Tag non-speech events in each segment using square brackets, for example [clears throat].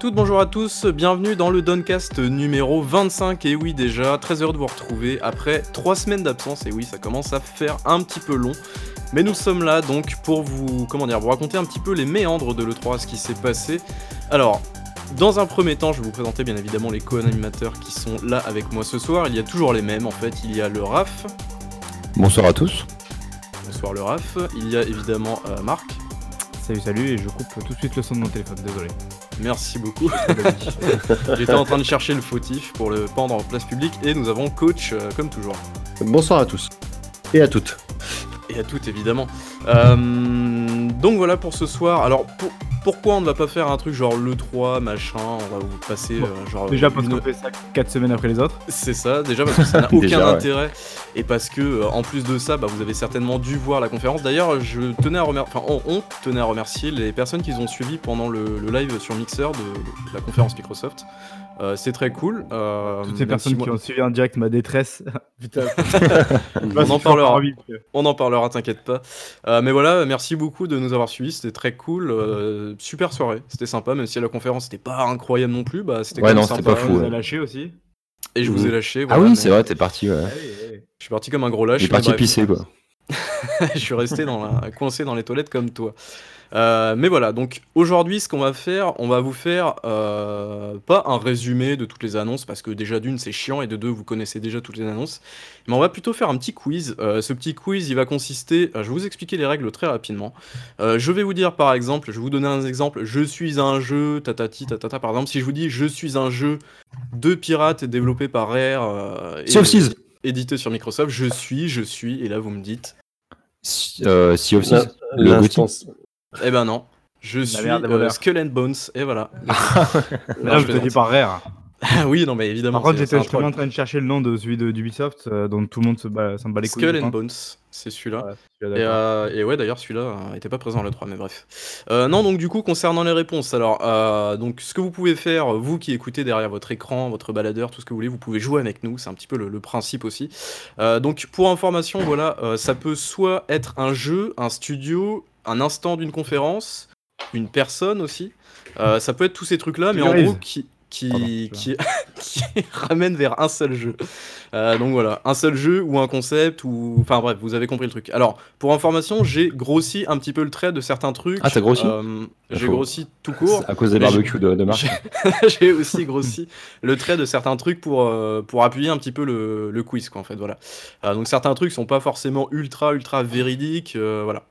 Bonjour à toutes, bonjour à tous, bienvenue dans le Doncast numéro 25. Et oui, déjà, très heureux de vous retrouver après 3 semaines d'absence. Et oui, ça commence à faire un petit peu long. Mais nous sommes là donc pour vous, comment dire, vous raconter un petit peu les méandres de l'E3, ce qui s'est passé. Alors, dans un premier temps, je vais vous présenter bien évidemment les co-animateurs qui sont là avec moi ce soir. Il y a toujours les mêmes en fait. Il y a le RAF. Bonsoir à tous. Bonsoir le RAF. Il y a évidemment euh, Marc. Salut, salut, et je coupe tout de suite le son de mon téléphone, désolé. Merci beaucoup. [laughs] J'étais en train de chercher le fautif pour le pendre en place publique et nous avons coach euh, comme toujours. Bonsoir à tous. Et à toutes. Et à toutes évidemment. Euh, donc voilà pour ce soir. Alors pour- pourquoi on ne va pas faire un truc genre le 3 machin On va vous passer Bon, euh, genre Déjà parce une- qu'on fait ça 4 semaines après les autres. C'est ça, déjà parce que ça n'a [laughs] aucun Déjà, ouais. intérêt et parce que euh, en plus de ça, bah, vous avez certainement dû voir la conférence. D'ailleurs, je tenais à remercier, enfin on, on tenait à remercier les personnes qui ont suivi pendant le, le live sur Mixer de, de la conférence Microsoft. Euh, c'est très cool. euh, Toutes ces si personnes moi- qui ont suivi en direct ma détresse. [laughs] Putain, [laughs] on en parlera. On en parlera, t'inquiète pas. Euh, mais voilà, merci beaucoup de nous avoir suivis, c'était très cool. euh, super soirée, c'était sympa, même si la conférence n'était pas incroyable non plus. Bah, c'était Ouais, quand même non, c'était sympa. pas fou, vous ouais. a lâché aussi. Et je vous ai lâché. Ah voilà, oui, mais c'est vrai, t'es parti, ouais. Allez, Je suis parti comme un gros lâche. T'es mais parti bref. pisser, quoi. [laughs] je suis resté dans la- coincé dans les toilettes comme toi. Euh, mais voilà, donc aujourd'hui, ce qu'on va faire, on va vous faire euh, pas un résumé de toutes les annonces, parce que déjà d'une, c'est chiant, et de deux, vous connaissez déjà toutes les annonces, mais on va plutôt faire un petit quiz. Euh, ce petit quiz, il va consister, euh, je vais vous expliquer les règles très rapidement. Euh, je vais vous dire par exemple, je vais vous donner un exemple, je suis un jeu, tatati, tatata, par exemple, si je vous dis je suis un jeu de pirates développé par Rare, euh, et édité sur Microsoft, je suis, je suis, et là vous me dites, Si- euh, Sea of Là, Thieves. Le l'instance- Eh ben non. Je suis merde, des euh, voleurs. Skull and Bones, et voilà. [laughs] Là, Non, je te dis pas rare. Ah oui, non, mais évidemment. Par contre, c'est- c'est j'étais un justement troll. en train de chercher le nom de celui de d'Ubisoft, euh, dont tout le monde se bat, s'en bat les couilles. Skull je and pense. Bones, c'est celui-là. Ouais, celui-là, Et, d'accord. euh, et ouais, d'ailleurs, celui-là euh, était pas présent le 3, mais bref. Euh, non, donc du coup, concernant les réponses, alors, euh, donc ce que vous pouvez faire, vous qui écoutez derrière votre écran, votre baladeur, tout ce que vous voulez, vous pouvez jouer avec nous, c'est un petit peu le, le principe aussi. Euh, donc, pour information, voilà, euh, ça peut soit être un jeu, un studio, un instant d'une conférence, une personne aussi. Euh, ça peut être tous ces trucs-là, mais en gros, qui, qui, Pardon, qui, [laughs] qui ramène vers un seul jeu. Euh, donc voilà, un seul jeu ou un concept, ou. Enfin bref, vous avez compris le truc. Alors, pour information, j'ai grossi un petit peu le trait de certains trucs. Ah, t'as grossi Euh, J'ai grossi tout court. À cause des barbecues de, de [laughs] j'ai aussi grossi le trait de certains trucs pour, euh, pour appuyer un petit peu le, le quiz, quoi, en fait, voilà. Euh, donc certains trucs sont pas forcément ultra, ultra véridiques, euh, voilà.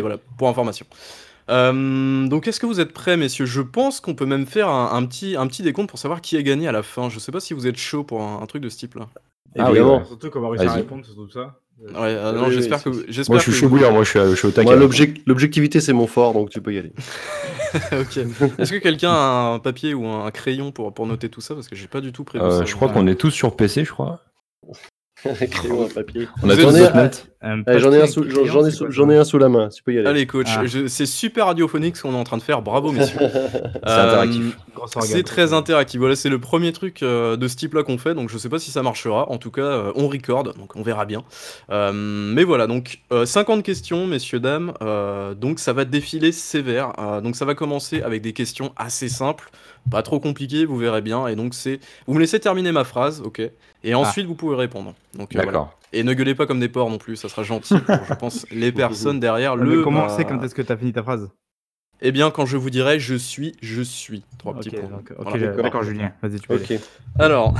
Voilà, pour information. Euh, donc est-ce que vous êtes prêts, messieurs? Je pense qu'on peut même faire un, un petit, un petit décompte pour savoir qui a gagné à la fin. Je sais pas si vous êtes chaud pour un, un truc de ce type-là. Ah oui, ouais. Surtout qu'on va réussir à répondre sur tout ça. Ouais, euh, non, Oui, j'espère que, j'espère Moi, je suis chaud vous- bouillant, moi, je suis, je suis au taquet. L'objectivité, c'est mon fort, donc tu peux y aller. [laughs] ok. Est-ce que quelqu'un a un papier ou un crayon pour, pour noter tout ça? Parce que j'ai pas du tout prévu Euh, ça. je crois qu'on est tous sur PC, je crois. [laughs] Crayon, un papier. On a j'en ai, un sous, avec j'en, crayon, j'en ai c'est sous, quoi, j'en ai un sous la main, tu peux y aller. Allez coach, Ah. je- c'est super radiophonique ce qu'on est en train de faire, bravo [laughs] messieurs. C'est interactif. Grosse organe. C'est très interactif. Voilà, c'est le premier truc euh, de ce type-là qu'on fait, donc je sais pas si ça marchera. En tout cas, euh, on record, donc on verra bien. Euh, mais voilà, donc euh, 50 questions, messieurs dames. Euh, donc ça va défiler sévère. Euh, donc ça va commencer avec des questions assez simples, pas trop compliquées, vous verrez bien. Et donc c'est, vous me laissez terminer ma phrase, ok Et ensuite vous pouvez répondre. Donc euh, voilà. D'accord. Et ne gueulez pas comme des porcs non plus, ça sera gentil pour, je pense, [laughs] les personnes derrière le. mais comment on euh, sait quand est-ce que t'as fini ta phrase? Eh bien, quand je vous dirai je suis, je suis. Trois petits points. donc, ok, Voilà. d'accord, Julien. Vas-y, tu peux. aller. Ok. Alors,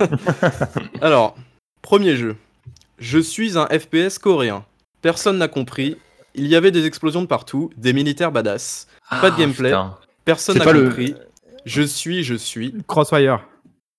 [laughs] alors, premier jeu. Je suis un FPS coréen. Personne n'a compris. Il y avait des explosions de partout, des militaires badass. Pas de gameplay. putain. Personne n'a le- compris. Je suis, je suis. Crossfire.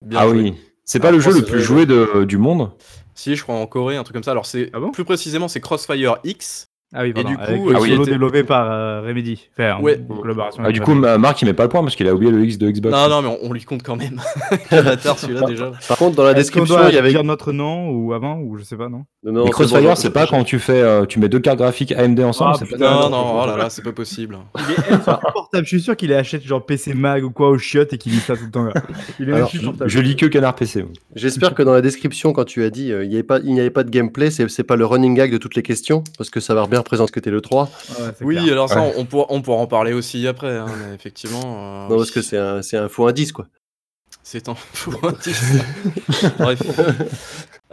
Bien Ah joué. oui. C'est Ah, pas le je jeu le plus joué de- du monde? Si, je crois en Corée, un truc comme ça. Alors, c'est Ah bon? plus précisément, c'est Crossfire X. Ah oui, pardon. du coup, avec euh, le ah oui, solo était- développé par euh, Remedy. Enfin, en Ouais. collaboration Ah, Du coup, Marc, il met pas le point parce qu'il a oublié le X de Xbox. Non, non, mais on, on lui compte quand même. [laughs] Bâtard celui-là déjà. Par contre, dans la description, il y avait. dire notre nom ou avant ou je sais pas, non Non, non, Crossfire, bon, c'est pas quand tu fais, euh, tu mets deux cartes graphiques AMD ensemble. Ah, pas. Non, non, oh là là, c'est pas possible. Il est insupportable. Je suis sûr qu'il achète genre PC Mag ou quoi au chiottes et qu'il lit ça tout le temps. là. Il est Alors. Je lis que Canard PC. J'espère que dans la description, quand tu as dit euh, il n'y avait, pas- de gameplay, c'est c'est pas le running gag de toutes les questions, parce que ça va bien représente que t'es le 3. Ouais, c'est Oui, clair. alors ça, Ouais. on, pourra, on pourra en parler aussi après, hein, mais effectivement. euh, Non, parce que c'est un, c'est un faux indice, quoi. C'est un [laughs] faux indice. Bref.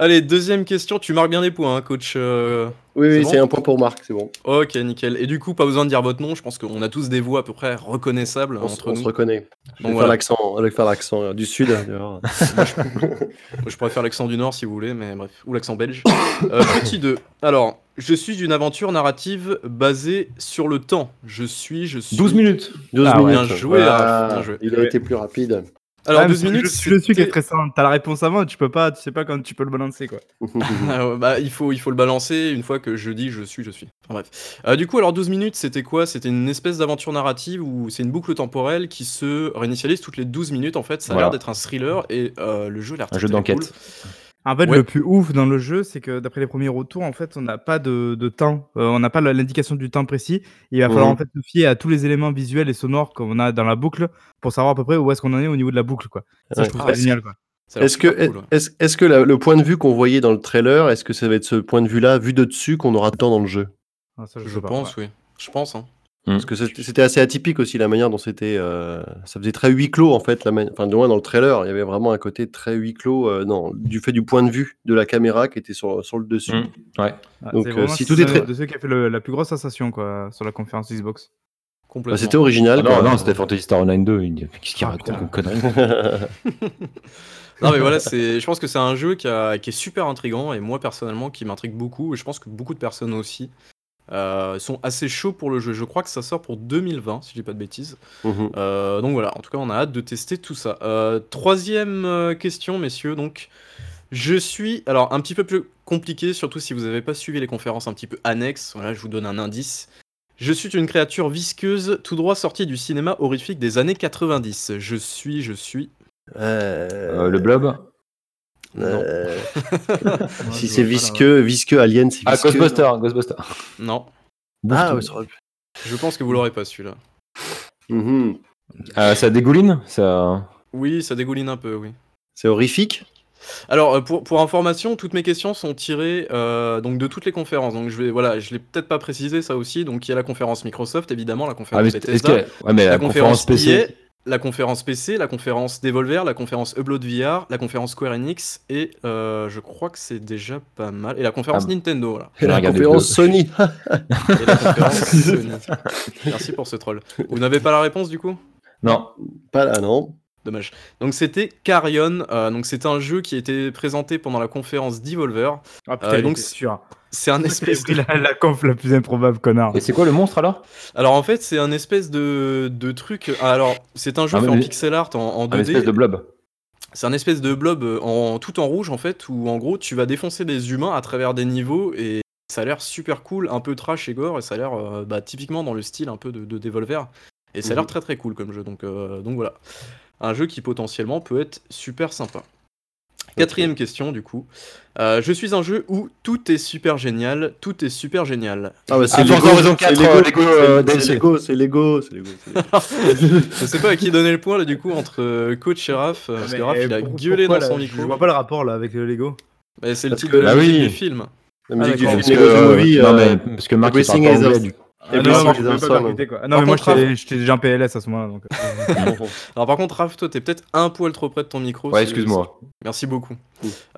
Allez, deuxième question. Tu marques bien des points, hein, coach. euh, Oui, C'est oui, bon c'est un point pour Marc, c'est bon. Ok, nickel. Et du coup, pas besoin de dire votre nom. Je pense qu'on a tous des voix à peu près reconnaissables On, entre on nous. se reconnaît. Je vais Donc faire voilà. faire l'accent euh, du sud. d'ailleurs. [laughs] Je pourrais faire l'accent du Nord si vous voulez, mais bref. Ou l'accent belge. Euh, [coughs] petit 2. Alors, je suis une aventure narrative basée sur le temps. Je suis, je suis. 12 minutes 12 Ah minutes. Bien joué, Voilà. Raph, bien joué. Il a été plus rapide. Alors, Ouais, mais 12 c'est minutes. le jeu- le truc est très simple. T'as la réponse avant, tu peux pas, tu sais pas quand tu peux le balancer quoi. [laughs] Ah bah, il, faut, il faut le balancer une fois que je dis je suis, je suis. Enfin bref. Euh, du coup, alors 12 minutes, c'était quoi? C'était une espèce d'aventure narrative où c'est une boucle temporelle qui se réinitialise toutes les 12 minutes. En fait, ça a Voilà. l'air d'être un thriller et euh, le jeu a l'air Un jeu d'enquête. cool. En fait, Ouais. le plus ouf dans le jeu, c'est que d'après les premiers retours, en fait, on n'a pas de, de temps, Euh, on n'a pas l'indication du temps précis. Il va falloir Mhm. en fait se fier à tous les éléments visuels et sonores qu'on a dans la boucle pour savoir à peu près où est-ce qu'on en est au niveau de la boucle, quoi. Ça, Ouais. je trouve Ah, ça génial, quoi. Est-ce que, super cool, ouais. est-ce, est-ce que la- le point de vue qu'on voyait dans le trailer, est-ce que ça va être ce point de vue-là, vu de dessus, qu'on aura tant dans le jeu? Ah, ça, Je pas, pense, ouais. oui. Je pense. Hein. Parce que c'était assez atypique aussi la manière dont c'était. euh, ça faisait très huis clos en fait. La enfin, du moins dans le trailer, il y avait vraiment un côté très huis clos euh, non, du fait du point de vue de la caméra qui était sur, sur le dessus. Mm. Ouais. Ah, Donc, c'est euh, si tout est très- de ceux qui a fait le- la plus grosse sensation, quoi, sur la conférence Xbox. Complètement. Bah, c'était original. Ah non, non, c'était Fantasy Star Online 2. Il dit, Qu'est-ce qu'il Ah, raconte comme connerie [laughs] [laughs] Non mais voilà, c'est. Je pense que c'est un jeu qui, a- qui est super intrigant et moi personnellement qui m'intrigue beaucoup et je pense que beaucoup de personnes aussi euh, sont assez chauds pour le jeu. Je crois que ça sort pour 2020 si je dis pas de bêtises. Mhm. Euh, donc voilà, en tout cas on a hâte de tester tout ça. Euh, troisième euh, question messieurs, donc je suis alors un petit peu plus compliqué, surtout si vous n'avez pas suivi les conférences un petit peu annexes. Voilà, je vous donne un indice. Je suis une créature visqueuse, tout droit sortie du cinéma horrifique des années 90. Je suis, je suis. Le blob euh, [laughs] si c'est visqueux, visqueux, alien, c'est Ah, visqueux. Ghostbuster, Ghostbuster. non. Ah, Bouffe ouais, tout. ça aurait pu. Je pense que vous l'aurez pas celui-là. Mhm. Euh, ça dégouline ça... Oui, ça dégouline un peu, oui. C'est horrifique. Alors, euh, pour, pour information, toutes mes questions sont tirées euh, donc de toutes les conférences. Donc, je vais, voilà, je l'ai peut-être pas précisé ça aussi. Donc, il y a la conférence Microsoft, évidemment, la Ah, conférence mais est-ce Bethesda, que... Ouais, mais la, conférence PC. EA, la conférence PC, la conférence Devolver, la conférence Upload VR, la conférence Square Enix et euh, je crois que c'est déjà pas mal. Et la conférence Ah. Nintendo, voilà. Vais la conférence Sony. [laughs] Et la conférence Sony. Merci pour ce troll. Vous n'avez pas la réponse du coup? Non. Pas là, non. Dommage. Donc c'était Carrion, euh, donc c'est un jeu qui a été présenté pendant la conférence Devolver. Ah putain, Euh, donc, sûr. C'est un espèce de... la, la conf la plus improbable, connard. Et c'est quoi le monstre alors? Alors en fait c'est un espèce de, de truc... Alors c'est un jeu Ah, fait mais- en pixel art en, en 2D. Un espèce de blob. C'est un espèce de blob euh, en, tout en rouge en fait, où en gros tu vas défoncer des humains à travers des niveaux et ça a l'air super cool, un peu trash et gore, et ça a l'air euh, bah, typiquement dans le style un peu de, de Devolver. Et ça a l'air Mhm. très très cool comme jeu, donc, euh, donc voilà. Un jeu qui potentiellement peut être super sympa. Quatrième question du coup. Euh, je suis un jeu où tout est super génial, tout est super génial. Ah, bah, c'est Ah, Lego. Forza Horizon c'est 4, Lego, euh, Lego, euh, Lego, c'est Lego, c'est Lego. c'est Lego. [laughs] Je sais pas à qui donner le point là du coup entre coach et Raph, parce que Raph il a pour- gueulé dans son micro. Je vois pas le rapport là avec le Lego. Mais c'est le titre que- de la Ah musique oui. du film. La musique du d'accord. film Parce que, Marc il parle anglais. Du... Ah, non, quoi. Ah, non, mais moi contre, j'étais j'étais déjà en PLS à ce moment-là. Donc... euh, [laughs] Alors par contre Raph, toi t'es peut-être un poil trop près de ton micro. Ouais, si- excuse-moi. Merci beaucoup.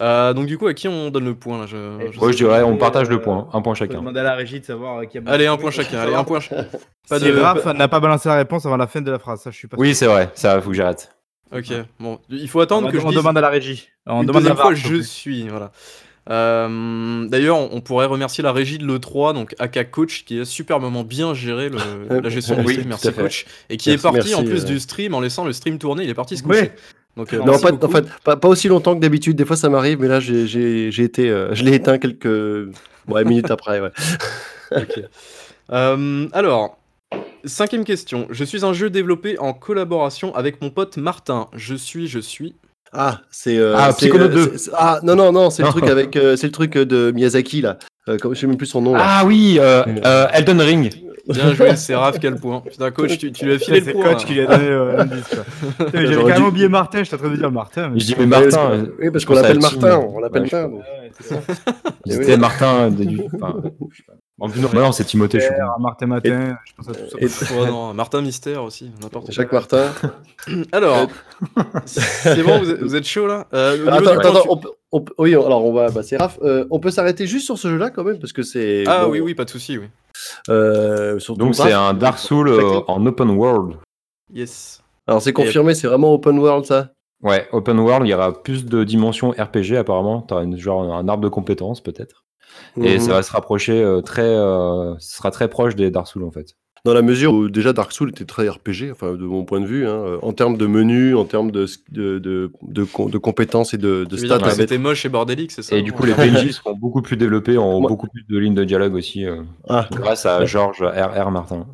Euh, donc du coup à qui on donne le point là je, je Moi sais je dirais on Euh, partage le point, un point chacun. demander à la régie de savoir qui a pas. Allez un point chacun, allez un point. ch- Pas Si de. Raph n'a pas balancé la réponse avant la fin de la phrase, ça je suis pas Oui c'est vrai, ça faut que j'arrête. Ok, bon, il faut on, attendre que je on demande à la régie. On une demande à Var, je suis, voilà. Euh, D'ailleurs, on pourrait remercier la régie de l'E3, donc Aka Coach, qui a superbement bien géré le- [laughs] la gestion du Oui, stream. Merci. Coach. Et qui Merci, est parti en plus euh. du stream en laissant le stream tourner. Il est parti se Ouais. coucher. Donc, euh, Non, pas, en fait, pas, pas aussi longtemps que d'habitude. Des fois, ça m'arrive, mais là, j'ai été, je l'ai éteint quelques ouais, minutes après. Ouais. [laughs] Alors, cinquième question. Je suis un jeu développé en collaboration avec mon pote Martin. Je suis, je suis. Ah, c'est. euh, Ah, c'est, Psychonaut euh, 2. c'est- c'est- Ah, non, non, non, c'est le truc avec, euh, c'est le truc de Miyazaki là. Euh, comme- je sais même plus son nom. Là. Ah oui, euh, euh, Elden Ring. Bien joué, c'est Raph, quel point. Putain, coach, tu, tu lui as filé C'est le point. coach là. qui lui a donné euh, [laughs] l'indice. [laughs] J'avais carrément dû- oublié Martin, j'étais en train de dire Martin. mais- Je dis mais Oui, parce Martin. euh, oui, parce qu'on l'appelle. Martin. On l'appelle [laughs] Martin. C'était Martin du. Non, bah non, c'est Timothée, je suis Martin Matin, je pense à tout ça. Et- [laughs] Oh non, Martin Mystère aussi, n'importe quoi. Jacques Martin. [clears throat] Alors, [laughs] c'est bon, vous êtes, chaud là? Euh, Attends, attends, tu- on on oui, alors on va, bah, c'est Raph. Euh, on peut s'arrêter juste sur ce jeu-là quand même parce que c'est. Ah bon, oui, oui, pas de souci, oui. euh, Donc, c'est un Dark Souls euh, en open world. Yes. Alors c'est confirmé, c'est vraiment open world ça? Ouais, open world, il y aura plus de dimensions RPG apparemment. Tu as genre un arbre de compétences peut-être. Et Mhm. ça va se rapprocher euh, très. euh, ce sera très proche des Dark Souls en fait. Dans la mesure où déjà Dark Souls était très RPG, enfin de mon point de vue, hein, en termes de menu, en termes de, de, de, de, com- de compétences et de, stats. C'était moche et bordélique, c'est ça Et du coup, les [laughs] PNJ seront beaucoup plus développés, en Moi- beaucoup plus de lignes de dialogue aussi, euh, Ah, grâce à Georges R.R. Martin.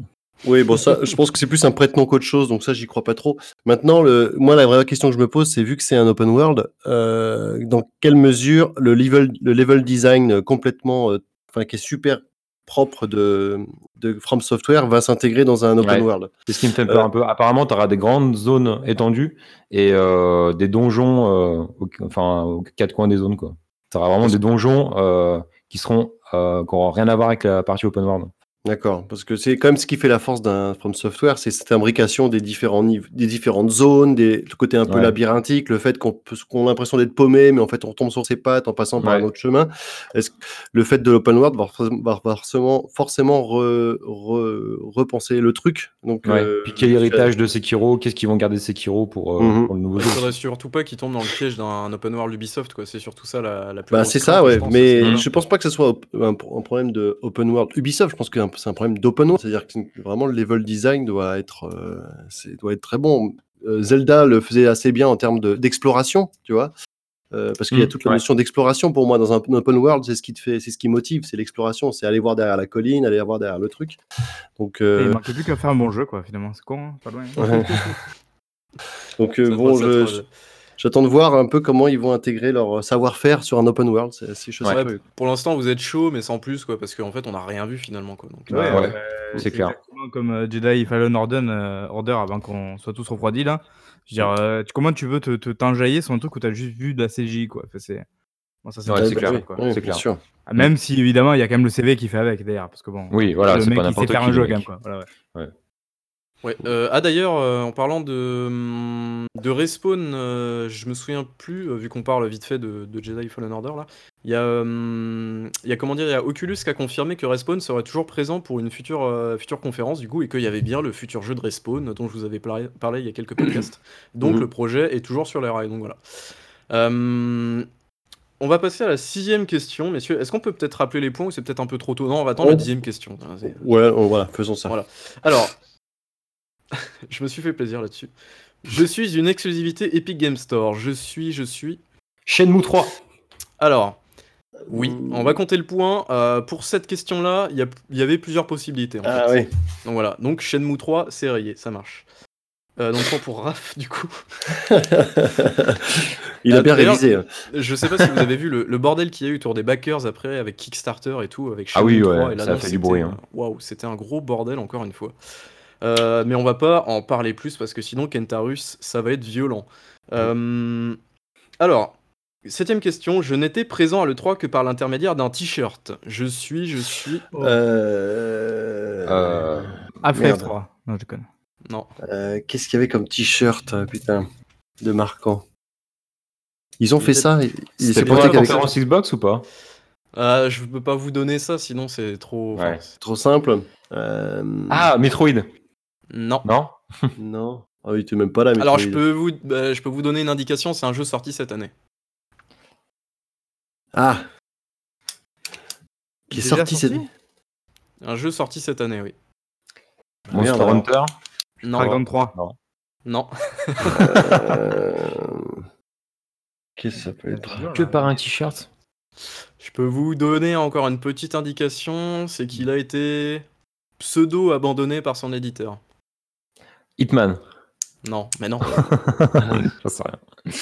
Oui, bon ça, je pense que c'est plus un prête-nom qu'autre chose, donc ça j'y crois pas trop. Maintenant, le, moi la vraie question que je me pose, c'est vu que c'est un open world, euh, dans quelle mesure le level, le level design complètement, euh, enfin qui est super propre de, de From Software va s'intégrer dans un open Ouais. world? C'est ce qui me fait peur un peu. Apparemment, tu auras des grandes zones étendues et euh, des donjons, euh, enfin, aux quatre coins des zones. Tu auras vraiment des donjons euh, qui seront euh, qui n'auront rien à voir avec la partie open world. D'accord, parce que c'est quand même ce qui fait la force d'un From Software, c'est cette imbrication des différents niveaux, des différentes zones, des, le côté un peu Ouais. labyrinthique, le fait qu'on a l'impression d'être paumé, mais en fait on retombe sur ses pattes en passant par un autre chemin. Est-ce que le fait de l'open world va, forc- va forcément, forcément re- re- repenser le truc? Donc, Ouais. euh, Puis quel héritage de Sekiro? Qu'est-ce qu'ils vont garder de Sekiro pour, euh, pour le nouveau Il jeu? faudrait surtout pas qu'ils tombent dans le piège d'un open world Ubisoft, quoi. C'est surtout ça la, la plus Bah, c'est ça, je ouais. pense, Mais je pense pas que ce soit un, un problème de open world. Ubisoft, je pense que c'est un problème d'open world. C'est-à-dire que vraiment le level design doit être, euh, doit être très bon. Euh, Zelda le faisait assez bien en termes de- d'exploration, tu vois. Euh, parce qu'il y a Mm, toute la ouais. notion d'exploration pour moi dans un open world, c'est ce qui te fait, c'est ce qui motive, c'est l'exploration, c'est aller voir derrière la colline, aller voir derrière le truc. Donc, Et euh, Il manquait plus qu'à faire un bon jeu, quoi, finalement. C'est con, hein, pas loin. ouais. [laughs] donc euh, bon, je- j'attends de voir un peu comment ils vont intégrer leur savoir-faire sur un open world. C'est assez chose Ouais, pour l'instant, vous êtes chaud, mais sans plus, quoi, parce qu'en fait, on n'a rien vu finalement, quoi. Donc, Ouais, euh, ouais, euh, c'est clair. Comme euh, Jedi Fallen Order, euh, Order avant qu'on soit tous refroidis là. Je veux dire, euh, tu- comment tu veux te te- t'enjailler sur un truc où t'as juste vu de la CGI quoi? Enfin, c'est... Bon, ça, c'est Ouais, clair. quoi. Oui, c'est clair. sûr. Ah, Même si évidemment il y a quand même le CV qui fait avec d'ailleurs, parce que bon. Oui, voilà, le c'est mec pas il sait n'importe faire qui. un jeu quand même quoi. Voilà, ouais. Euh, ah d'ailleurs, euh, en parlant de, hum, de respawn, euh, je me souviens plus, euh, vu qu'on parle vite fait de, de Jedi Fallen Order là, il y a, hum, y a comment dire, il y a Oculus qui a confirmé que respawn serait toujours présent pour une future, future conférence du coup et qu'il y avait bien le futur jeu de respawn dont je vous avais parlé, parlé il y a quelques podcasts. [coughs] Donc Mhm. le projet est toujours sur les rails. Donc voilà. Euh, on va passer à la sixième question, messieurs. Est-ce qu'on peut peut-être rappeler les points ou c'est peut-être un peu trop tôt? Non, on va attendre Oh. la dixième question. Ouais, on- voilà, faisons ça. Voilà. Alors, [laughs] je me suis fait plaisir là-dessus. Je suis une exclusivité Epic Game Store. Je suis, je suis. Shenmue 3. Alors, oui, on va compter le point. Euh, pour cette question-là, il y, avait plusieurs possibilités. en Ah fait. oui. Donc voilà, donc Shenmue 3, c'est rayé, ça marche. Euh, donc point pour Raph, du coup. [laughs] Il a bien révisé. hein. Je sais pas si vous avez vu le, le bordel qu'il y a eu autour des backers après avec Kickstarter et tout, avec Ah oui, Shenmue ouais, 3 et ça a fait du bruit, hein. euh, Waouh, c'était un gros bordel encore une fois. Euh, mais on va pas en parler plus parce que sinon Kentarus, ça va être violent. Euh, alors, septième question. Je n'étais présent à l'E3 que par l'intermédiaire d'un t-shirt. Je suis, je suis. Euh... Euh, Half-Life Merde. 3. Non, je déconne. Non. euh, Qu'est-ce qu'il y avait comme t-shirt, euh, putain, de marquant? Ils ont fait ça C'est pour la conférence Xbox ou pas? Euh, je peux pas vous donner ça, sinon c'est trop. enfin, Ouais. c'est- trop simple. Euh, Ah, Metroid. Non. Non [laughs] non. Ah oui, tu même pas là. mais Alors tu- je peux vous, bah, je peux vous donner une indication. C'est un jeu sorti cette année. Ah. Qui est sorti, cette. Un jeu sorti cette année, oui. Monster Merde. Hunter. Non. Dragon 3. Non. Euh, Qu'est-ce que ça peut être Que par un t-shirt Je peux vous donner encore une petite indication. C'est qu'il a été pseudo abandonné par son éditeur. Hitman. Non, mais non. [laughs] J'en sais rien.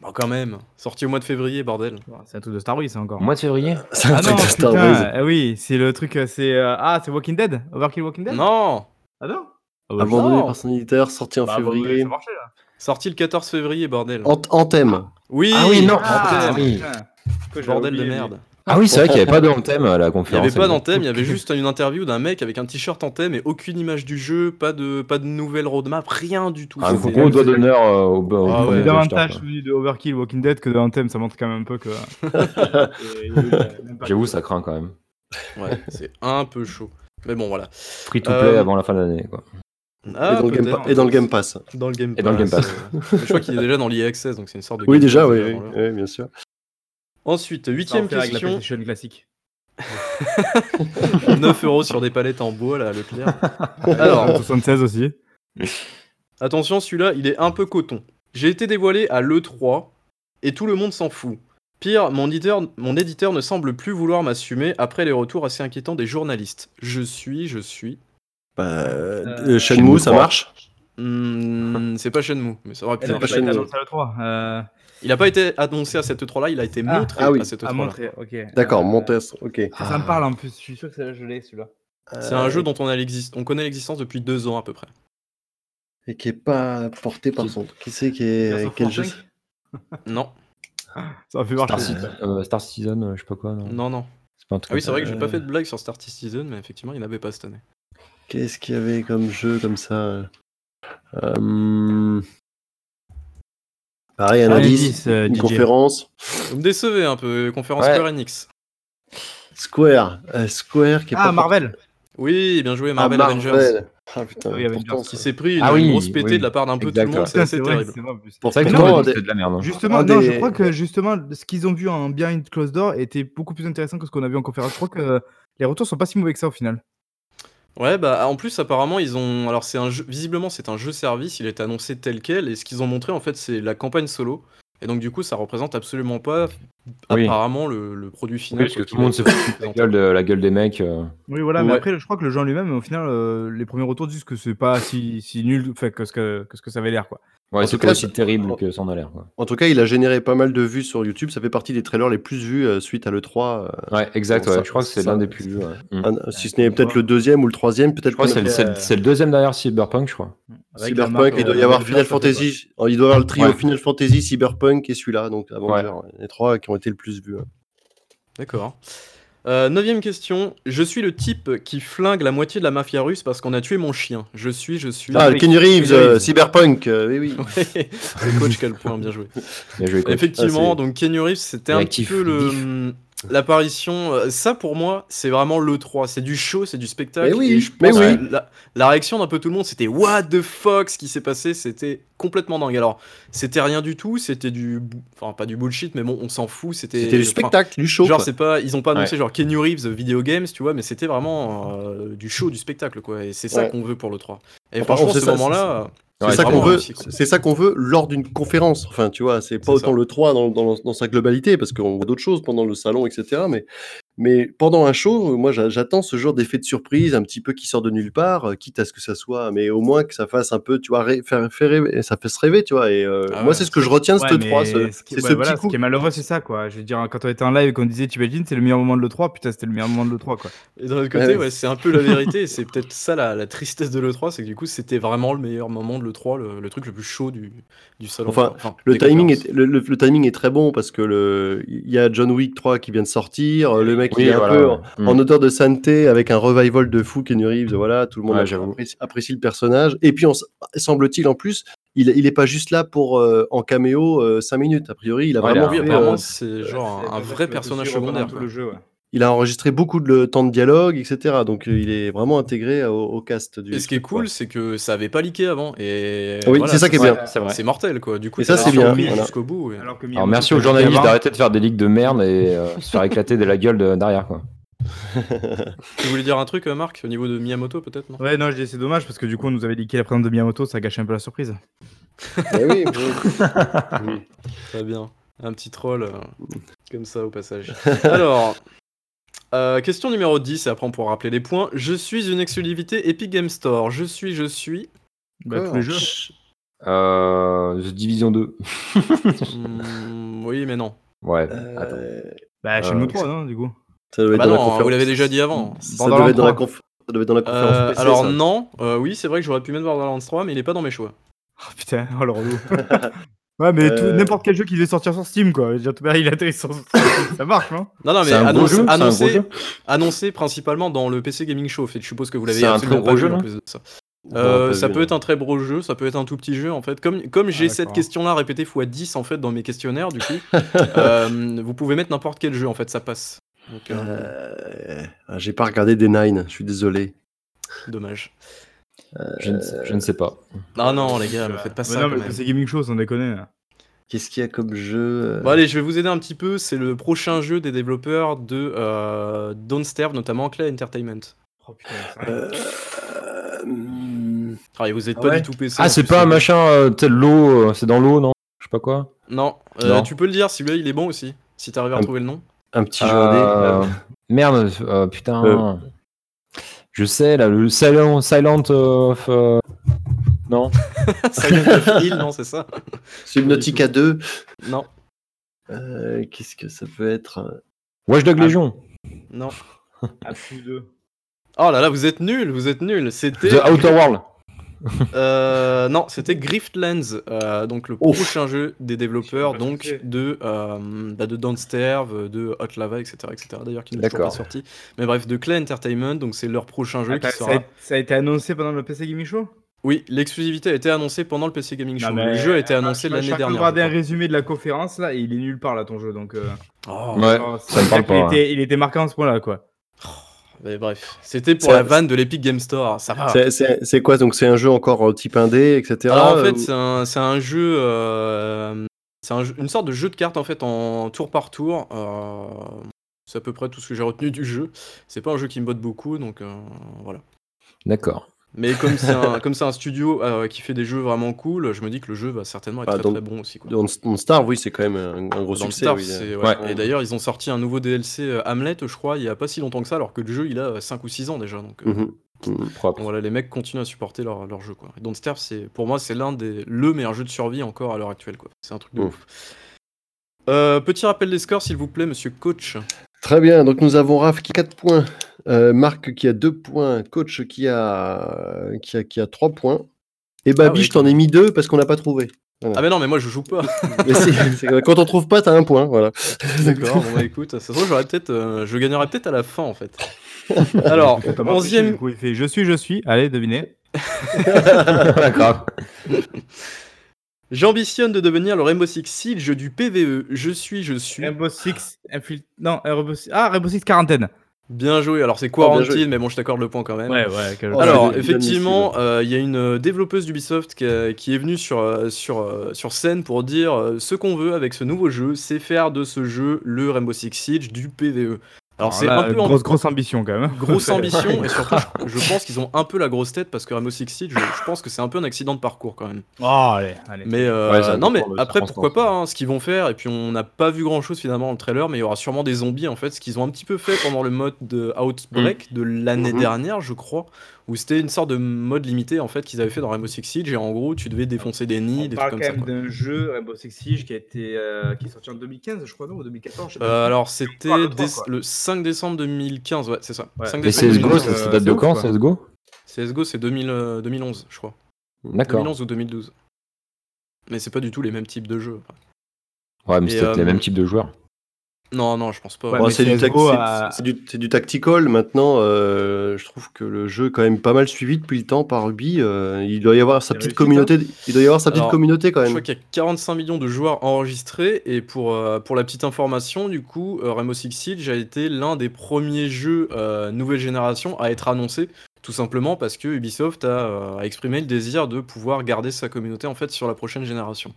Bon, quand même. Sorti au mois de février, bordel. C'est un truc de Star Wars, ça encore. Mois de février C'est un Ah truc non, de Star Wars. ah oui, c'est le truc, euh, c'est euh, ah, c'est Walking Dead, Overkill Walking Dead. Non. Ah non. Ah bah, Abandonné Non. par son éditeur, sorti en bah, février. ça marchait, là. Sorti le 14 février, bordel. En, en thème. Oui. Ah oui, non. Ah, Ah, oui. Bordel de merde. Ah oui, c'est vrai qu'il n'y avait pas d'anthem à la Il n'y conférence. avait pas d'anthem, il y avait juste une interview d'un mec avec un t-shirt anthem et aucune image du jeu, pas de, pas de nouvelle roadmap, rien du tout. Un C'était- gros doigt d'honneur euh, au, au Ah davantage de Overkill Walking Dead que de Anthem, ça montre quand même un peu que. [laughs] Euh, J'avoue, ça craint quand même. Ouais, c'est un peu chaud. Mais bon, voilà. Free to play Euh, avant la fin de l'année. quoi. Ah, et, dans le Game peut-être. Pa- et dans le Game Pass. Dans le Game Et dans le Game Pass. euh, je crois qu'il est déjà dans l'EA Access, donc c'est une sorte de. Oui, Game déjà, Pass oui, avant oui, l'heure. oui, bien sûr. Ensuite, huitième fait avec la question. PlayStation classique. [laughs] 9 euros sur des palettes en bois, là, Leclerc. [laughs] Alors, 76 aussi. attention, celui-là, il est un peu coton. J'ai été dévoilé à l'E3 et tout le monde s'en fout. Pire, mon éditeur, mon éditeur ne semble plus vouloir m'assumer après les retours assez inquiétants des journalistes. Je suis, je suis. Bah, Euh, Shenmue, Shenmue ça 3. marche? Hmm, c'est pas Shenmue, mais ça aurait pu être a pas pas été Shenmue. annoncée à l'E3. Euh, Il a pas été annoncé à cette E3 là, il a été Ah, montré ah oui. à cette à E3 là. montrer, ok. D'accord, Euh. Ok. Ça, ça me parle en plus, je suis sûr que je l'ai celui-là. C'est un jeu dont on, a l'exist- on connaît l'existence depuis deux ans à peu près. Et qui est pas porté par son. Qui c'est qui est. of Quel jeu 5? Non, [laughs] Ça a fait Star, marcher. Citizen, euh, Star Citizen, euh, je sais pas quoi. Non. non, non. C'est pas un truc Ah oui, c'est vrai que j'ai Euh. pas fait de blague sur Star Citizen, mais effectivement, il n'y en avait pas cette année. Qu'est-ce qu'il y avait comme jeu comme ça? Euh, Pareil, un indice, indice, euh, une DJ. conférence. Vous me décevez un peu, conférence Ouais. Square Enix. Square. euh, Square qui est Ah, pas Marvel Oui, bien joué, Ah, Marvel Avengers. Ah putain, Oui, Avengers. Qui s'est pris une, Ah oui, une grosse pétée oui. de la part d'un peu tout le monde, c'est assez c'est vrai, terrible. c'est vrai. Pourtant, C'est vrai que non, des- c'est de la merde. hein. Justement, non, je des- crois que justement, ce qu'ils ont vu en Behind Closed Door était beaucoup plus intéressant que ce qu'on a vu en conférence. Je crois que les retours sont pas si mauvais que ça au final. Ouais, bah en plus, apparemment, ils ont. Alors, c'est un jeu. Visiblement, c'est un jeu service, il est annoncé tel quel, et ce qu'ils ont montré, en fait, c'est la campagne solo. Et donc, du coup, ça représente absolument pas, Oui. apparemment, le, le produit Oui, final. parce que tout le monde se fout de la gueule, de, la gueule des mecs. euh. Oui, voilà, mais après, je crois que le jeu en lui-même, au final, euh, les premiers retours disent que c'est pas si, si nul que, ce que, que ce que ça avait l'air. quoi. Ouais, En c'est tout pas cas, aussi terrible que ça en a l'air. quoi. En tout cas, il a généré pas mal de vues sur YouTube. Ça fait partie des trailers les plus vus euh, suite à l'E3. euh, Ouais, exact. Bon, ouais. ça- je crois que c'est l'un des plus vus. ouais. Mm. un- si ce n'est peut-être le deuxième ou le troisième, peut-être Je crois que c'est le, deuxième derrière Cyberpunk, je crois. Avec Cyberpunk, marque, il doit y avoir Final Fantasy. Oh, Il doit y avoir le trio Ouais. Final Fantasy, Cyberpunk et celui-là, donc ouais. Les trois qui ont été le plus vus. hein. D'accord. Euh, neuvième question. Je suis le type qui flingue la moitié de la mafia russe parce qu'on a tué mon chien. Je suis, je suis. Ah, oui. Kenny Reeves, euh. Cyberpunk, euh, oui, oui. Ouais, le [laughs] coach, quel point, bien joué. Bien joué, coach. Effectivement, Ah, donc Kenny Reeves, c'était un petit peu le l'apparition. euh, Ça pour moi, c'est vraiment le 3 C'est du show, c'est du spectacle. Mais oui, et je mais pense oui. que la, la réaction d'un peu tout le monde, c'était What the fuck, ce qui s'est passé, c'était complètement dingue. Alors, c'était rien du tout, c'était du, enfin pas du bullshit, mais bon, on s'en fout. C'était C'était du spectacle, du show. Genre, c'est pas, ils ont pas annoncé Ouais. genre Kenny Reeves Video Games, tu vois, mais c'était vraiment euh, du show, du spectacle, quoi. Et c'est ça Ouais. qu'on veut pour le 3. Et Enfin, franchement, ce moment-là, C'est Ouais, ça qu'on veut. C'est ça qu'on veut lors d'une conférence. Enfin, tu vois, c'est pas autant ça. le 3 dans, dans, dans sa globalité, parce qu'on voit d'autres choses pendant le salon, etc. Mais, mais pendant un show, moi, j'a- j'attends ce genre d'effet de surprise, un petit peu qui sort de nulle part, euh, quitte à ce que ça soit, mais au moins que ça fasse un peu, tu vois, ré- faire, faire rêver, ça fait se rêver, tu vois. Et euh, Ah moi, c'est ce que je retiens de Ouais, ce mais 3. ce- ce qui- C'est ouais, ce voilà, petit coup. Ce qui est malheureux, c'est ça, quoi. Je veux dire, quand on était en live et qu'on disait, t'imagines, c'est le meilleur moment de l'E3, putain, c'était le meilleur moment de l'E3, quoi. Et d'un autre côté, Ouais. ouais, c'est un peu la vérité, c'est peut-être ça la, la tristesse de l'E3, c'est que du coup, c'était vraiment le meilleur moment de l'E3, le, le truc le plus chaud du, du salon. Enfin. Le timing, est, le, le- le timing est très bon parce que le, il y a John Wick 3 qui vient de sortir, le mec Oui, il est un peu en, Mm. en odeur de sainteté avec un revival de fou Kenny Reeves, voilà, tout le monde Ouais, apprécie, apprécie le personnage. Et puis, on s- semble-t-il en plus, il, il est pas juste là pour euh, en caméo 5 minutes. A priori, il a Ouais, vraiment Oui, fait, apparemment, euh, c'est genre un, un vrai personnage secondaire. tout le jeu, ouais. Il a enregistré beaucoup de temps de dialogue, etc. Donc, euh, il est vraiment intégré au, au cast du. Et ce qui est cool, c'est que ça avait pas leaké avant. Et Oui, voilà, c'est ça qui est bien. C'est mortel, quoi. Du coup, Et ça, c'est bien, voilà. jusqu'au bout. Alors, que Alors Miyamoto, merci aux journalistes d'arrêter de faire des ligues de merde et euh, [laughs] se faire éclater de la gueule de- derrière quoi. [laughs] Tu voulais dire un truc, euh, Marc, au niveau de Miyamoto, peut-être, Ouais, non, je dis c'est dommage parce que du coup, on nous avait liqué la présence de Miyamoto, ça gâchait un peu la surprise. [laughs] Eh oui, oui. Très bien. Un petit troll euh, comme ça au passage. Alors, euh, question numéro 10, et après on pourra rappeler les points. Je suis une exclusivité Epic Game Store. Je suis, je suis. Bah, tous les jeux. Euh, The Division 2. [laughs] Hmm, oui, mais non. Ouais. Euh, Attends. Bah, chez Euh, nous trois, non, du coup. ça devait être Bah dans la non, conférence. vous l'avez déjà dit avant. Ça Borderlands devait être dans la 3. conf- ça devait être dans la conférence. Euh, PC, alors ça. non, euh, oui, c'est vrai que j'aurais pu mettre Borderlands 3, mais il est pas dans mes choix. Oh putain, oh le relou. [laughs] Ouais, mais tout- Euh. n'importe quel jeu qui devait sortir sur Steam, quoi. Tout il atterrit sur Steam, ça marche, non Non, non, mais C'est un gros annoncé, jeu C'est un gros annoncé, jeu annoncé principalement dans le PC Gaming Show. Je suppose que vous l'avez C'est un absolument très pas gros vu jeu, en là plus de ça. Euh, ça vu, peut non. être un très gros jeu, ça peut être un tout petit jeu en fait. Comme, comme j'ai Ah, cette d'accord. question-là répétée x 10 en fait dans mes questionnaires, du coup, [laughs] euh, vous pouvez mettre n'importe quel jeu en fait, ça passe. Donc, euh, J'ai pas regardé des Nine, je suis désolé. dommage. Je, ne sais, je ne sais pas. Ah non, les gars, me faites pas Mais ça. Non, mais. PC Gaming Show, sans déconner. là. Qu'est-ce qu'il y a comme jeu euh, Bon allez, je vais vous aider un petit peu. C'est le prochain jeu des développeurs de euh, Don't Starve, notamment Clay Entertainment. Oh putain, c'est euh, Ah, et vous êtes Ah pas ouais du tout PC. Ah, c'est pas un machin, euh, tel l'eau, euh, c'est dans l'eau, non? Je sais pas quoi. Non, euh, Non. tu peux le dire, celui-là il est bon aussi. Si t'arrives à Un- retrouver le nom. Un petit jeu indé. Euh, Merde, euh, putain. Euh. Je sais, là, le Silent, Silent of. euh, Non [laughs] Silent of Hill, non, c'est ça Subnautica 2. Non, Euh, Qu'est-ce que ça peut être Watch Dog Ah. Legion. non. À [laughs] plus de. Oh là là, vous êtes nuls, vous êtes nuls. C'était. The Outer World. Euh, non, c'était Griftlands, euh, donc le Ouf. prochain jeu des développeurs donc de euh, bah, de Don't Starve, de Hot Lava, etc., etc. D'ailleurs, qui n'est toujours pas sorti. Mais bref, de Clay Entertainment, donc c'est leur prochain jeu Attends, qui ça, sera. a, ça a été annoncé pendant le PC Gaming Show? Oui, l'exclusivité a été annoncée pendant le PC Gaming Show. Non, Le jeu a été Ah, annoncé l'année je suis en train de dernière. regarder je un crois. résumé de la conférence là et il est nulle part là ton jeu donc. euh, Oh, Ouais, genre, ça me parle pas. était, il était marqué en ce point là quoi. Mais bref, c'était pour la vanne de l'Epic Game Store. Ça va. C'est- quoi Donc c'est un jeu encore euh, type indé, etc. Alors en fait, euh, c'est un, c'est un jeu, euh, c'est un une sorte de jeu de cartes en fait en tour par tour. euh, c'est à peu près tout ce que j'ai retenu du jeu. C'est pas un jeu qui me botte beaucoup, donc euh, voilà. D'accord. Mais comme c'est un, [laughs] comme c'est un studio euh, qui fait des jeux vraiment cool, je me dis que le jeu va certainement être Bah, très très bon aussi. Quoi. Don't, Don't Starve, oui, c'est quand même un, un gros Dans succès. Star, oui. c'est- ouais. Ouais. Et d'ailleurs, ils ont sorti un nouveau DLC euh, Hamlet, je crois, il y a pas si longtemps que ça, alors que le jeu il a 5 ou 6 ans déjà. Donc, euh, Mhm. Mhm. Propre. Donc voilà, les mecs continuent à supporter leur, leur jeu quoi. Et Don't Starve, c'est pour moi c'est l'un des le meilleur jeu de survie encore à l'heure actuelle quoi. C'est un truc de ouf. Euh, petit rappel des scores s'il vous plaît, monsieur coach. Très bien, donc nous avons Raph qui a 4 points, euh, Marc qui a 2 points, Coach qui a, qui a, qui a 3 points. Et Babi, oui, je t'en ai mis 2 parce qu'on n'a pas trouvé. Ah mais non mais moi je joue pas. [laughs] Mais si, c'est- quand on trouve pas, t'as un point. Voilà. [laughs] D'accord. bon bah écoute, ça se trouve j'aurais peut-être, euh, je gagnerais peut-être à la fin en fait. [laughs] Alors T'as marqué, onzième. il fait je suis je suis. Allez devinez. D'accord. J'ambitionne de devenir le Rainbow Six Siege du PVE. Je suis, je suis. Rainbow Six infil... non Rainbow Six... ah Rainbow Six quarantaine. Bien joué. Alors c'est Oh. Quarantine, mais bon je t'accorde le point quand même. Ouais ouais. quel- Alors, effectivement, euh, il y a une euh, développeuse d'Ubisoft qui, a- qui est venue sur, euh, sur, euh, sur scène pour dire euh, ce qu'on veut avec ce nouveau jeu, c'est faire de ce jeu le Rainbow Six Siege du PVE. Alors, c'est un peu en- grosse grosse ambition quand même. grosse [laughs] ambition, et surtout, je, je pense qu'ils ont un peu la grosse tête parce que Rainbow Six Siege, je, je pense que c'est un peu un accident de parcours quand même. Oh allez allez. Mais euh, Ouais, non, mais après, pourquoi pas, hein, ce qu'ils vont faire, et puis on n'a pas vu grand chose finalement dans le trailer, mais il y aura sûrement des zombies en fait, ce qu'ils ont un petit peu fait pendant le mode de Outbreak de l'année Mhm. dernière, je crois, où c'était une sorte de mode limité en fait qu'ils avaient fait dans Rainbow Six Siege, et en gros, tu devais défoncer des nids, On des parle trucs quand comme ça. même d'un jeu Rainbow Six Siege qui a été euh, qui est sorti en 2015 je crois non ou 2014. je sais pas. Euh, alors, c'était le trois, dé- quoi. le 5 décembre 2015, ouais, c'est ça. Ouais. 5 Et CSGO, 2015. ça, ça date de quand. CSGO CSGO, c'est 2000, euh, 2011, je crois. D'accord. 2011 ou 2012. Mais c'est pas du tout les mêmes types de jeux. Ouais, mais c'est les mêmes types de joueurs. Non, non, je pense pas. Ouais, Bon, mais c'est du, tac- CS:GO c'est- a- c'est du- c'est du tactical. Maintenant, euh, je trouve que le jeu est quand même pas mal suivi depuis le temps par Ruby. euh, il doit y avoir sa petite communauté. Il doit y avoir sa petite Alors, communauté quand Je même. crois qu'il y a 45 millions de joueurs enregistrés et pour, euh, pour la petite information, du coup, euh, Rainbow Six Siege a été l'un des premiers jeux euh, nouvelle génération à être annoncé, tout simplement parce que Ubisoft a, euh, a exprimé le désir de pouvoir garder sa communauté en fait sur la prochaine génération.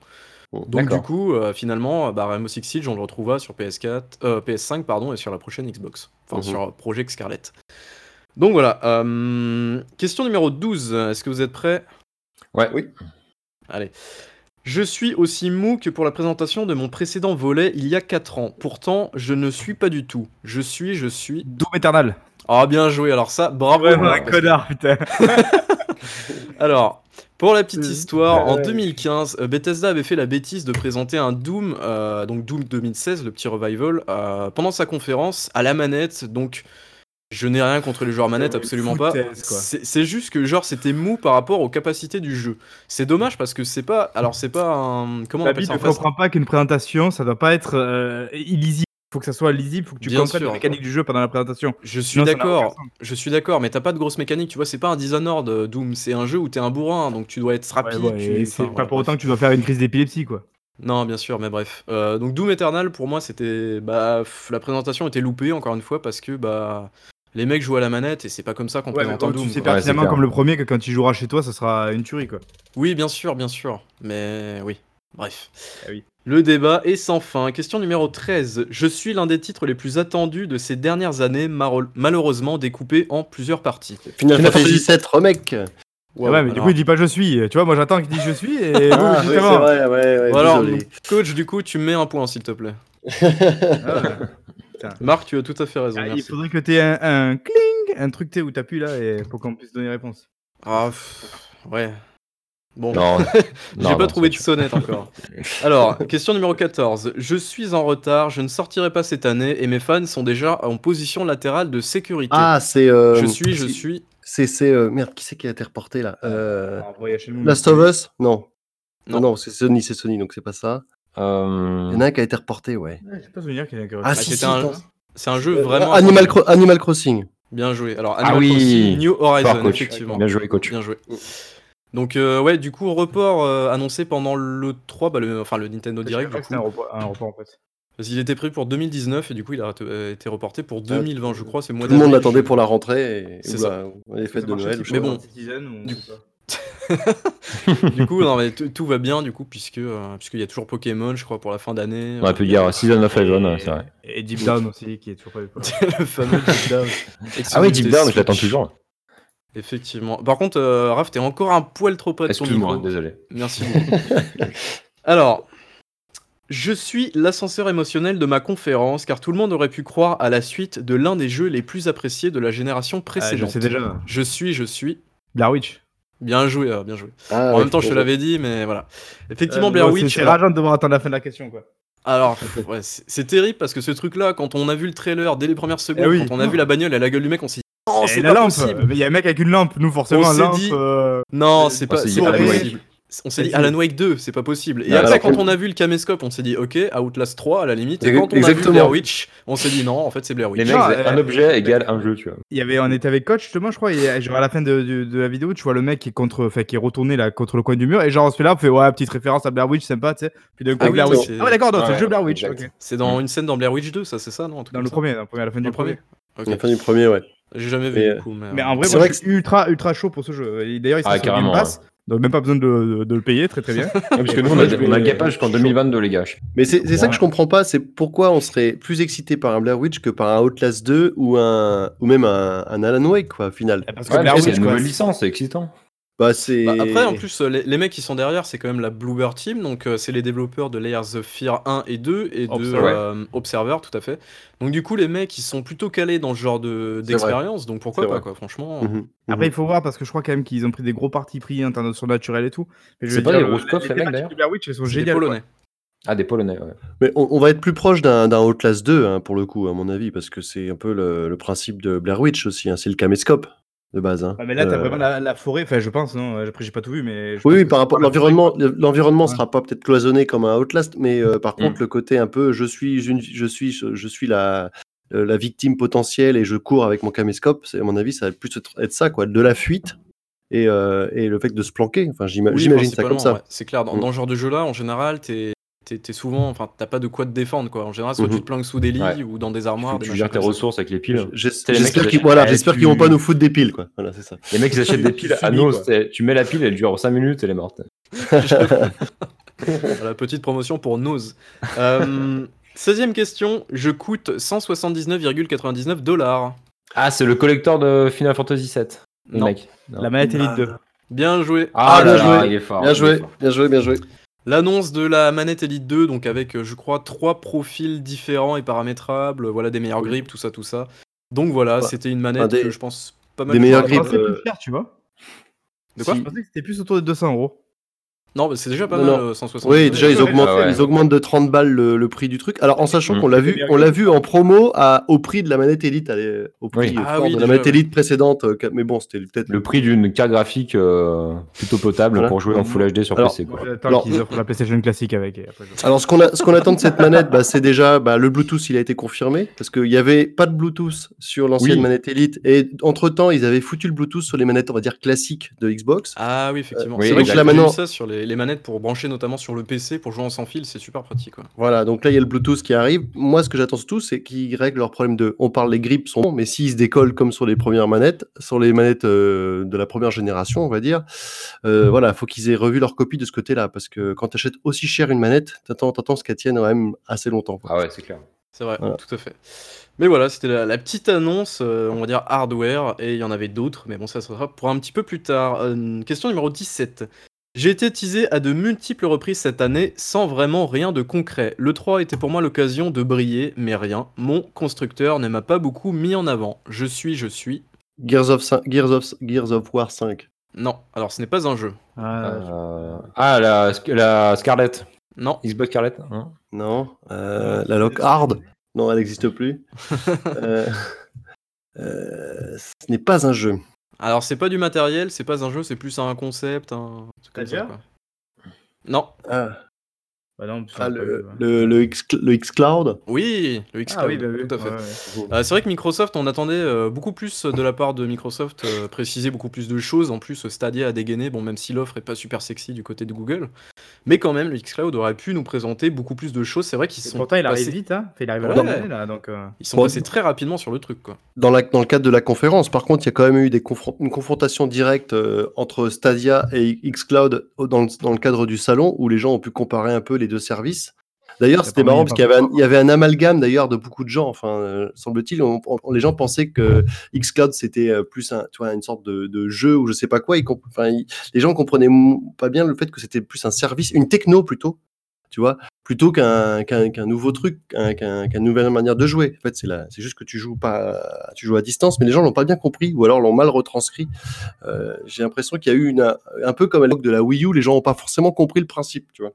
Donc du coup, euh, finalement, euh, bah, Rainbow Six Siege, on le retrouvera sur PS4, euh, PS5 pardon, et sur la prochaine Xbox, enfin Mhm. sur Project Scarlet. Donc voilà. euh, question numéro 12. Est-ce que vous êtes prêts? Ouais. Oui. Allez. Je suis aussi mou que pour la présentation de mon précédent volet il y a 4 ans. Pourtant, je ne suis pas du tout. Je suis, je suis. Doom Eternal. Ah, bien joué. Alors ça, bravo. Vraiment un que- connard putain. [laughs] Alors, pour la petite Euh, histoire, en ouais. 2015, euh, Bethesda avait fait la bêtise de présenter un Doom, euh, donc Doom 2016, le petit revival, euh, pendant sa conférence à la manette. Donc, Je n'ai rien contre les joueurs manettes, absolument pas. C'est juste que genre c'était mou par rapport aux capacités du jeu. C'est dommage parce que c'est pas. Alors c'est pas un. Comment on appelle David ça ne en comprend pas qu'une présentation, ça doit pas être euh, illisible. Faut que ça soit lisible, faut que tu Bien comprennes sûr. la mécanique du jeu pendant la présentation. Je suis d'accord, je suis d'accord, mais t'as pas de grosse mécanique, tu vois, c'est pas un Dishonored euh, Doom, c'est un jeu où t'es un bourrin, donc tu dois être rapide. Ouais, ouais, tu- et c'est enfin, pas voilà, pour bref. autant que tu dois faire une crise d'épilepsie, quoi. Non, bien sûr, mais bref. Euh, donc Doom Eternal, pour moi, c'était... Bah, la présentation était loupée, encore une fois, parce que, bah... Les mecs jouent à la manette et c'est pas comme ça qu'on présente un Doom. tu sais quoi. Ouais, c'est pertinemment comme le premier que quand tu joueras chez toi, ça sera une tuerie, quoi. Oui, bien sûr, bien sûr. Mais oui, bref. Ah oui. Le débat est sans fin. Question numéro 13. Je suis l'un des titres les plus attendus de ces dernières années, maro- malheureusement découpé en plusieurs parties. Final Fantasy Fantasy- VII Remake. Ah ouais, mais du coup, il dit pas je suis. Tu vois, moi j'attends qu'il dise je suis et [laughs] Ah, oui, c'est vrai, ouais, ouais, Bon, alors, désolé. coach, du coup, tu me mets un point, s'il te plaît. [laughs] Ah, Marc, tu as tout à fait raison. Ah, il faudrait que tu aies un, un cling, un truc tu sais, où t'appuies là et pour qu'on puisse donner réponse. Ah, pff, ouais. Bon, [laughs] Non, j'ai pas non, trouvé de sonnette encore. [laughs] Alors, question numéro 14. Je suis en retard, je ne sortirai pas cette année et mes fans sont déjà en position latérale de sécurité. Ah, c'est. euh, je suis, je suis. C'est. c'est, euh, Merde, qui c'est qui a été reporté là euh, Alors, bon, il y a chez nous, Last of Us? Non. Non. Non, c'est Sony, c'est Sony, donc c'est pas ça. Euh, Il y en a un qui a été reporté, ouais. Ouais, J'ai pas souvenir qu'il y en a qui Ah, Bah, si, si, un-. C'est un jeu Euh, vraiment. Animal, Cro- Animal Crossing. Bien joué. Alors, Ah Animal oui. Crossing New Horizon, coach. effectivement. Bien joué, coach. Bien joué. Donc, euh, ouais, du coup, report euh, annoncé pendant le 3, bah, le, enfin le Nintendo Direct. Du C'est un coup, report, un report en fait. parce qu'il était prévu pour 2019 et du coup, il a euh, été reporté pour 2020, je crois. C'est Tout le monde l'attendait pour la rentrée et C'est ça. les fêtes de Noël. Mais bon. ou [laughs] Du- coup, non, mais tout va bien, du coup, puisque euh, puisqu'il y a toujours Pokémon, je crois, pour la fin d'année. On aurait pu dire Season of Heaven, c'est vrai. Et Deep Down aussi, qui est toujours pas eu. [laughs] le fameux Deep Down. [laughs] Ah oui, Deep Down, je l'attends toujours. Effectivement. Par contre, euh, Raph, t'es encore un poil trop près de ton micro. désolé. Merci beaucoup. [laughs] Alors, je suis l'ascenseur émotionnel de ma conférence, car tout le monde aurait pu croire à la suite de l'un des jeux les plus appréciés de la génération Ah, je précédente. sais déjà. Je suis, je suis. Blair Witch. Bien joué, euh, bien joué. Ah, en ouais, même temps, je te l'avais dit, mais voilà. Effectivement, Euh, Blair Witch. C'est alors- rageant de devoir attendre la fin de la question, quoi. Alors, [laughs] ouais, c'est c'est terrible parce que ce truc-là, quand on a vu le trailer dès les premières secondes, Eh oui. quand on a vu la bagnole et la gueule du mec, on s'est Et c'est la pas lampe. il y a un mec avec une lampe, nous forcément, On s'est lampe. dit- euh, Non, Euh, c'est pas c'est possible. On s'est dit. Alan Wake 2, c'est pas possible. Et Bah, après, quand on- a vu le caméscope, on s'est dit ok, Outlast 3 à la limite. Et quand on a vu exactement. Blair Witch, on s'est dit non, en fait c'est Blair Les Witch. mecs, Non, c'est euh, un objet égale un jeu, tu vois. Il y avait, on était avec coach justement, je crois, et genre à la fin de, de- de la vidéo, tu vois le mec qui est contre, enfin, qui est retourné là contre le coin du mur, et genre on se fait là, on fait ouais, petite référence à Blair Witch, sympa, tu sais. Puis d'un coup, Ah Blair Witch. Ah ouais, d'accord, c'est le Ouais, jeu Blair Witch. C'est dans une scène dans Blair Witch 2, ça c'est ça, non un truc Dans le premier, dans le premier, à la fin Dans du le premier. La fin du premier, ouais. J'ai jamais vu Mais, du coup. Mais, Mais euh, en vrai, C'est moi, vrai je que ultra, ultra chaud pour ce jeu. D'ailleurs, il Ah, sera sur Game Pass, donc même pas besoin de, de- de le payer, très très bien. [laughs] Parce que nous, on a, on a gapage jusqu'en 2022, les gars. Mais c'est c'est ça que je comprends pas, c'est pourquoi on serait plus excité par un Blair Witch que par un Outlast 2 ou un ou même un, un Alan Wake quoi, au final. Parce que Ouais, Blair c'est Witch, une nouvelle licence, c'est excitant. Bah c'est. Bah, après, en plus, euh, les, les mecs qui sont derrière, c'est quand même la Bluebird Team, donc euh, c'est les développeurs de Layers of Fear 1 et 2 et de Observer. euh, Observer, tout à fait. Donc du coup, les mecs, ils sont plutôt calés dans ce genre de- d'expérience, donc pourquoi C'est pas, vrai. quoi, franchement. Mhm, Après, mhm. il faut voir parce que je crois quand même qu'ils ont pris des gros partis pris internationaux naturels et tout. Mais je C'est veux pas dire, des le- grosses coffres, les mecs, d'ailleurs de Blair Witch, elles sont C'est des géniales. quoi. Polonais. Ah, des Polonais, ouais. Mais on, on va être plus proche d'un d'un Outlast 2 hein, pour le coup, à mon avis, parce que c'est un peu le, le principe de Blair Witch aussi. hein, c'est le caméscope de base. hein. Ah, mais là, t'as Euh, vraiment la, la forêt, enfin, je pense, non Après, j'ai pas tout vu, mais. Oui, oui, par rapport forêt, l'environnement, l'environnement Ouais. sera pas peut-être cloisonné comme un Outlast, mais euh, par Mm. contre le côté un peu, je suis une, je suis, je suis la, euh, la victime potentielle et je cours avec mon caméscope. À mon avis, ça va plus être être ça, quoi, de la fuite et, euh, et le fait de se planquer. Enfin, Oui, j'imagine ça comme ça. ouais. C'est clair, dans, Mm. dans ce genre de jeu-là, en général, t'es t'es- souvent, enfin, t'as pas de quoi te défendre, quoi. En général, soit Mhm. tu te planques sous des lits Ouais. ou dans des armoires. des tu gères tes ressources avec les piles. J'espère qui qu'ils voilà, j'espère qu'ils vont pas nous foutre des piles, quoi. Voilà, c'est ça. Les mecs, ils achètent des [laughs] piles à nos, tu mets la pile, elle dure 5 minutes, elle est morte. [laughs] Voilà, petite promotion pour Nose. Euh, 16ème question, je coûte 179,99 dollars. Ah, c'est le collector de Final Fantasy VII. Non. mec. Non. La manette Elite 2. Bien joué. Ah, Ah, bien là là, joué. il est fort. Bien il est joué, bien joué, bien joué. L'annonce de la manette Elite 2, donc avec, euh, je crois, trois profils différents et paramétrables, voilà, des meilleures grippes, tout ça, tout ça. Donc voilà, Ouais. c'était une manette Enfin, des- que je pense pas mal des pensais grippes, plus euh, cher, tu vois. De quoi Je pensais que c'était plus autour de 200 euros. Non, mais c'est déjà pas Non, mal, non. euh, 160 Oui, déjà ils augmentent, Ah ouais. ils augmentent de 30 balles le, le prix du truc. Alors en sachant Mm. qu'on l'a vu, on l'a vu en promo à, au prix de la manette Elite, allez, au prix Oui. euh, Ah oui, de la manette ouais. Elite précédente. euh, Mais bon, c'était peut-être Le prix d'une carte graphique euh, plutôt potable Voilà. pour jouer en Full HD sur Alors, PC. Quoi. Alors- qu'ils offrent la PlayStation classique avec. et après, je- Alors, ce qu'on a- ce qu'on attend de cette manette, bah, c'est déjà bah, le Bluetooth, il a été confirmé parce qu'il n'y avait pas de Bluetooth sur l'ancienne Oui. manette Elite et entre temps, ils avaient foutu le Bluetooth sur les manettes, on va dire classiques de Xbox. Ah oui, effectivement. c'est vrai que Là, maintenant- sur les, les manettes pour brancher notamment sur le PC pour jouer en sans fil, c'est super pratique. Quoi. Voilà, donc là, il y a le Bluetooth qui arrive. Moi, ce que j'attends surtout, c'est qu'ils règlent leur problème de. On parle, les grips sont bons, mais s'ils se décollent comme sur les premières manettes, sur les manettes euh, de la première génération, on va dire, euh, voilà, faut qu'ils aient revu leur copie de ce côté-là parce que quand tu achètes aussi cher une manette, t'attends, t'attends ce qu'elle tienne quand même assez longtemps. quoi. Ah ouais, c'est clair. C'est vrai, Voilà. tout à fait. Mais voilà, c'était la, la petite annonce, euh, on va dire hardware, et il y en avait d'autres, mais bon, ça sera pour un petit peu plus tard. Euh, question numéro 17. J'ai été teasé à de multiples reprises cette année sans vraiment rien de concret. Le 3 était pour moi l'occasion de briller, mais rien. Mon constructeur ne m'a pas beaucoup mis en avant. Je suis, je suis. Gears of, Gears of, Gears of War 5. Non, alors ce n'est pas un jeu. Ah, Euh, Ah, la, la Scarlett. Non, Xbox Scarlett hein Non. Euh, la Lock Hard. Non, elle n'existe plus. [laughs] Euh, euh, ce n'est pas un jeu. Alors c'est pas du matériel, c'est pas un jeu, c'est plus un concept, un truc comme ça, Stadia quoi. Non, Ah, bah non, ah, le, ouais. le, le, X, le Xcloud? oui, le Xcloud, Ah oui, bah oui. tout à fait. ouais, ouais. Euh, c'est vrai que Microsoft, on attendait euh, beaucoup plus de la part de Microsoft, euh, préciser beaucoup plus de choses. En plus, Stadia a dégainé, bon, même si l'offre est pas super sexy du côté de Google. Mais quand même, le Xcloud aurait pu nous présenter beaucoup plus de choses. C'est vrai qu'ils sont, pourtant, il arrive passés, vite, hein. Enfin, il arrive à Ouais. la là, donc. euh, ils sont Bon, passés très rapidement sur le truc, quoi. Dans, la, dans le cadre de la conférence, par contre, il y a quand même eu des confron- une confrontation directe euh, entre Stadia et Xcloud dans le, dans le cadre du salon où les gens ont pu comparer un peu les deux services. D'ailleurs, c'était marrant parce qu'il y avait, un, il y avait un amalgame d'ailleurs de beaucoup de gens. Enfin, euh, semble-t-il, les gens pensaient que Xcloud c'était euh, plus un, tu vois, une sorte de, de jeu ou je sais pas quoi. Ils comp- enfin, ils- les gens comprenaient pas bien le fait que c'était plus un service, une techno plutôt, tu vois, plutôt qu'un nouveau truc, qu'un qu'un- qu'une nouvelle manière de jouer. En fait, c'est juste que tu joues pas, tu joues à distance, mais les gens l'ont pas bien compris ou alors l'ont mal retranscrit. Euh, J'ai l'impression qu'il y a eu une, un peu comme à l'époque de la Wii U, les gens n'ont pas forcément compris le principe, tu vois,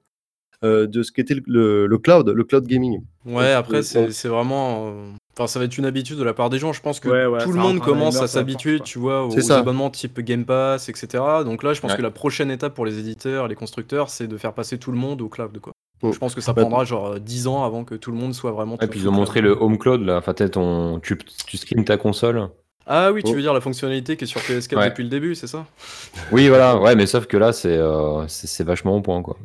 de ce qu'était le, le- le cloud, le cloud gaming. Ouais, après, euh, c'est c'est vraiment. euh, Enfin, ça va être une habitude de la part des gens. Je pense que Ouais, ouais, tout le monde commence à s'habituer, tu vois, aux, abonnements type Game Pass, etc. Donc là, je pense Ouais. que la prochaine étape pour les éditeurs, les constructeurs, c'est de faire passer tout le monde au cloud, quoi. Mm. Je pense que ça Bah, prendra genre euh, 10 ans avant que tout le monde soit vraiment. Et puis ils ont montré le Home Cloud, là. Enfin, peut-être on... tu, tu streams ta console. Ah oui, tu Oh. veux dire la fonctionnalité qui est sur PS4 Ouais. depuis le début, c'est ça? Oui, voilà, ouais, mais sauf que là, c'est euh, c'est c'est vachement au point, quoi.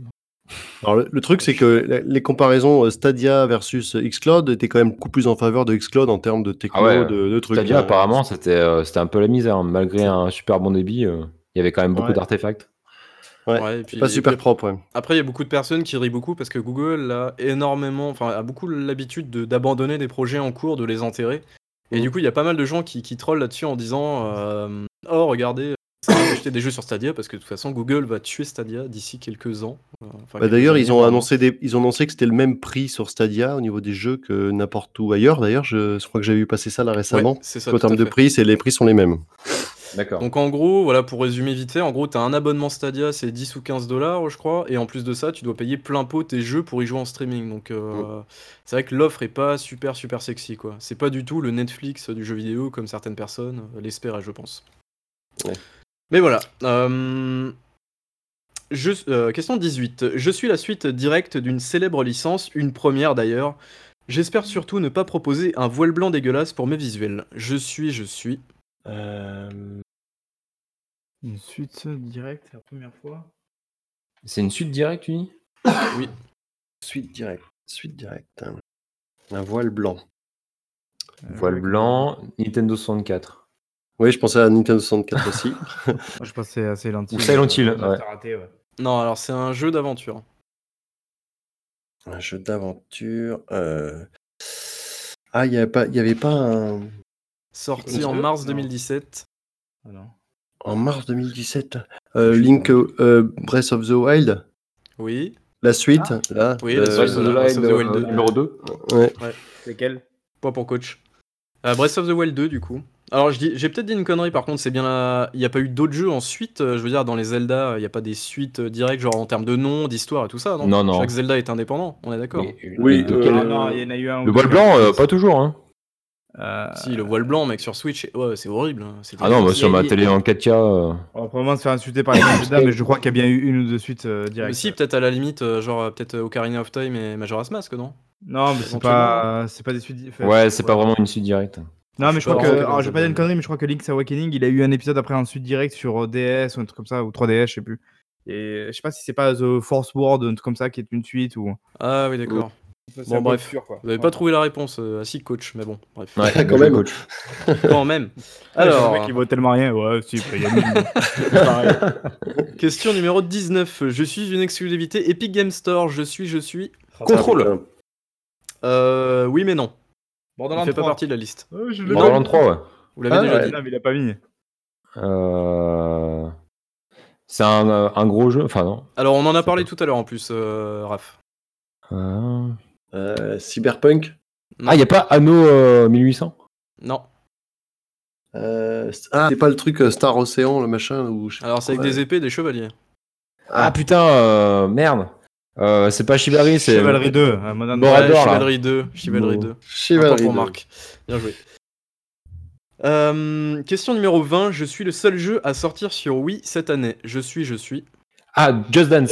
Alors le, le truc, c'est que la- les comparaisons euh, Stadia versus Xcloud étaient quand même beaucoup plus en faveur de Xcloud en termes de techno, Ah ouais, de, de trucs. Stadia, euh, apparemment, c'était euh, c'était un peu la misère. hein. Malgré un super bon débit, euh, il y avait quand même beaucoup Ouais. d'artefacts. Ouais, et puis, pas et super puis propre. ouais. Après, il y a beaucoup de personnes qui rient beaucoup parce que Google a énormément, enfin, a beaucoup l'habitude de- d'abandonner des projets en cours, de les enterrer. Et Mhm. du coup, il y a pas mal de gens qui, qui trollent là-dessus en disant euh, Oh, regardez, d'acheter des jeux sur Stadia parce que de toute façon, Google va tuer Stadia d'ici quelques ans. Enfin, Bah, d'ailleurs, ils ont annoncé des, ils ont annoncé que c'était le même prix sur Stadia au niveau des jeux que n'importe où ailleurs. D'ailleurs, je, je crois que j'avais vu passer ça là récemment. Ouais, c'est ça. en termes de prix, c'est les prix sont les mêmes. D'accord. Donc en gros, voilà, pour résumer vite fait, en gros, t'as un abonnement Stadia, c'est 10 ou 15 dollars, je crois, et en plus de ça, tu dois payer plein pot tes jeux pour y jouer en streaming. Donc euh, c'est vrai que l'offre est pas super super sexy, quoi. C'est pas du tout le Netflix du jeu vidéo comme certaines personnes euh, l'espéraient, je pense. Ouais. Mais voilà. euh, je- euh, question 18. Je suis la suite directe d'une célèbre licence, une première d'ailleurs. J'espère surtout ne pas proposer un voile blanc dégueulasse pour mes visuels. Je suis, je suis. Une suite directe, c'est la première fois. C'est une suite directe, tu dis [coughs] Suite directe. Suite directe. Un voile blanc. Euh, Voile blanc, Nintendo 64. Oui, je pensais à Nintendo 64 aussi. [laughs] Je pensais à Silent Hill. Ou Silent Hill, euh, ouais. t'as raté, ouais. Non, alors c'est un jeu d'aventure. un jeu d'aventure. euh, Ah, il n'y avait, pas- il y avait pas un. Sorti Est-ce en mars non. 2017. Ah non. En mars 2017. euh, Link euh, Breath of the Wild. Oui. La suite. là, Oui, la suite, Breath of the voilà, Breath of the Wild, Wild euh, 2. numéro 2. ouais. C'est quel Pas pour coach. Euh, Breath of the Wild 2, du coup. Alors, j'ai peut-être dit une connerie, par contre, c'est bien la... Il n'y a pas eu d'autres jeux ensuite, euh, je veux dire, dans les Zelda, il n'y a pas des suites euh, directes, genre en termes de nom, d'histoire et tout ça, non? Non, non. Chaque Zelda est indépendant, on est d'accord Oui, de euh, quel- Ah non, il y en a eu un. ou Le voile deux. blanc, euh, pas toujours. Hein. Euh, Si, le voile blanc, mec, sur Switch, ouais, c'est horrible. hein, c'est Ah non, moi sur ma télé en 4K. euh, On va probablement se faire insulter par les Zelda, mais je crois qu'il y a bien eu une ou deux suites euh, Mais directes. si, peut-être à la limite, euh, genre, euh, peut-être euh, Ocarina of Time et Majora's Mask, non? Non, mais c'est Éventuellement. pas, c'est pas des suites. enfin, Ouais, c'est pas vraiment une suite directe. Non, mais je crois que. Alors, je vais pas dire une connerie, mais je crois que Link's Awakening, il a eu un épisode après en suite direct sur euh, DS ou un truc comme ça, ou 3DS, je sais plus. Et je sais pas si c'est pas The Force World, un truc comme ça, qui est une suite ou. Ah oui, d'accord. Bon, bref. obscur, quoi. Vous n'avez pas trouvé la réponse, euh, ah si, coach, mais bon, bref. Ouais, [laughs] Quand même. coach. Quand même. [laughs] Alors. Le mec, il vaut tellement rien. Ouais, si, il y a [laughs] question numéro 19. Je suis une exclusivité Epic Game Store, je suis, je suis. Contrôle. Ah, putain. Euh, oui, mais non. Il Borderlands fait pas 3. partie de la liste. Ouais, je l'ai Borderlands 3, ouais. Vous l'avez Ah, déjà ouais. dit. Non, mais il a pas mis. Euh, C'est un, euh, un gros jeu. Enfin, non. Alors, on en a parlé tout à l'heure en plus, euh, Raph. Euh, Euh, Cyberpunk. Ah, il n'y a pas Anno euh, 1800 Non. Euh, ah, c'est pas le truc Star Ocean, le machin ou Alors, c'est avec Ouais. des épées et des chevaliers. Ah putain, euh, merde. Euh, c'est pas Chivalry, c'est. Chevalerie 2. euh, Modern Bon, Warfare. Borador, là. Chivalry 2. Chivalry Bon. 2. Un Chivalry point pour 2. Marc. Bien joué. Euh, question numéro 20. Je suis le seul jeu à sortir sur Wii cette année. Je suis, je suis. Ah, Just Dance.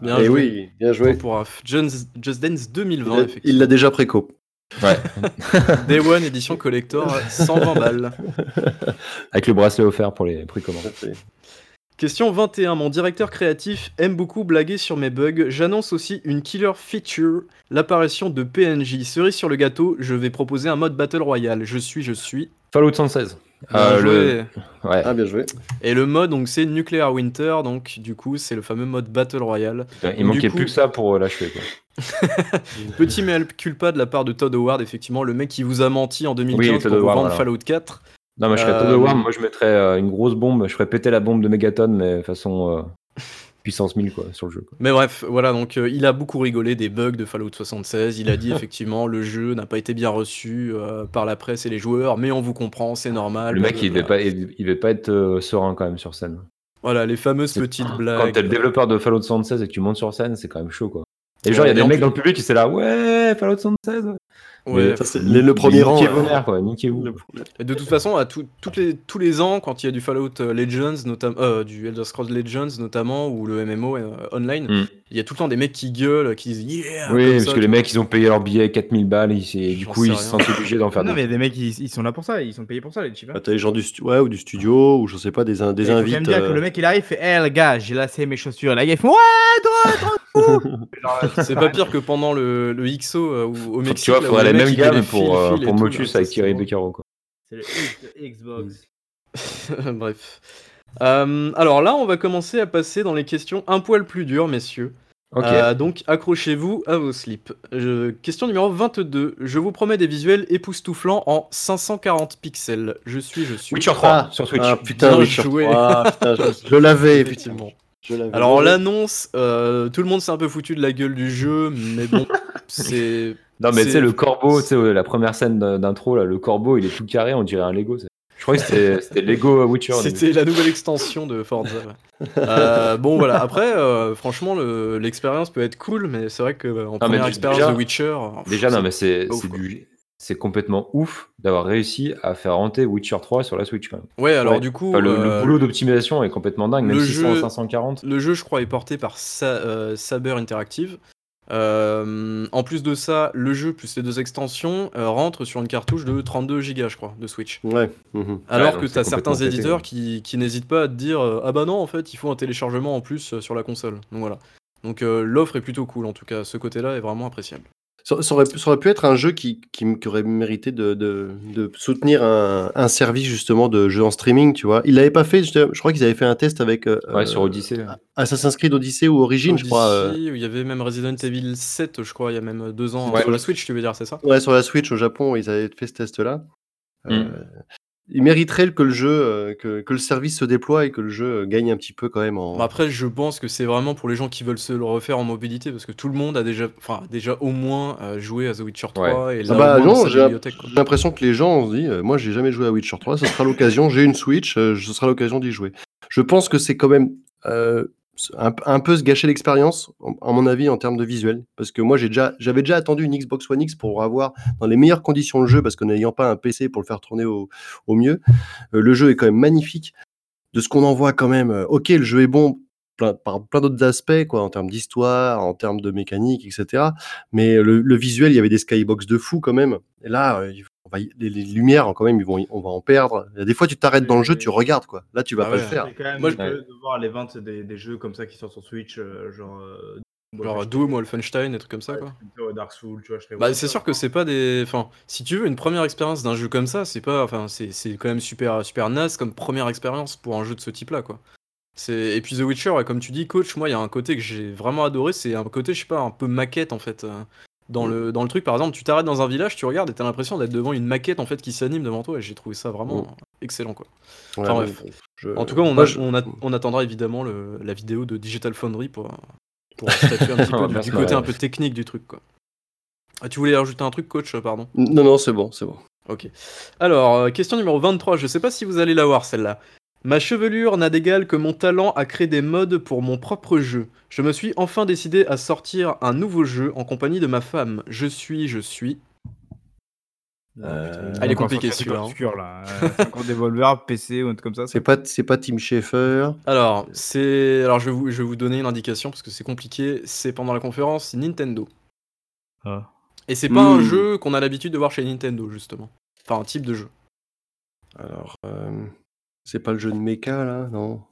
Bien Eh joué. oui, bien joué. pour Raph. Just, Just Dance 2020, Il a- effectivement. Il l'a déjà préco. Ouais, [laughs] Day One édition collector, 120 balles. avec le bracelet offert pour les prix communs. Question 21. Mon directeur créatif aime beaucoup blaguer sur mes bugs. J'annonce aussi une killer feature, l'apparition de PNJ. Cerise sur le gâteau, je vais proposer un mode Battle Royale. Je suis, je suis. Fallout 116. Bien Euh, joué. le... Ouais, Ah, bien joué. Et le mode, donc c'est Nuclear Winter, donc du coup, c'est le fameux mode Battle Royale. il Du manquait coup- plus que ça pour euh, l'achever. quoi. [laughs] Petit mea culpa de la part de Todd Howard, effectivement, le mec qui vous a menti en 2015 Oui, pour Todd vous Howard, vendre voilà. Fallout 4. Non, moi je serais Euh, Todd Howard, moi je mettrais euh, une grosse bombe, je ferais péter la bombe de Megaton, mais façon euh, puissance 1000 quoi, sur le jeu. quoi. Mais bref, voilà, donc euh, il a beaucoup rigolé des bugs de Fallout 76. Il a dit [laughs] effectivement le jeu n'a pas été bien reçu euh, par la presse et les joueurs, mais on vous comprend, c'est normal. le mec il devait pas, il, il devait pas être euh, serein quand même sur scène. Voilà, les fameuses petites Quand blagues. t'es le développeur de Fallout 76 et que tu montes sur scène, c'est quand même chaud quoi. Et genre, il y a des mecs plus- dans le public qui étaient là, ouais, Fallout 76. Ouais. Mais- Ça, c'est le, le premier rang. Quoi. Le- Et de toute façon, à tout- toutes les, tous les ans, quand il y a du Fallout euh, Legends, notamment euh, du Elder Scrolls Legends notamment, ou le MMO euh, online, Mm. Il y a tout le temps des mecs qui gueulent, qui disent yeah. Oui, parce ça, que les vois. mecs ils ont payé leur billet 4000 balles et, et du coup ils se sentent obligés d'en faire Non, mais des mecs, ils, ils sont là pour ça, ils sont payés pour ça, les chips. hein. Ah, T'as les gens du, stu- ouais, ou du studio, ou je sais pas, des, des invites. même dire que euh, le mec il arrive, il fait Eh les gars, j'ai lassé mes chaussures. Là, il fait Ouais, toi, [laughs] C'est pas pire que pendant le, le XO euh, ou au Mexique. tu vois, faudrait les la même ils gamme pour, euh, et Motus avec Thierry. Beccaro quoi. C'est le Xbox. [laughs] Bref. Euh, alors là, on va commencer à passer dans les questions un poil plus dures, messieurs. Ok. Euh, donc accrochez-vous à vos slips. Je- Question numéro 22. Je vous promets des visuels époustouflants en 540 pixels. Je suis, je suis. Witcher 3 Ah, sur Switch. Ah putain, Bien Witcher joué. 3, Ah, putain, je, [laughs] je l'avais, Effectivement. Je l'avais. Alors l'annonce, euh, tout le monde s'est un peu foutu de la gueule du jeu, mais bon, [laughs] c'est. Non mais tu c'est- sais le corbeau, tu sais la première scène d'in- d'intro là, le corbeau il est tout carré, on dirait un Lego. Crois que c'était Lego Witcher. C'était la nouvelle extension de Forza. ouais. [laughs] Euh, bon voilà, après, euh, franchement, le- l'expérience peut être cool, mais c'est vrai que euh, en première d- expérience déjà- de Witcher. pff, Déjà non c'est- mais c'est c'est quoi. du c'est complètement ouf d'avoir réussi à faire rentrer Witcher 3 sur la Switch quand même. Ouais, alors Ouais. du coup, Enfin, le, le boulot d'optimisation est complètement dingue, même le si c'est jeu- en 540. Le jeu, je crois, est porté par Sa- euh, Saber Interactive. Euh, en plus de ça, le jeu plus les deux extensions euh, rentre sur une cartouche de 32 Go, je crois, de Switch. Ouais. mhm. Alors que tu as certains éditeurs qui, qui n'hésitent pas à te dire euh, Ah bah non, en fait, il faut un téléchargement en plus sur la console. Donc voilà. Donc l'offre est plutôt cool, en tout cas, ce côté-là est vraiment appréciable. Ça, ça aurait, ça aurait pu être un jeu qui, qui, m- qui aurait mérité de, de, de soutenir un, un service justement de jeu en streaming, tu vois. Il l'avait pas fait, je, je crois qu'ils avaient fait un test avec euh, Ouais, sur euh, Odyssey. Assassin's Creed Odyssey ou Origin, je crois. euh, Odyssey, où il y avait même Resident Evil 7, je crois, il y a même deux ans, Ouais. sur la Switch, tu veux dire, c'est ça? Ouais, sur la Switch au Japon, ils avaient fait ce test-là. Euh, il mériterait que le jeu, euh, que, que le service se déploie et que le jeu gagne un petit peu quand même en. Bah, Après, je pense que c'est vraiment pour les gens qui veulent se le refaire en mobilité, parce que tout le monde a déjà, enfin, déjà au moins euh, joué à The Witcher 3 et là, Ah bah au moins, dans non, sa j'ai bibliothèque, quoi. j'ai l'impression que les gens ont dit, euh, moi j'ai jamais joué à Witcher 3, ce sera l'occasion, j'ai une Switch, euh, ce sera l'occasion d'y jouer. Je pense que c'est quand même euh, un, peu se gâcher l'expérience, en- à mon avis, en termes de visuel. Parce que moi déjà, j'avais déjà attendu une Xbox One X pour avoir dans les meilleures conditions le jeu, parce que n'ayant pas un PC pour le faire tourner au, au mieux, euh, le jeu est quand même magnifique. De ce qu'on en voit quand même, euh, ok, le jeu est bon plein, par plein d'autres aspects, quoi, en termes d'histoire, en termes de mécanique, etc. Mais le, visuel, il y avait des skybox de fou quand même. Et là, euh, on va y- les, les lumières, quand même, ils vont, y- on va en perdre. Il y a des fois, tu t'arrêtes dans le jeu, tu regardes, quoi. Là, tu vas Ah pas ouais. le faire. C'est quand même Moi, je- de voir les ventes des, des jeux comme ça qui sortent sur Switch, euh, genre. euh, Genre Doom, Wolfenstein, des trucs comme ça, ouais, quoi. ouais, Dark Souls, tu vois, je Bah, c'est sûr que c'est pas des. Enfin, si tu veux une première expérience d'un jeu comme ça, c'est pas. Enfin, c'est c'est quand même super, super naze comme première expérience pour un jeu de ce type-là, quoi. C'est... Et puis The Witcher, ouais, comme tu dis, coach, moi, il y a un côté que j'ai vraiment adoré, c'est un côté, je sais pas, un peu maquette, en fait. Dans, le, dans le truc, par exemple, tu t'arrêtes dans un village, tu regardes et t'as l'impression d'être devant une maquette en fait qui s'anime devant toi et j'ai trouvé ça vraiment excellent quoi. Enfin, bref. je- En tout cas, on, moi, a- je- on, a- on attendra évidemment le- la vidéo de Digital Foundry pour, pour [laughs] statuer un petit peu du, côté un peu technique du truc quoi. Ah, tu voulais rajouter un truc, coach, euh, pardon? Non, non, c'est bon, c'est bon. Ok. Alors, euh, question numéro 23, je sais pas si vous allez la voir celle-là. Ma chevelure n'a d'égal que mon talent à créer des modes pour mon propre jeu. Je me suis enfin décidé à sortir un nouveau jeu en compagnie de ma femme. Je suis, je suis. Euh, Ah, est celui-là, là. Euh, c'est encore Devolver, [laughs] PC ou un truc comme ça. C'est pas, c'est pas Tim Schafer. Alors, c'est. Alors, je vais, vous, je vais vous donner une indication parce que c'est compliqué. C'est pendant la conférence Nintendo. Ah. Et c'est pas un Hmm. jeu qu'on a l'habitude de voir chez Nintendo, justement. Enfin, un type de jeu. Alors, euh, c'est pas le jeu de mecha, là Non?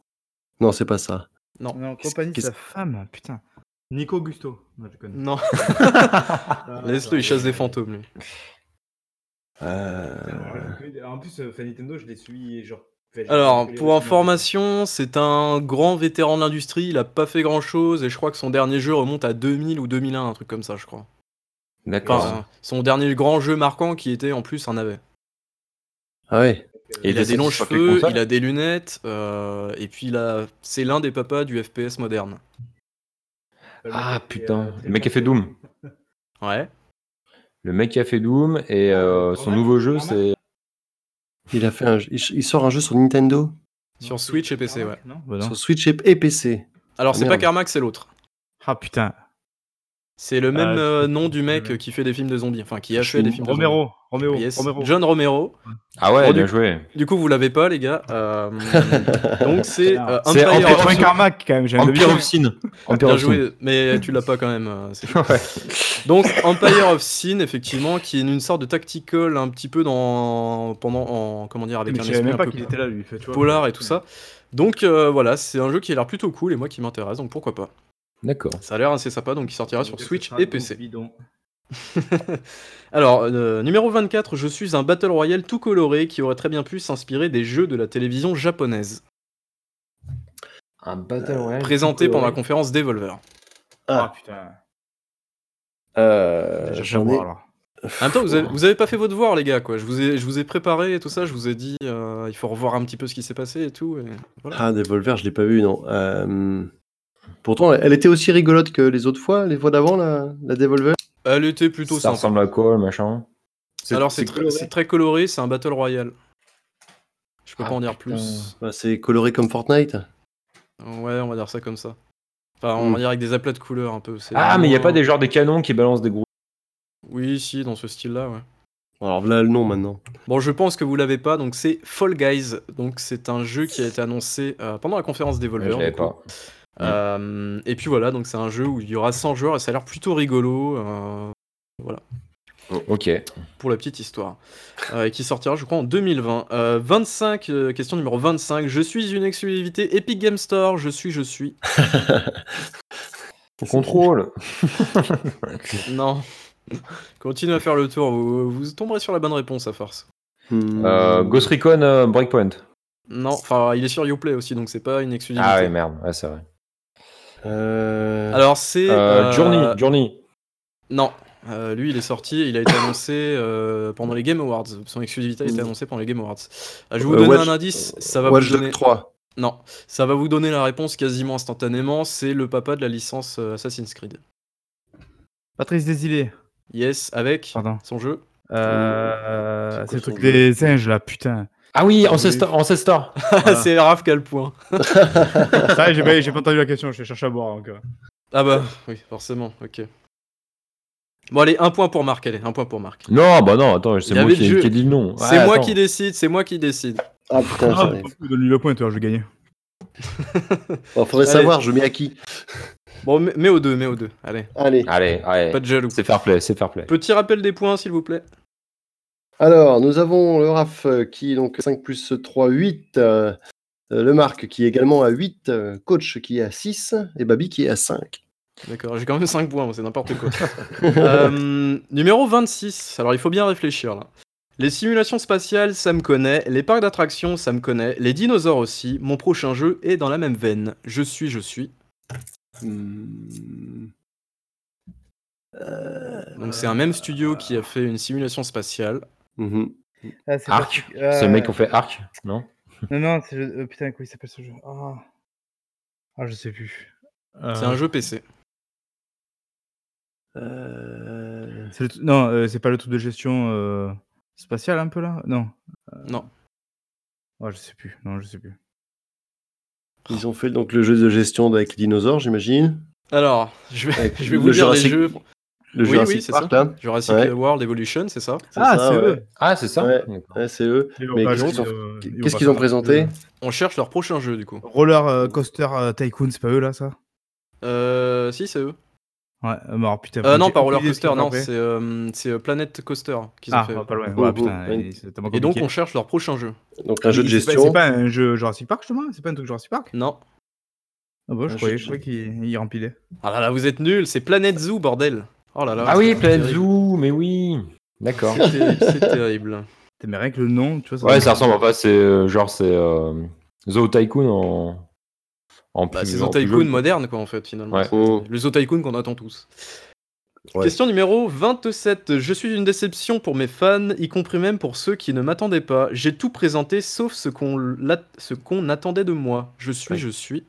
Non, c'est pas ça. Non. Non, Qu'est-ce- compagnie de sa femme, putain. Nico Gusto. Non, je connais. Non, Ah, [laughs] laisse-le, il chasse des euh, fantômes, lui. Euh, En plus, euh, Nintendo, je les suis genre. enfin, Alors, pour information, c'est un grand vétéran de l'industrie. Il a pas fait grand chose et je crois que son dernier jeu remonte à 2000 ou 2001, un truc comme ça, je crois. D'accord. Enfin, son dernier grand jeu marquant qui était en plus un navet. Ah ouais. Et Il a des longs sur cheveux, il a des lunettes, euh, et puis c'est l'un des papas du FPS moderne. Ah putain, euh, le mec qui a fait Doom. [laughs] Ouais. Le mec qui a fait Doom et euh, son nouveau jeu c'est. Il a fait un, il, il sort un jeu sur Nintendo, Sur Switch et PC, ouais. Non, bah non. sur Switch et, PC. Alors, Ah, c'est pas. Carmack, c'est l'autre. Ah putain. C'est le même Ah, euh, nom du mec qui fait des films de zombies. Enfin, qui a fait des films de Romero. Romero. zombies. Yes. Romero. John Romero. Ah ouais, Bon, bien du- joué. Du coup, vous l'avez pas, les gars. Euh, [laughs] donc, c'est euh, C'est Empire Empire of Carmack quand même, Empire of Sin. Empire Bien of Sin. joué, mais tu l'as pas quand même. euh, [laughs] Ouais. Donc Empire of Sin, effectivement, qui est une sorte de tactical un petit peu dans pendant en comment dire avec Mais un je savais esprit même un pas qu'il était là, lui. fait, tu vois. polar et tout ça. Donc euh, voilà, c'est un jeu qui a l'air plutôt cool et moi qui m'intéresse, donc pourquoi pas. D'accord. Ça a l'air assez sympa, donc il sortira Donc, sur Switch et PC. [laughs] Alors euh, numéro 24, je suis un battle royale tout coloré qui aurait très bien pu s'inspirer des jeux de la télévision japonaise, Un Battle Royale. présenté pendant la conférence Devolver. Ah Ah, putain. euh, Déjà, ai- alors. En même temps, vous avez, vous avez pas fait votre devoir, les gars, quoi. Je vous ai, je vous ai préparé et tout ça. Je vous ai dit, euh, il faut revoir un petit peu ce qui s'est passé et tout. et voilà. Ah, Devolver, je l'ai pas vu, non. Euh, Pourtant, elle était aussi rigolote que les autres fois, les fois d'avant, la, la Devolver. Elle était plutôt Ça sympa. ressemble à quoi, le machin? Alors, c'est très, c'est très coloré, c'est un battle royale. Je peux Ah, pas en dire putain. plus. Bah, c'est coloré comme Fortnite. Ouais, on va dire ça comme ça. Enfin, on Mm. va dire avec des aplats de couleurs un peu. c'est Ah, mais il y a pas des genres des canons qui balancent des gros. Oui, si, dans ce style-là, ouais. Alors là, le nom maintenant. Bon, je pense que vous l'avez pas, donc c'est Fall Guys. Donc, c'est un jeu qui a été annoncé euh, pendant la conférence Je Devolver. coup. pas. Euh, et puis voilà, donc c'est un jeu où il y aura 100 joueurs et ça a l'air plutôt rigolo. euh, Ok. pour la petite histoire. Euh, et qui sortira, je crois, en 2020. Euh, 25, euh, question numéro 25. Je suis une exclusivité Epic Game Store. Je suis, je suis. [laughs] Contrôle. [laughs] Non. Continuez à faire le tour. Vous, vous tomberez sur la bonne réponse à force. Hmm. Euh, Ghost Recon euh, Breakpoint. Non, enfin, il est sur Uplay aussi, donc c'est pas une exclusivité. Ah ouais, merde. Ouais, c'est vrai. Euh, Alors, c'est. Euh, euh, Journey. Journey. Non. Euh, lui, il est sorti, il a été annoncé euh, pendant les Game Awards. Son exclusivité a été annoncée pendant les Game Awards. Euh, je vais vous Euh, donner Watch- un indice, ça va Watch vous Dogs donner... 3. Non, ça va vous donner la réponse quasiment instantanément. C'est le papa de la licence Assassin's Creed. Patrice Désilé. Yes, avec Pardon. son jeu. Euh, C'est le truc des singes là, putain. Ah oui, Ah oui. Ancestor. Ancestor. [laughs] Voilà. c'est Raph qui a le point. [laughs] Ça, j'ai pas, j'ai pas entendu la question, je cherche à boire encore. Ah bah, oui, forcément, ok. Bon allez, un point pour Marc, allez, un point pour Marc. Non, bah non, attends, c'est Il y moi avait qui, le jeu. qui ai dit le nom. c'est Ouais, moi attends. qui décide, c'est moi qui décide. Ah putain, Ah, j'arrive. donne-lui le point, toi, je vais gagner. Bon, faudrait Allez. savoir, je mets à qui Bon, mets mets au deux, mets au deux, allez, Allez. Allez, allez. pas de jaloux. C'est fair play, c'est fair play. Petit rappel des points, s'il vous plaît. Alors, nous avons le RAF euh, qui est donc 5 plus 3, 8. euh, le Marc qui est également à 8. euh, Coach qui est à 6. Et Babi qui est à 5. D'accord, j'ai quand même 5 points, moi, c'est n'importe quoi. [laughs] Euh, numéro 26, alors il faut bien réfléchir là. Les simulations spatiales, ça me connaît. Les parcs d'attractions, ça me connaît. Les dinosaures aussi. Mon prochain jeu est dans la même veine. Je suis, je suis. Hmm. Donc c'est un même studio qui a fait une simulation spatiale. Ah, c'est Arc. pas- C'est le euh, mec qui fait Arc, non Non, non, c'est le- euh, putain, comment il s'appelle ce jeu? Ah, Ah, je sais plus. C'est Euh, un jeu PC. Euh, c'est le t- Non, euh, c'est pas le truc de gestion euh, spatiale un peu là? Non. Non. Ouais, je sais plus. Non, je sais plus. Ils ont fait donc le jeu de gestion avec les dinosaures, j'imagine? Alors, je vais, Avec je vais le vous dire les Jurassic- jeux. Le Oui, Jurassic oui, Park, ça. là. Jurassic Ouais. World Evolution, c'est ça Ah, ça, c'est ouais. eux. Ah, c'est ça Ouais. C'est eux. Mais qu'est-ce qu'ils ont, euh, ont présenté On cherche leur prochain jeu du coup. Roller euh, Coaster euh, Tycoon, c'est pas eux là ça? Euh, si, c'est eux. Ouais, alors, putain. Euh, non, pas Roller Coaster, non, c'est euh, c'est, Planet Coaster qu'ils ont Ah, fait. ouais, pas loin. Oh, Ouais, putain, tellement Et donc on cherche leur prochain jeu. Donc un jeu de C'est pas- gestion. C'est pas un jeu Jurassic Park justement C'est pas un truc Jurassic Park? Non. Ah bah, je Un croyais, jeu- je croyais qu'il il remplissait. Ah là là, vous êtes nuls, c'est Planet Zoo, bordel. Oh là là. Ah oui, terrible. Zoo, mais oui. D'accord. C'est terrible, Mais rien que le nom, tu vois. Ouais, ça ressemble. Enfin, c'est euh, genre, c'est euh, Zoo Tycoon en. En Bah, c'est Zoo Tycoon moderne, quoi, en fait, finalement. Ouais. Le Zoo Tycoon qu'on attend tous. Ouais. Question numéro 27. Je suis une déception pour mes fans, y compris même pour ceux qui ne m'attendaient pas. J'ai tout présenté sauf ce qu'on l'a- ce qu'on attendait de moi. Je suis, Ouais. je suis.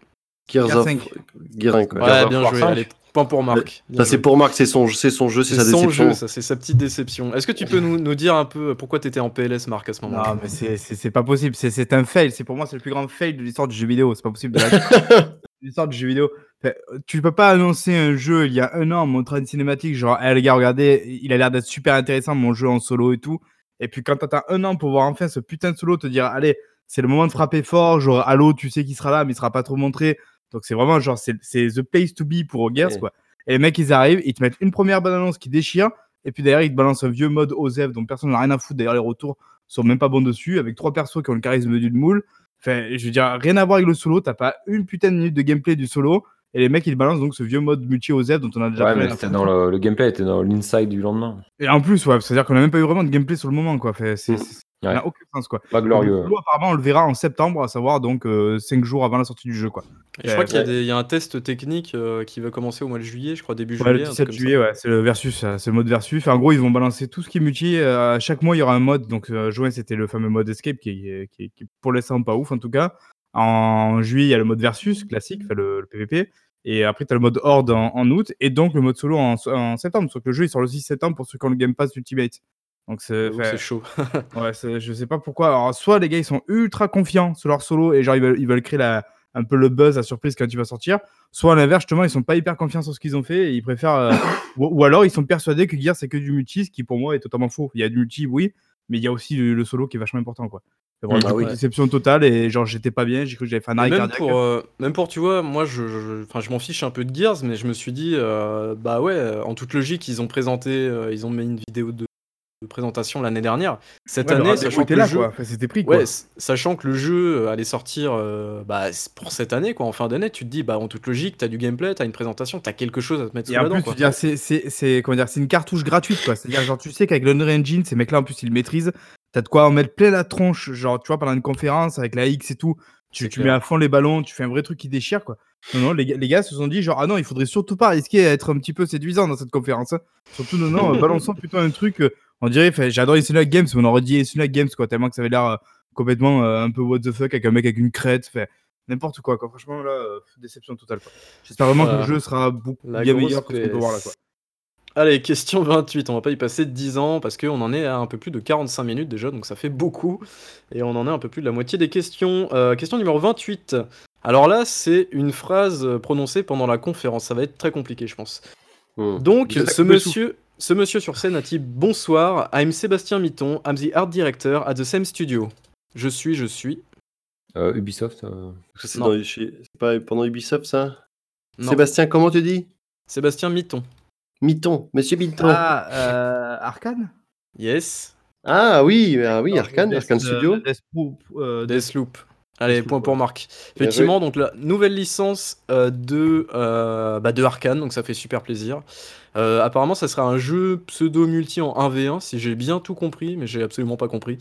Gears Gears of... 5. Gears 5, ouais. Ouais, Gears of bien War joué. 5. Allez, point pour Marc. Ça, c'est pour Marc, c'est son, c'est son jeu, c'est C'est sa son déception. jeu, ça, c'est sa petite déception. Est-ce que tu peux nous, nous dire un peu pourquoi t'étais en PLS, Marc, à ce moment-là? Non, mais c'est- c'est c'est pas possible. C'est- C'est un fail. C'est pour moi, c'est le plus grand fail de l'histoire du jeu vidéo. C'est pas possible de la- [laughs] l'histoire du jeu vidéo. Enfin, tu peux pas annoncer un jeu il y a un an en montrant une cinématique, genre, Eh, les gars, regardez, il a l'air d'être super intéressant, mon jeu en solo et tout. Et puis quand t'attends un an pour voir enfin ce putain de solo, te dire, allez, c'est le moment de frapper fort, genre, Halo, tu sais qu'il sera là, mais il sera pas trop montré. Donc c'est vraiment genre, c'est the place to be pour Gears, Ouais. quoi. Et les mecs, ils arrivent, ils te mettent une première bonne annonce qui déchire, et puis derrière, ils te balancent un vieux mode OZEF dont personne n'a rien à foutre. D'ailleurs, les retours sont même pas bons dessus, avec trois persos qui ont le charisme d'une moule. Enfin, je veux dire, rien à voir avec le solo, t'as pas une putain de minute de gameplay du solo, et les mecs, ils balancent donc ce vieux mode multi OZEF dont on a déjà Ouais, foutre. dans le, le gameplay était dans l'inside du lendemain. Et en plus, ouais, c'est-à-dire qu'on a même pas eu vraiment de gameplay sur le moment, quoi. C'est, C'est- ça Ouais. n'a aucun sens, quoi. Pas glorieux. Apparemment, on le verra en septembre, à savoir donc 5 jours avant la sortie du jeu, quoi. Et je crois Ouais, qu'il y, a ouais. des- il y a un test technique euh, qui va commencer au mois de juillet, je crois début Ouais, juillet. le un truc 17 comme ça. juillet, ouais, c'est le versus, euh, c'est le mode versus. Enfin, en gros, ils vont balancer tout ce qui est multi. euh, à chaque mois, il y aura un mode. Donc, euh, juin, c'était le fameux mode escape qui est, qui est- qui est pour l'instant pas ouf, en tout cas. En juillet, il y a le mode versus classique, enfin, le, le PVP. Et après, tu as le mode horde en, en août. Et donc, le mode solo en, en septembre. Sauf que le jeu, il sort le 6 septembre pour ceux qui ont le Game Pass Ultimate. Donc, c'est. Chaud. [laughs] Ouais, je sais pas pourquoi. Alors, soit les gars, ils sont ultra confiants sur leur solo et genre, ils veulent, ils veulent créer la, un peu le buzz, la surprise quand tu vas sortir. Soit à l'inverse, justement, ils sont pas hyper confiants sur ce qu'ils ont fait et ils préfèrent. euh, ou, ou alors, ils sont persuadés que Gears, c'est que du multi, ce qui pour moi est totalement faux. Il y a du multi, oui, mais il y a aussi le, le solo qui est vachement important, quoi. C'est vraiment Mm, du ah oui. déception totale et genre, j'étais pas bien, j'ai cru que j'avais fait un arrêt même cardiaque. pour, euh, même pour, tu vois, moi, je, je, je m'en fiche un peu de Gears, mais je me suis dit, euh, bah ouais, en toute logique, ils ont présenté, euh, ils ont mis une vidéo de, de présentation l'année dernière. Cette Ouais, année, sachant que était le là, jeu, quoi. Enfin, c'était pris, quoi. ouais, sachant que le jeu euh, allait sortir euh, bah, pour cette année, quoi, en fin d'année, tu te dis, bah en toute logique, t'as du gameplay, t'as une présentation, t'as quelque chose à te mettre Et sous la dent, c'est, une cartouche gratuite, quoi. C'est-à-dire, genre, tu sais qu'avec l'Unreal Engine, ces mecs-là, en plus, ils le maîtrisent. T'as de quoi en mettre plein la tronche, genre, tu vois, pendant une conférence avec la X et tout. tu, mets à fond les ballons, tu fais un vrai truc qui déchire, quoi. Non, non, les, gars- les gars se sont dit, genre, ah non, il faudrait surtout pas risquer à être un petit peu séduisant dans cette conférence. hein. Surtout, non, non, [laughs] balançons plutôt un truc, euh, on dirait, j'adore Insula Games, mais on aurait dit Insula Games, quoi, tellement que ça avait l'air euh, complètement euh, un peu what the fuck avec un mec avec une crête, fait n'importe quoi, quoi. Franchement, là, euh, déception totale. J'espère vraiment que le jeu sera beaucoup La bien meilleur que ce qu'on peut PS. voir là, quoi. Allez, question 28. On va pas y passer 10 ans parce qu'on en est à un peu plus de 45 minutes déjà, donc ça fait beaucoup. Et on en est un peu plus de la moitié des questions. Euh, question numéro 28. Alors là, c'est une phrase prononcée pendant la conférence. Ça va être très compliqué, je pense. Hmm. Donc, ce monsieur, ce monsieur sur scène a dit Bonsoir, I'm Sébastien Mitton, I'm the art director at the same studio. Je suis, je suis. Euh, Ubisoft. euh, C'est Non. dans- chez- c'est pas pendant Ubisoft, ça? Non, Sébastien, comment tu dis? Sébastien Mitton. Mitton, monsieur Mitton. Ah, Ah, euh, Arkane? Yes. oui, ah oui, Arkane, Death- Arkane euh, Studio. Deathloop, euh, Deathloop. Allez, Deathloop, point pour. Marc. Bien Effectivement, donc la nouvelle licence euh, de, euh, bah, de Arkane, donc ça fait super plaisir. Euh, apparemment, ça sera un jeu pseudo-multi en 1v1, si j'ai bien tout compris, mais j'ai absolument pas compris.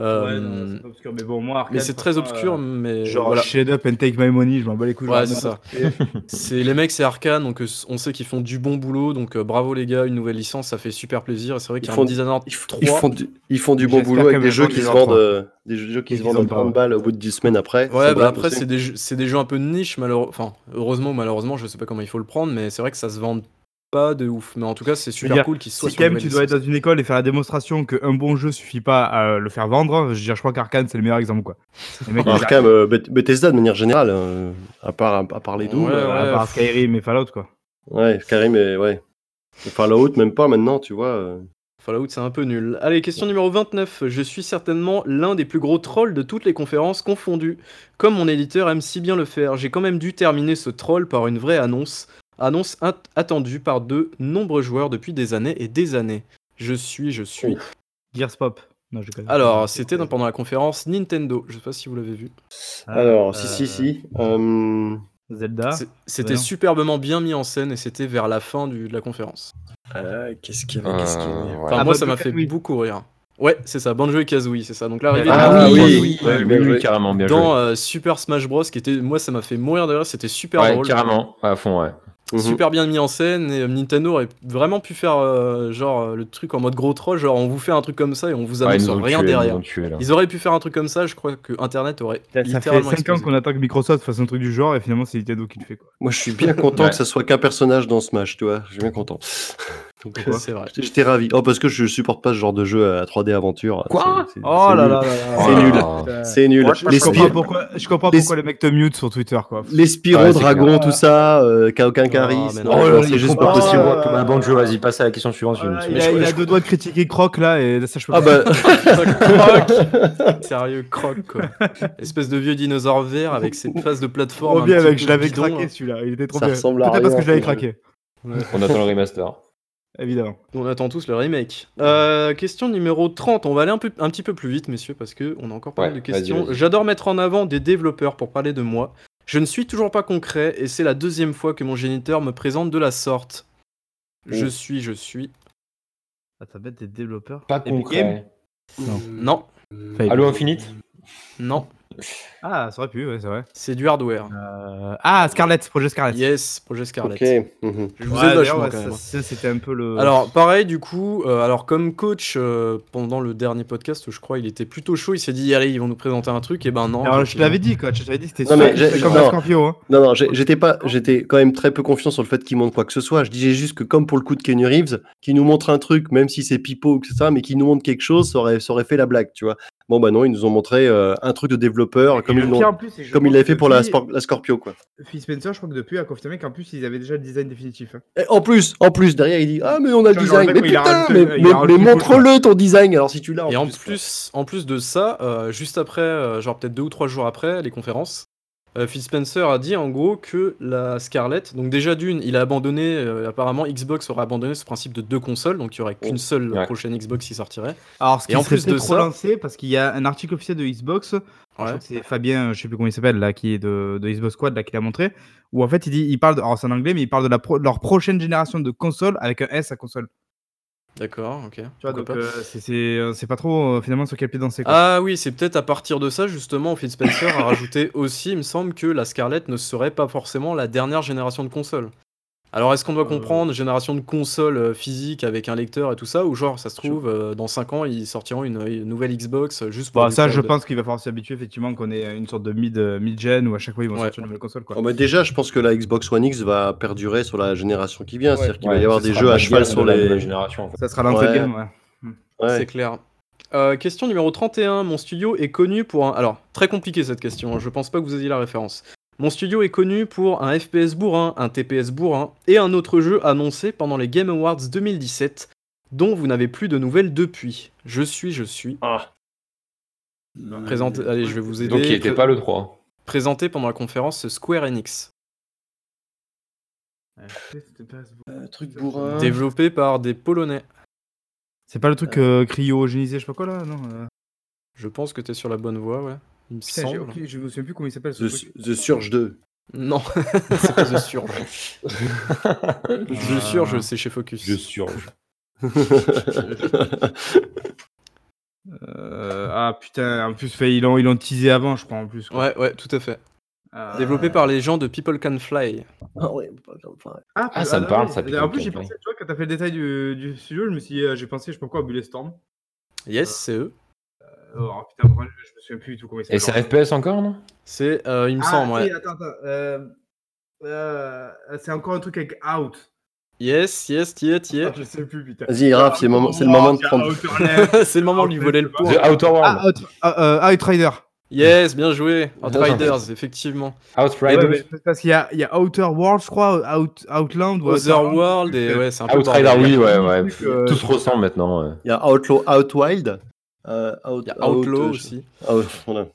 Euh, Ouais, non, c'est obscur, mais bon, moi, Arkane, mais c'est très franchement, obscur, euh, mais Genre, voilà. shut up and take my money, je m'en bats les couilles. Ouais, c'est ça. [laughs] C'est les mecs, c'est Arkane, donc euh, on sait qu'ils font du bon boulot, donc euh, bravo les gars, une nouvelle licence, ça fait super plaisir. Et c'est vrai Ils qu'il y a font- un Dishonored Ils, f- 3. ils font du, ils font du bon boulot avec qu'elle des jeux qui se vendent, 3. euh, des jeux qui se qu'ils vendent à ont pas, 30 ouais. balles au bout de 10 semaines après. Ouais, bah après, c'est des, jeux- c'est des jeux un peu de niche, malheureusement. Enfin, heureusement ou malheureusement, je sais pas comment il faut le prendre, mais c'est vrai que ça se vend pas de ouf. Mais en tout cas, c'est super dire, cool qu'ils soient Si quand même tu dois être dans une école et faire la démonstration qu'un bon jeu suffit pas à le faire vendre, je veux dire, je crois qu'Arkane c'est le meilleur exemple quoi. Arkham, euh, Beth- Bethesda de manière générale, euh, à part, à, part les. Ouais, euh, à part Skyrim et Fallout quoi. ouais, Karim, et, ouais. Et Fallout, même pas maintenant, tu vois. euh. Fallout, c'est un peu nul. Allez, question numéro 29. Je suis certainement l'un des plus gros trolls de toutes les conférences confondues. Comme mon éditeur aime si bien le faire, j'ai quand même dû terminer ce troll par une vraie annonce. Annonce at- attendue par de nombreux joueurs depuis des années et des années. Je suis, je suis. Gears Pop. Non, je connais. Alors, c'était pendant la conférence Nintendo. Je sais pas si vous l'avez vu. Alors, Euh, si, si, si. euh, Zelda. C'était superbement bien mis en scène et c'était vers la fin du- de la conférence. euh, Qu'est-ce qu'il y avait qu'est-ce qu'il y avait Euh, ouais. Enfin, Ah, moi, Banjo ça m'a fait beaucoup rire. Ouais, c'est ça, Banjo et Kazooie, c'est ça. Donc l'arrivée Ah, de Ah oui, bien oui, oui, joué. carrément, bien dans joué. euh, Super Smash Bros, qui était, moi, ça m'a fait mourir de rire. C'était super Ouais, drôle, carrément, à fond, ouais. Mhm. super bien mis en scène. Et euh, Nintendo aurait vraiment pu faire euh, genre euh, le truc en mode gros troll, genre on vous fait un truc comme ça et on vous Ouais, annonce ont rien derrière. là. Ils auraient pu faire un truc comme ça. Je crois que Internet aurait Ça fait littéralement 5 ans qu'on attend que Microsoft fasse un truc du genre et finalement c'est Nintendo qui le fait quoi. Moi, je suis bien content Ouais. [laughs] que ça soit qu'un personnage dans Smash, tu vois. Je suis bien content. [laughs] Donc, Pourquoi C'est vrai. j'étais- ravi. Oh, parce que je supporte pas ce genre de jeu à 3D aventure. Quoi Oh là nul. là là C'est nul. C'est nul. Je comprends pourquoi, je comprends les- pourquoi les mecs te mute sur Twitter quoi. les Spyro Ouais, tout ça, euh, non. Oh c'est juste pas possible. comme un bon jeu, vas-y, passe à la question suivante. Il je- a, il je- a deux doigts de critiquer Croc là et ça je peux Ah pas. bah, Croc [laughs] [laughs] Sérieux, croc quoi. Espèce de vieux dinosaure vert avec ses phases de plateforme. Trop un bien peu je l'avais craqué là. celui-là, il était trop Ça bien. ressemble à Peut-être parce que je l'avais craqué, On attend le remaster. Évidemment. On attend tous le remake. Euh, question numéro 30. On va aller un, peu, un petit peu plus vite, messieurs, parce que on a encore pas mal Ouais, de questions. J'adore mettre en avant des développeurs pour parler de moi. Je ne suis toujours pas concret et c'est la deuxième fois que mon géniteur me présente de la sorte. Je Oh. suis, je suis. Ah, ça va être des développeurs. Pas concret. Non. Halo Infinite non, Ah, ça aurait pu, ouais, c'est vrai. c'est du hardware. Euh, Ah, Scarlett, projet Scarlett. Yes, projet Scarlet. ok. mhm. Je vous Ouais, d'ailleurs, ouais, quand ça- même. ça, c'était un peu le. Alors, pareil, du coup, euh, alors comme coach, euh, pendant le dernier podcast, je crois, il était plutôt chaud. Il s'est dit, allez, ils vont nous présenter un truc. Et ben non. Alors, je te l'avais dit, quoi. Je t'avais dit, c'était Non, mais j'ai- comme non. Scorpio. Hein. Non, non, j'ai- j'étais pas, j'étais quand même très peu confiant sur le fait qu'il montre quoi que ce soit. Je disais juste que comme pour le coup de Kenny Reeves, qui nous montre un truc, même si c'est pipeau, etc., mais qui nous montre quelque chose, ça aurait, ça aurait fait la blague, tu vois. Bon, bah non, ils nous ont montré euh, un truc de développeur, comme ils pire, plus, comme il l'avait fait pour la, Spor- la Scorpio, quoi. Phil Spencer, je crois que depuis a confirmé qu'en plus, ils avaient déjà le design définitif. hein. Et en plus, en plus, derrière, il dit Ah, mais on a le design. Mais putain, mais, montre-le ton design. Alors, si tu l'as. Et en quoi. plus, en plus de ça, euh, juste après, euh, genre peut-être deux ou trois jours après les conférences, euh, Phil Spencer a dit en gros que la Scarlett, donc déjà d'une, il a abandonné, euh, apparemment Xbox aurait abandonné ce principe de deux consoles, donc il y aurait qu'une seule Ouais. prochaine Xbox qui sortirait. Alors, ce Et qui en serait plus de peut-être ça- relancé, parce qu'il y a un article officiel de Xbox, Ouais. c'est Fabien, je sais plus comment il s'appelle, là, qui est de, de Xbox Squad, là, qui l'a montré, où en fait, il dit, il parle, de, alors c'est en anglais, mais il parle de la pro- leur prochaine génération de consoles avec un S à console. D'accord, ok. Tu vois, Pourquoi donc pas. euh, c'est- c'est euh, c'est pas trop euh, finalement sur quel pied danser. Quoi. Ah oui, c'est peut-être à partir de ça, justement, Phil Spencer a rajouté aussi, il me semble, que la Scarlett ne serait pas forcément la dernière génération de consoles. Alors, est-ce qu'on doit Euh. comprendre génération de consoles euh, physiques avec un lecteur et tout ça, ou genre, ça se trouve, euh, dans 5 ans, ils sortiront une, une nouvelle Xbox juste pour. Du ça, je pense qu'il va falloir s'habituer effectivement qu'on ait une sorte de mid, mid-gen où à chaque fois ils vont Ouais. sortir une nouvelle console. Quoi. Oh, bah déjà, je pense que la Xbox One X va perdurer sur la génération qui vient. C'est-à-dire qu'il va y avoir des jeux à cheval sur les. génération. En fait. Ça sera l'entrée de Ouais. gamme. Ouais. Ouais. C'est clair. Euh, question numéro 31. Mon studio est connu pour un. Alors, très compliqué cette question, hein, je pense pas que vous ayez la référence. Mon studio est connu pour un FPS bourrin, un TPS bourrin et un autre jeu annoncé pendant les Game Awards 2017, dont vous n'avez plus de nouvelles depuis. Je suis, je suis. Ah. Présenté... Allez, je vais vous aider. Donc il était Pré- pas le 3. Présenté pendant la conférence Square Enix. Un truc bourrin. Développé par des Polonais. C'est pas le truc euh, cryogénisé, je sais pas quoi là Non. euh, Je pense que t'es sur la bonne voie, ouais. Il me Putain, j'ai semble. aucune- je me souviens plus comment il s'appelle The, truc. The Surge 2. Non, [laughs] c'est pas The Surge. [laughs] The Surge, c'est chez Focus. Je surge. Euh, ah putain, en plus, fait, ils l'ont ils l'ont teasé avant, je crois en plus. quoi. Ouais, ouais, tout à fait. Ah. Développé par les gens de People Can Fly. ah ouais. Ah, Ah, ça me parle, ça, En plus, j'ai pensé, tu vois, quand t'as fait le détail du, du studio, je me suis dit, euh, j'ai pensé, je sais pas quoi, à Bulletstorm. Yes, c'est eux. Oh putain, je, je me souviens plus du tout comment il Et s'appelle. c'est un FPS encore, non? C'est, euh, il me Ah, semble, ouais. si, attends, attends. euh, euh, c'est encore un truc avec Out. Yes, yes, tiet, tiet. Ah, je sais plus, putain. Vas-y, Raph, c'est le moment, c'est le moment de tiens, prendre. Outer [laughs] c'est le moment de lui voler le pot. Outer World. Ah, Out, euh, euh, Outrider. Yes, bien joué. Outriders, effectivement. Outriders. Ouais, mais parce qu'il y a, il y a Outer World, je crois, Out, Outland ou Otherworld, et ouais, c'est un peu. Outrider, oui, ouais, ouais. euh, Tout se ressemble maintenant. Il y a Outlaw, Outwild. Euh, out, Il y a Outlaw Out- aussi. Out- [laughs] voilà.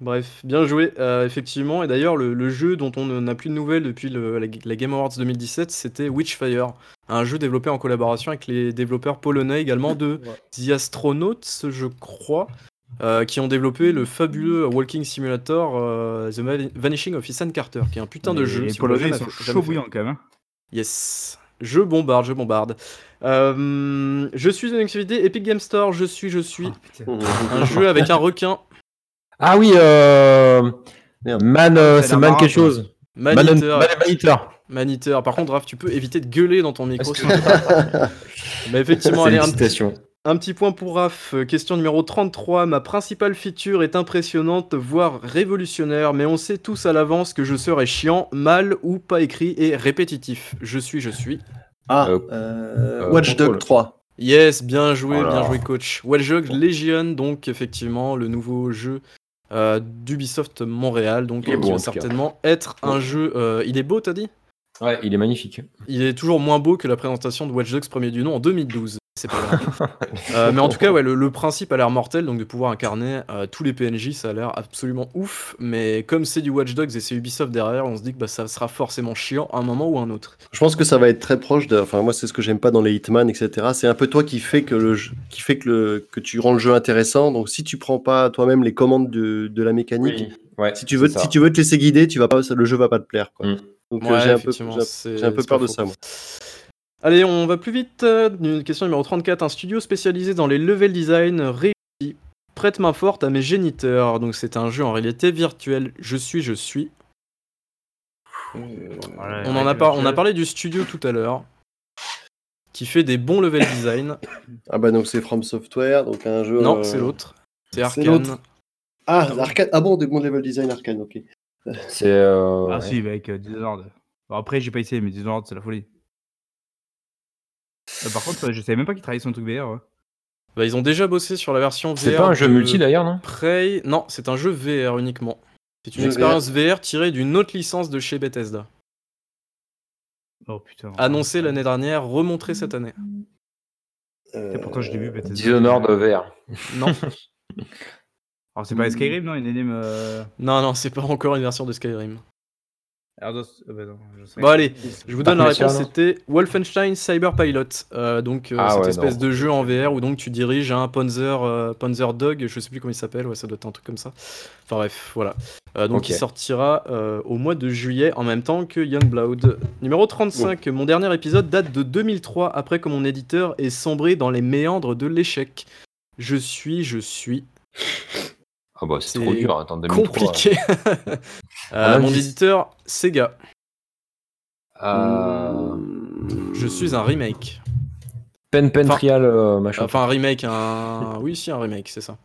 Bref, bien joué, euh, effectivement. Et d'ailleurs, le, le jeu dont on n'a plus de nouvelles depuis le- la, la Game Awards 2017, c'était Witchfire, un jeu développé en collaboration avec les développeurs polonais également de The Astronauts, je crois, euh, qui ont développé le fabuleux Walking Simulator euh, The Van- Vanishing of Ethan Carter, qui est un putain de jeu. Les si Polonais, ils sont chauds bouillants quand même. hein. Yes. Je bombarde, je bombarde. Euh, je suis une activité Epic Game Store, je suis, je suis. Ah. [laughs] Un jeu avec un requin. Ah oui, euh... Man, euh, C'est Man marque, quelque chose. Man, Maniteur. Man Maniteur. Maniteur. Par contre, Raph, tu peux éviter de gueuler dans ton micro. [laughs] Mais effectivement, allez, un petit, un petit point pour Raph. Question numéro 33. Ma principale feature est impressionnante, voire révolutionnaire, mais on sait tous à l'avance que je serai chiant, mal ou pas écrit et répétitif. Je suis, je suis. Ah, Euh, euh, euh, Watch Dogs contrôle. 3. Yes, bien joué, Oh bien joué, coach. Watch Dogs Legion, donc effectivement, le nouveau jeu euh, d'Ubisoft Montréal, donc qui va certainement être un jeu. euh, il est beau, t'as dit? Ouais, il est magnifique. Il est toujours moins beau que la présentation de Watch Dogs premier du nom en 2012. C'est pas grave. [laughs] Euh, mais en tout cas, ouais, le, le principe a l'air mortel, donc de pouvoir incarner euh, tous les PNJ, ça a l'air absolument ouf. Mais comme c'est du Watch Dogs et c'est Ubisoft derrière, on se dit que bah, ça sera forcément chiant à un moment ou à un autre. Je pense que ça va être très proche de. Enfin, moi, c'est ce que j'aime pas dans les Hitman, etc. C'est un peu toi qui fait que le jeu- qui fait que le que tu rends le jeu intéressant. Donc, si tu prends pas toi-même les commandes de, de la mécanique, Oui. Ouais, si tu veux, si tu veux te laisser guider, tu vas pas, le jeu va pas te plaire. Quoi. Mm. Donc, euh, Ouais, j'ai un peu, effectivement, j'ai- c'est- j'ai un peu c'est peur de faux. ça, moi. Allez, on va plus vite. euh, une question numéro 34. Un studio spécialisé dans les level design réussi. Prête main forte à mes géniteurs. Donc c'est un jeu en réalité virtuelle. Je suis, je suis. On en a, par- on a parlé du studio tout à l'heure. Qui fait des bons level design. Ah bah donc c'est From Software, donc un jeu. Non, euh, c'est l'autre. C'est c'est Arkane. l'autre. Ah, Arcane. Ah bon, des bons level design Arcane, ok. C'est. euh, Ah ouais. si, avec euh, Dishonored. Bon, après, j'ai pas essayé, mais Dishonored, c'est la folie. Euh, par contre, euh, je savais même pas qu'il travaillait sur un truc VR. ouais. Bah, ils ont déjà bossé sur la version VR. C'est pas un jeu de multi d'ailleurs, non? Prey. Non, c'est un jeu VR uniquement. C'est une Jeu expérience VR tirée d'une autre licence de chez Bethesda. Oh putain. Annoncée l'année dernière, remontrée cette année. Euh, Et pourtant, je l'ai vu. Bethesda. Dishonored VR. Non, [laughs] Alors, c'est pas Skyrim, non Une énigme. euh, non, non, c'est pas encore une version de Skyrim. Erdos, euh, bah non, je sais. Bon allez, je vous donne la réponse, c'était Wolfenstein Cyber Pilot. Euh, donc euh, Ah cette ouais, espèce non. de jeu en VR où donc tu diriges un Panzer, euh, Panzer Dog, je sais plus comment il s'appelle, ouais ça doit être un truc comme ça. Enfin bref, voilà. Euh, donc Ok. il sortira euh, au mois de juillet en même temps que Youngblood. Numéro 35, mon dernier épisode date de 2003 après que mon éditeur ait sombré dans les méandres de l'échec. Je suis, je suis Ah bah c'est C'est trop dur, attends, 2003. compliqué. [laughs] Euh, mon éditeur, Sega. Euh, Je suis un remake. Pen Pen Enfin- Trial, euh, machin. Enfin, un remake, un. [laughs] Oui, si, un remake, c'est ça.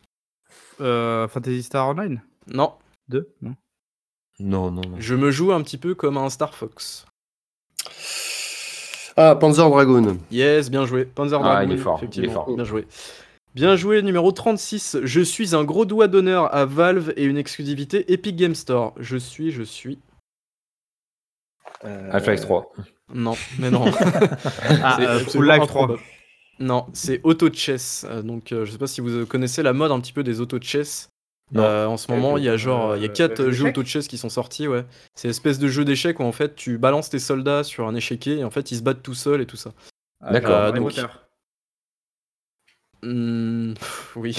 Euh, Fantasy Star Online? Non, 2 Non. Non, non, non. je me joue un petit peu comme un Star Fox. Ah, Panzer Dragoon. Yes, bien joué. Panzer Ah, Dragoon, il est fort, il est fort. Bien joué. Bien joué, numéro 36. Je suis un gros doigt d'honneur à Valve et une exclusivité Epic Game Store. Je suis, je suis. Half-Life 3. Non, mais non. [laughs] Ah, C'est euh, Full Life 3. improbable. Non, c'est Auto Chess. Euh, donc, euh, je sais pas si vous connaissez la mode un petit peu des Auto Chess. Non. Euh, en ce moment, il y a genre, il y a Euh, quatre jeux jeux auto chess qui sont sortis, ouais. C'est espèce de jeu d'échecs où en fait tu balances tes soldats sur un échiquier et en fait ils se battent tout seuls et tout ça. D'accord. Euh, donc-. Hmm, oui.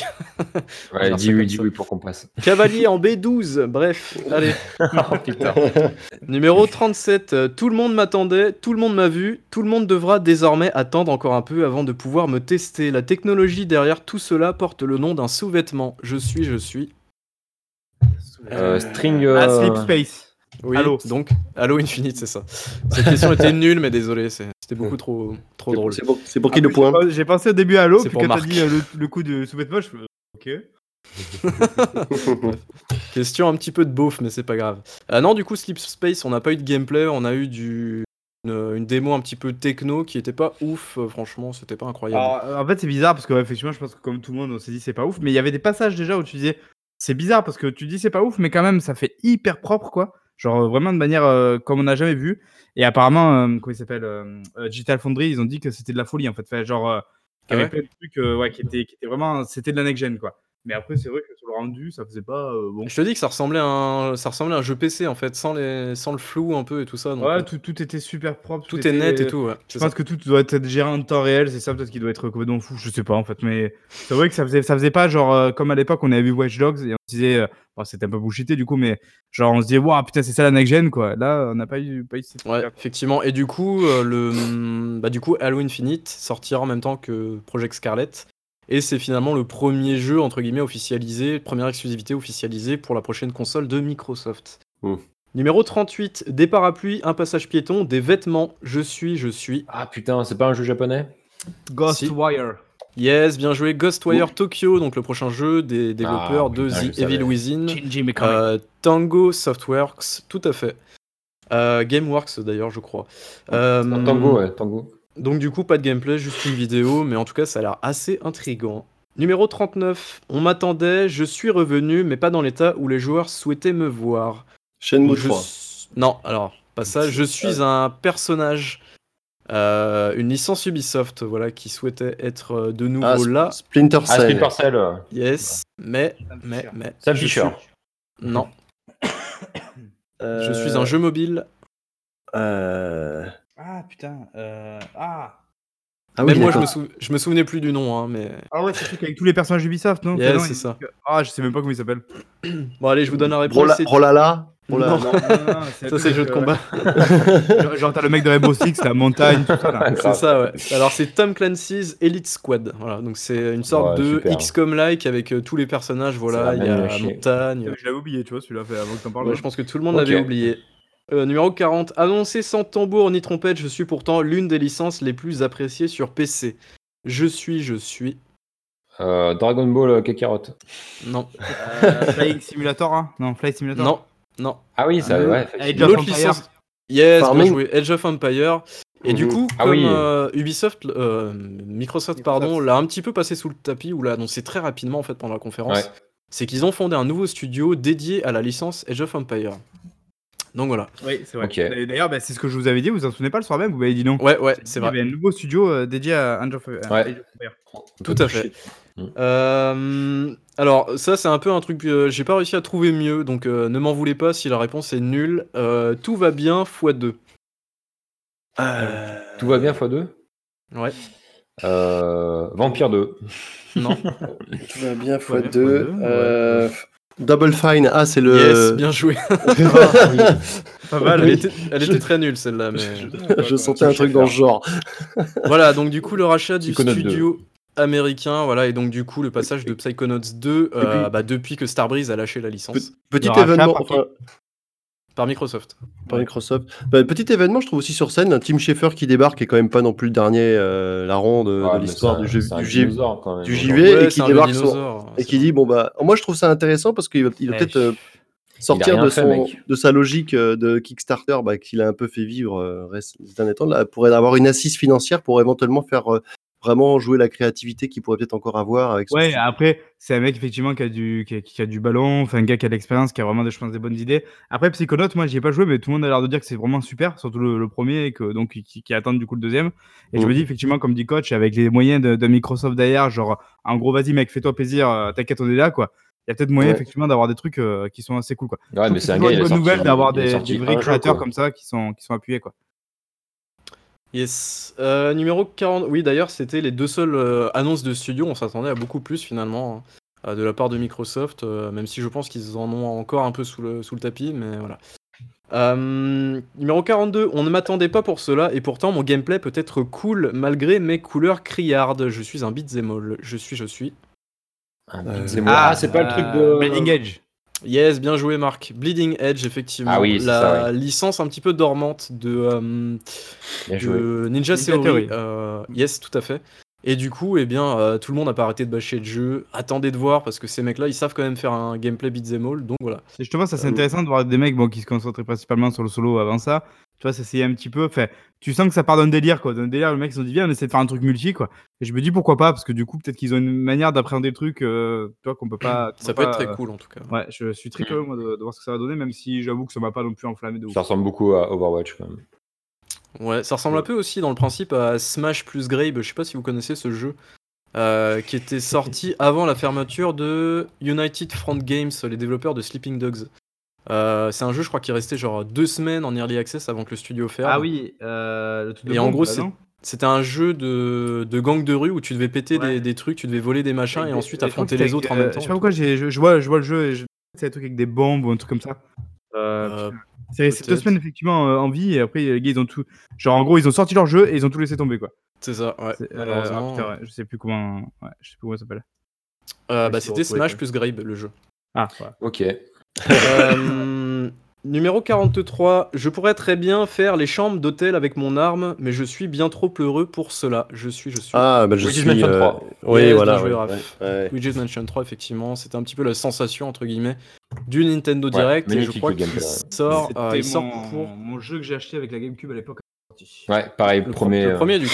[laughs] Ouais, dis oui, dis ça. oui pour qu'on passe. Cavalier en B12. Bref, [laughs] allez. oh putain. [laughs] Numéro 37. euh, Tout le monde m'attendait, tout le monde m'a vu, tout le monde devra désormais attendre encore un peu avant de pouvoir me tester. La technologie derrière tout cela porte le nom d'un sous-vêtement. Je suis, je suis. Euh, string. Ah, euh, Sleep Space. Oui, Halo. donc Halo Infinite, c'est ça. Cette question était nulle, mais désolé, c'était beaucoup trop, trop drôle. C'est pour, pour qui le Après, point j'ai- pensé au début à Halo, puis quand t'as dit euh, le, le coup de sous-vêtement, je fais ok. [laughs] Question un petit peu de beauf, mais c'est pas grave. Ah non, du coup, Sleep Space, on n'a pas eu de gameplay, on a eu du... une, une démo un petit peu techno qui était pas ouf, euh, franchement, c'était pas incroyable. Alors, euh, en fait, c'est bizarre parce que, ouais, effectivement, je pense que comme tout le monde, on s'est dit c'est pas ouf, mais il y avait des passages déjà où tu disais c'est bizarre parce que tu dis c'est pas ouf, mais quand même, ça fait hyper propre, quoi. Genre euh, vraiment de manière euh, comme on n'a jamais vu. Et apparemment, euh, comment il s'appelle Digital Foundry, ils ont dit que c'était de la folie en fait. Fait, genre, Ah avait ouais? plein de trucs ouais, qui, étaient, qui étaient vraiment. C'était de la next-gen, quoi. Mais après, c'est vrai que sur le rendu, ça faisait pas euh, bon. Je te dis que ça ressemblait à un, ça ressemblait à un jeu PC en fait, sans, les... sans le flou un peu et tout ça. donc, euh, Ouais, tout, tout était super propre. tout est était- net et tout, ouais. Je c'est pense que tout doit être géré en temps réel, c'est ça peut-être qui doit être complètement fou, je sais pas en fait, mais c'est vrai que ça faisait, ça faisait pas genre euh, comme à l'époque on avait vu Watch Dogs et on se disait, euh, bon, c'était un peu bullshité du coup, mais genre on se disait, waouh putain c'est ça la next gen quoi, là on n'a pas eu, pas eu cette Ouais, effectivement. Et du coup, euh, le, bah, du coup, Halo Infinite sortira en même temps que Project Scarlet. Et c'est finalement le premier jeu, entre guillemets, officialisé, première exclusivité officialisée pour la prochaine console de Microsoft. Hmm. Numéro 38, des parapluies, un passage piéton, des vêtements, je suis, je suis. Ah putain, c'est pas un jeu japonais? Ghostwire. Yes, bien joué, Ghostwire Tokyo, donc le prochain jeu des développeurs Ah, de putain, je The. Evil Within. Euh, Tango Softworks, tout à fait. Euh, Gameworks d'ailleurs, je crois. Euh, Tango, ouais, Tango. Donc du coup, pas de gameplay, juste une vidéo, mais en tout cas, ça a l'air assez intriguant. Numéro 39, on m'attendait, je suis revenu, mais pas dans l'état où les joueurs souhaitaient me voir. Shenmue Je 3. s- Non, alors, pas ça, je suis un personnage, euh, une licence Ubisoft, voilà, qui souhaitait être euh, de nouveau Ah, là. Splinter Ah, Cell. Splinter Cell. euh, Yes, mais, mais, mais... Sam Fisher. suis- Non, [coughs] je suis un jeu mobile. Euh... Ah putain, euh... ah. Ah oui, Même moi, je me, sou- je me souvenais plus du nom, hein, mais... Ah ouais, c'est le truc avec tous les personnages Ubisoft, non c'est ça. Ah, je sais même pas comment il s'appelle. [clears throat] Bon, allez, je vous donne la réponse. Rolala Rola- Non. Non, non, non, un Ça, c'est le jeu de truc, combat. euh, [laughs] genre- Genre, t'as le mec de Rainbow Six, la montagne, tout ça là. C'est ça, ouais. Alors, c'est Tom Clancy's Elite Squad. Voilà, donc c'est une sorte Ouais, de. XCOM-like avec euh, tous les personnages. Voilà, il y a la montagne. Je l'avais oublié, tu vois, celui-là, fait avant que t'en parles. Ouais, je pense que tout le monde Ok. l'avait oublié. Euh, numéro 40. Annoncé sans tambour ni trompette, je suis pourtant l'une des licences les plus appréciées sur PC. Je suis, je suis. Euh, Dragon Ball euh, Kakarot. Non, Euh, Flying Simulator, hein Non, Flight Simulator non, non. Ah oui, ça, Euh, ouais. L'autre Empire. licence. Yes, bien Farming. joué. Edge of Empire. Et du Mhm. coup, Ah comme oui. euh, Ubisoft, euh, Microsoft, pardon, l'a un petit peu passé sous le tapis, ou l'a annoncé très rapidement en fait pendant la conférence, Ouais. c'est qu'ils ont fondé un nouveau studio dédié à la licence Edge of Empire. Donc voilà. Oui, c'est vrai. D'ailleurs, bah, c'est ce que je vous avais dit, vous vous en souvenez pas le soir même, vous m'avez dit non. Ouais, ouais, c'est Il y vrai. avait un nouveau studio euh, dédié à Age of, Ouais. Tout à fait. [laughs] Euh, alors, ça, c'est un peu un truc. euh, J'ai pas réussi à trouver mieux, donc euh, ne m'en voulez pas si la réponse est nulle. Euh, tout va bien x2. Euh, Tout va bien x2 Ouais. euh, Vampire 2. Non. [laughs] Tout va bien Tout va bien, x2. fois deux, euh, Double Fine. Ah, c'est le. Yes, bien joué. [laughs] Pas mal. elle, oui. était, elle était très nulle celle-là, mais. Je sentais un truc dans le genre. [laughs] voilà, donc du coup, le rachat du Psychonauts 2. studio américain, voilà, et donc du coup, le passage de Psychonauts 2, euh, bah, depuis que Starbreeze a lâché la licence Petit Le événement. Enfin, par Microsoft. par Microsoft. Bah, petit événement, je trouve aussi sur scène, un Tim Schafer qui débarque, qui est quand même pas non plus le dernier euh, larron de, de Ouais, mais l'histoire du jeu du quand même. JV. et qui débarque sur- et qui dit bon bah moi je trouve ça intéressant parce qu'il va, il va peut-être euh, sortir de, fait, son, de sa logique euh, de Kickstarter bah, qu'il a un peu fait vivre euh, reste- ces derniers temps, là, pour avoir une assise financière pour éventuellement faire euh, vraiment jouer la créativité qu'il pourrait peut-être encore avoir avec Ouais, studio. après, c'est un mec effectivement qui a du, qui a, qui a du ballon, enfin un gars qui a de l'expérience, qui a vraiment des, je pense, des bonnes idées. Après, Psychonaut, moi j'y ai pas joué, mais tout le monde a l'air de dire que c'est vraiment super, surtout le, le premier, et que, donc qui, qui attend du coup le deuxième. Et je me dis effectivement, comme dit coach, avec les moyens de, de Microsoft derrière, genre en gros, vas-y mec, fais-toi plaisir, euh, t'inquiète, on est là quoi. Il y a peut-être moyen Ouais. effectivement d'avoir des trucs euh, qui sont assez cool quoi. Ouais, mais c'est un gars, une a bonne nouvelle d'avoir des, des vrais un créateurs comme ça qui sont, qui sont appuyés quoi. Yes. Euh, numéro 40. Oui, d'ailleurs, c'était les deux seules euh, annonces de studio. On s'attendait à beaucoup plus finalement hein, euh, de la part de Microsoft, euh, même si je pense qu'ils en ont encore un peu sous le, sous le tapis, mais voilà. Euh, numéro 42. On ne m'attendait pas pour cela, et pourtant mon gameplay peut être cool malgré mes couleurs criardes. Je suis un beat'em all. Je suis, je suis. Euh. Ah, c'est pas le truc de. Bleeding Edge. Yes, bien joué Marc. Bleeding Edge, effectivement. Ah oui, c'est la ça, licence un petit peu dormante de, euh, de Ninja, Ninja Theory. Theory. euh, yes, tout à fait. Et du coup, eh bien, euh, tout le monde n'a pas arrêté de bâcher le jeu. Attendez de voir parce que ces mecs-là, ils savent quand même faire un gameplay beat'em all. Donc voilà. Et justement, ça c'est Euh, intéressant de voir des mecs bon, qui se concentraient principalement sur le solo avant ça. Tu vois, ça s'est un petit peu. Fait, tu sens que ça part d'un délire, quoi. D'un délire, le mec, ils ont dit, viens, on essaie de faire un truc multi, quoi. Et je me dis pourquoi pas, parce que du coup, peut-être qu'ils ont une manière d'appréhender le truc, euh, tu vois, qu'on peut pas. Ça peut être très euh, cool en tout cas. Ouais, je suis très curieux, moi, de, de voir ce que ça va donner, même si j'avoue que ça m'a pas non plus enflammé de ouf. Ça ressemble beaucoup à Overwatch, quand même. Ouais, ça ressemble un peu aussi dans le principe à Smash plus Grabe. Je sais pas si vous connaissez ce jeu. euh, qui était sorti [laughs] avant la fermeture de United Front Games, les développeurs de Sleeping Dogs. Euh, c'est un jeu, je crois, qui restait genre deux semaines en early access avant que le studio ferme. Ah oui, euh, le truc de Et en gros, non C'était un jeu de, de gang de rue où tu devais péter Ouais. des, des trucs, tu devais voler des machins et ensuite affronter les autres en euh, même temps. Je sais pas pourquoi, je, je vois, je vois le jeu et je... c'est un truc avec des bombes ou un truc comme ça. Euh, Euh, c'est deux semaines effectivement euh, en vie et après les gars ils ont tout. Genre en gros ils ont sorti leur jeu et ils ont tout laissé tomber quoi. c'est ça, ouais. Euh, malheureusement. ah, putain, ouais, je sais plus comment. Ouais, je sais plus comment ça s'appelle. Euh, bah, c'était Smash quoi. plus Grabe, le jeu. Ah, ouais. Ok. Euh, numéro 43. Je pourrais très bien faire les chambres d'hôtel avec mon arme, mais je suis bien trop peureux pour cela. Je suis, je suis. Ah, bah je Luigi's suis. Mansion euh, 3. Oui, Yes, voilà. ouais, ouais, ouais. Luigi's Mansion 3, effectivement, c'était un petit peu la sensation, entre guillemets, du Nintendo Ouais, Direct. et je crois qu'il sort, C'était euh, il sort mon... pour mon jeu que j'ai acheté avec la GameCube à l'époque. Ouais, pareil, le, premier, le euh, premier, du coup.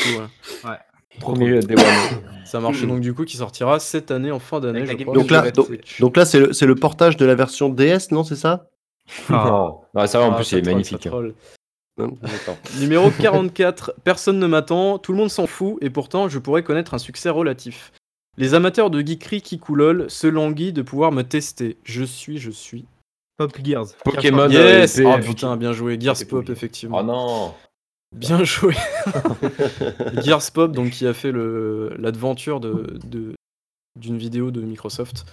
ouais. Premier Day One. [coughs] Ça marche donc du coup qui sortira cette année en fin d'année. Je crois, Donc là, donc, donc là, c'est le, c'est le portage de la version DS, non, c'est ça Non. Ouais, ça va, en Ah, plus, il est troll, magnifique. hein. troll. Non D'accord. Numéro 44. Personne ne m'attend, tout le monde s'en fout, et pourtant je pourrais connaître un succès relatif. Les amateurs de geekery qui coulolent se languissent de pouvoir me tester. Je suis, je suis. Pop Gears. Pokémon. yes Oh putain, bien joué. Gears Pop, Pokémon. effectivement. Oh non. Bien [laughs] joué. Gears Pop, donc qui a fait l'aventure de d'une vidéo de Microsoft.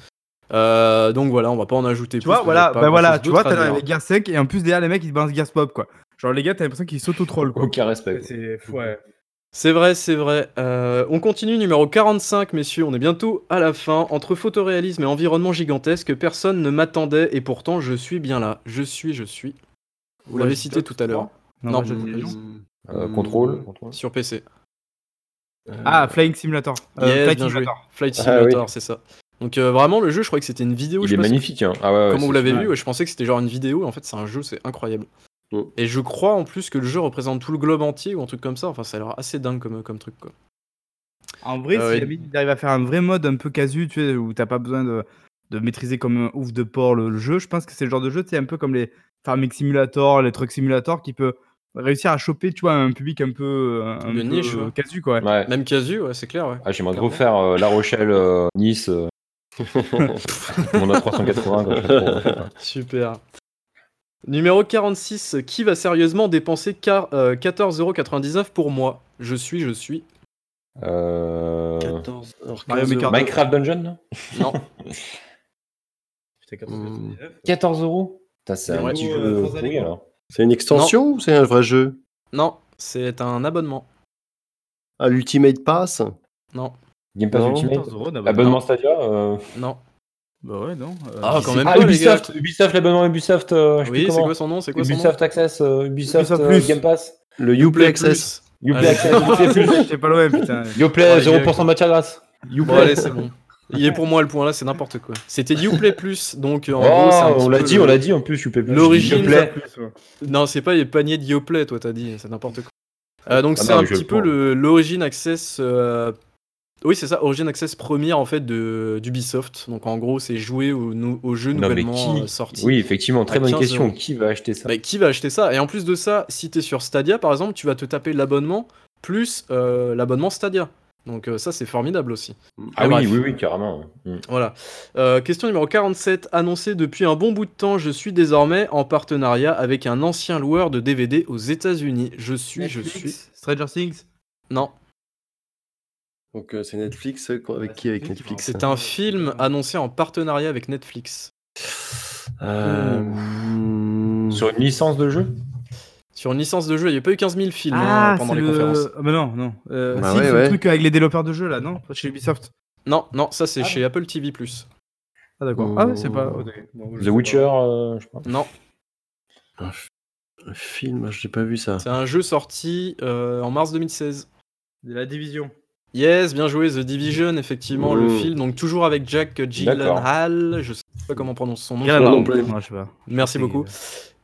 Euh, donc voilà, on va pas en ajouter Tu plus. vois, voilà, bah voilà, tu vois, t'as avec Gears 5 et en plus derrière les mecs ils balancent Gears Pop quoi. Genre les gars, t'as l'impression qu'ils s'auto-trollent quoi. Aucun respect. C'est ouais. C'est vrai, c'est vrai. Euh, on continue, numéro 45, messieurs. On est bientôt à la fin. Entre photoréalisme et environnement gigantesque, personne ne m'attendait et pourtant je suis bien là. Je suis, je suis. Vous l'avez cité tout à l'heure. 3 Non, Watch Euh, Hmm. contrôle. contrôle. Sur PC. Ah, Flying Simulator. Euh, Yes, Flight bien joué. Simulator. Flight Ah, Simulator, c'est ça. Donc euh, vraiment, le jeu, je croyais que c'était une vidéo. Il je est magnifique. Hein. Ah ouais, ouais, Comment c'est vous l'avez vu Ouais, Je pensais que c'était genre une vidéo, et en fait, c'est un jeu, c'est incroyable. Mm. Et je crois en plus que le jeu représente tout le globe entier ou un truc comme ça. Enfin, ça a l'air assez dingue comme, comme truc, quoi. En vrai, Ah si il arrive à faire un vrai mode un peu casu, tu sais, où t'as pas besoin de, de maîtriser comme un ouf de port le, le jeu, je pense que c'est le genre de jeu, tu sais, un peu comme les Farming Simulator, les Truck Simulator, qui peut réussir à choper, tu vois, un public un peu, un, un De peu, niche, euh, ouais. casu, quoi. ouais. Ouais. Même casu, ouais, c'est clair, ouais. Ah, J'aimerais trop faire euh, La Rochelle, euh, Nice. euh, [laughs] mon A380. quoi, je sais pas trop. Super. Numéro 46, qui va sérieusement dépenser car- euh, 14,99€ pour moi? Je suis, je suis. Euh, 14, alors Mario 15 Maker euros. Minecraft Dungeon Non, [laughs] Putain, Hmm. 14 euros? Putain, C'est un petit jeu euh, de alors. C'est une extension ou c'est un vrai jeu? Non, c'est un abonnement. Ah, l'Ultimate Pass? Non, Game Pass Non, Ultimate 14 euros d'abonnement. Abonnement Stadia euh, non. Bah ouais, non. euh, Ah, quand même Ah, pas, les Ubisoft, Ubisoft, l'abonnement Ubisoft. euh, Oui, plus c'est quoi son nom C'est quoi son nom Ubisoft Access, euh, Ubisoft, Ubisoft euh, Plus. Game Pass. Le Uplay Uplay Access. Uplay Allez. Access, [laughs] Uplay. J'étais pas loin, putain. Uplay, Ouais, 0% de matière grasse. Bon, allez, c'est bon. Il est pour moi le point là, c'est n'importe quoi. C'était Uplay Plus, donc en Oh, gros, on l'a dit, le- on l'a dit en plus, Uplay Plus. L'origine, Uplay. Non, c'est pas les paniers de Yoplay, toi t'as dit, c'est n'importe quoi. Euh, donc Ah c'est un petit peu prends. le- l'Origin Access. euh, Oui, c'est ça, Origin Access première en fait de d'Ubisoft. Donc en gros, c'est jouer jeux Non, mais nouvellement qui euh, sortis. Oui, effectivement, très bonne 15 question. euros. Qui va acheter ça? Bah, qui va acheter ça? Et en plus de ça, si t'es sur Stadia par exemple, tu vas te taper l'abonnement plus euh, l'abonnement Stadia. Donc euh, ça, c'est formidable aussi. Ah bref. oui, oui, oui, carrément. Mm. Voilà. Euh, question numéro 47. Annoncé depuis un bon bout de temps, je suis désormais en partenariat avec un ancien loueur de DVD aux États-Unis. Je suis, je suis. Stranger Things. Non, Donc euh, c'est Netflix avec qui Avec Netflix c'est un film annoncé en partenariat avec Netflix. Euh, hmm, Sur une licence de jeu? Sur une licence de jeu, il n'y a pas eu 15 000 films hein, pendant c'est les le- conférences. Ah, bah non, non. Euh, Bah si, ouais, c'est ouais. le truc avec les développeurs de jeux là, non? Chez Ubisoft. Non, non, ça c'est Ah chez Apple TV+. Ah d'accord. Oh. Ah ouais, c'est pas. Bon, The Witcher, pas. euh, je sais pas. Non, un, f- un film, je n'ai pas vu ça. c'est un jeu sorti euh, en mars 2016. De la division. Yes, bien joué, The Division, effectivement, le Oh. film, donc toujours avec Jack. Gyllenhaal, je sais pas comment on prononce son nom. Rien à non voir. plus. Ouais, je sais pas. Merci beaucoup.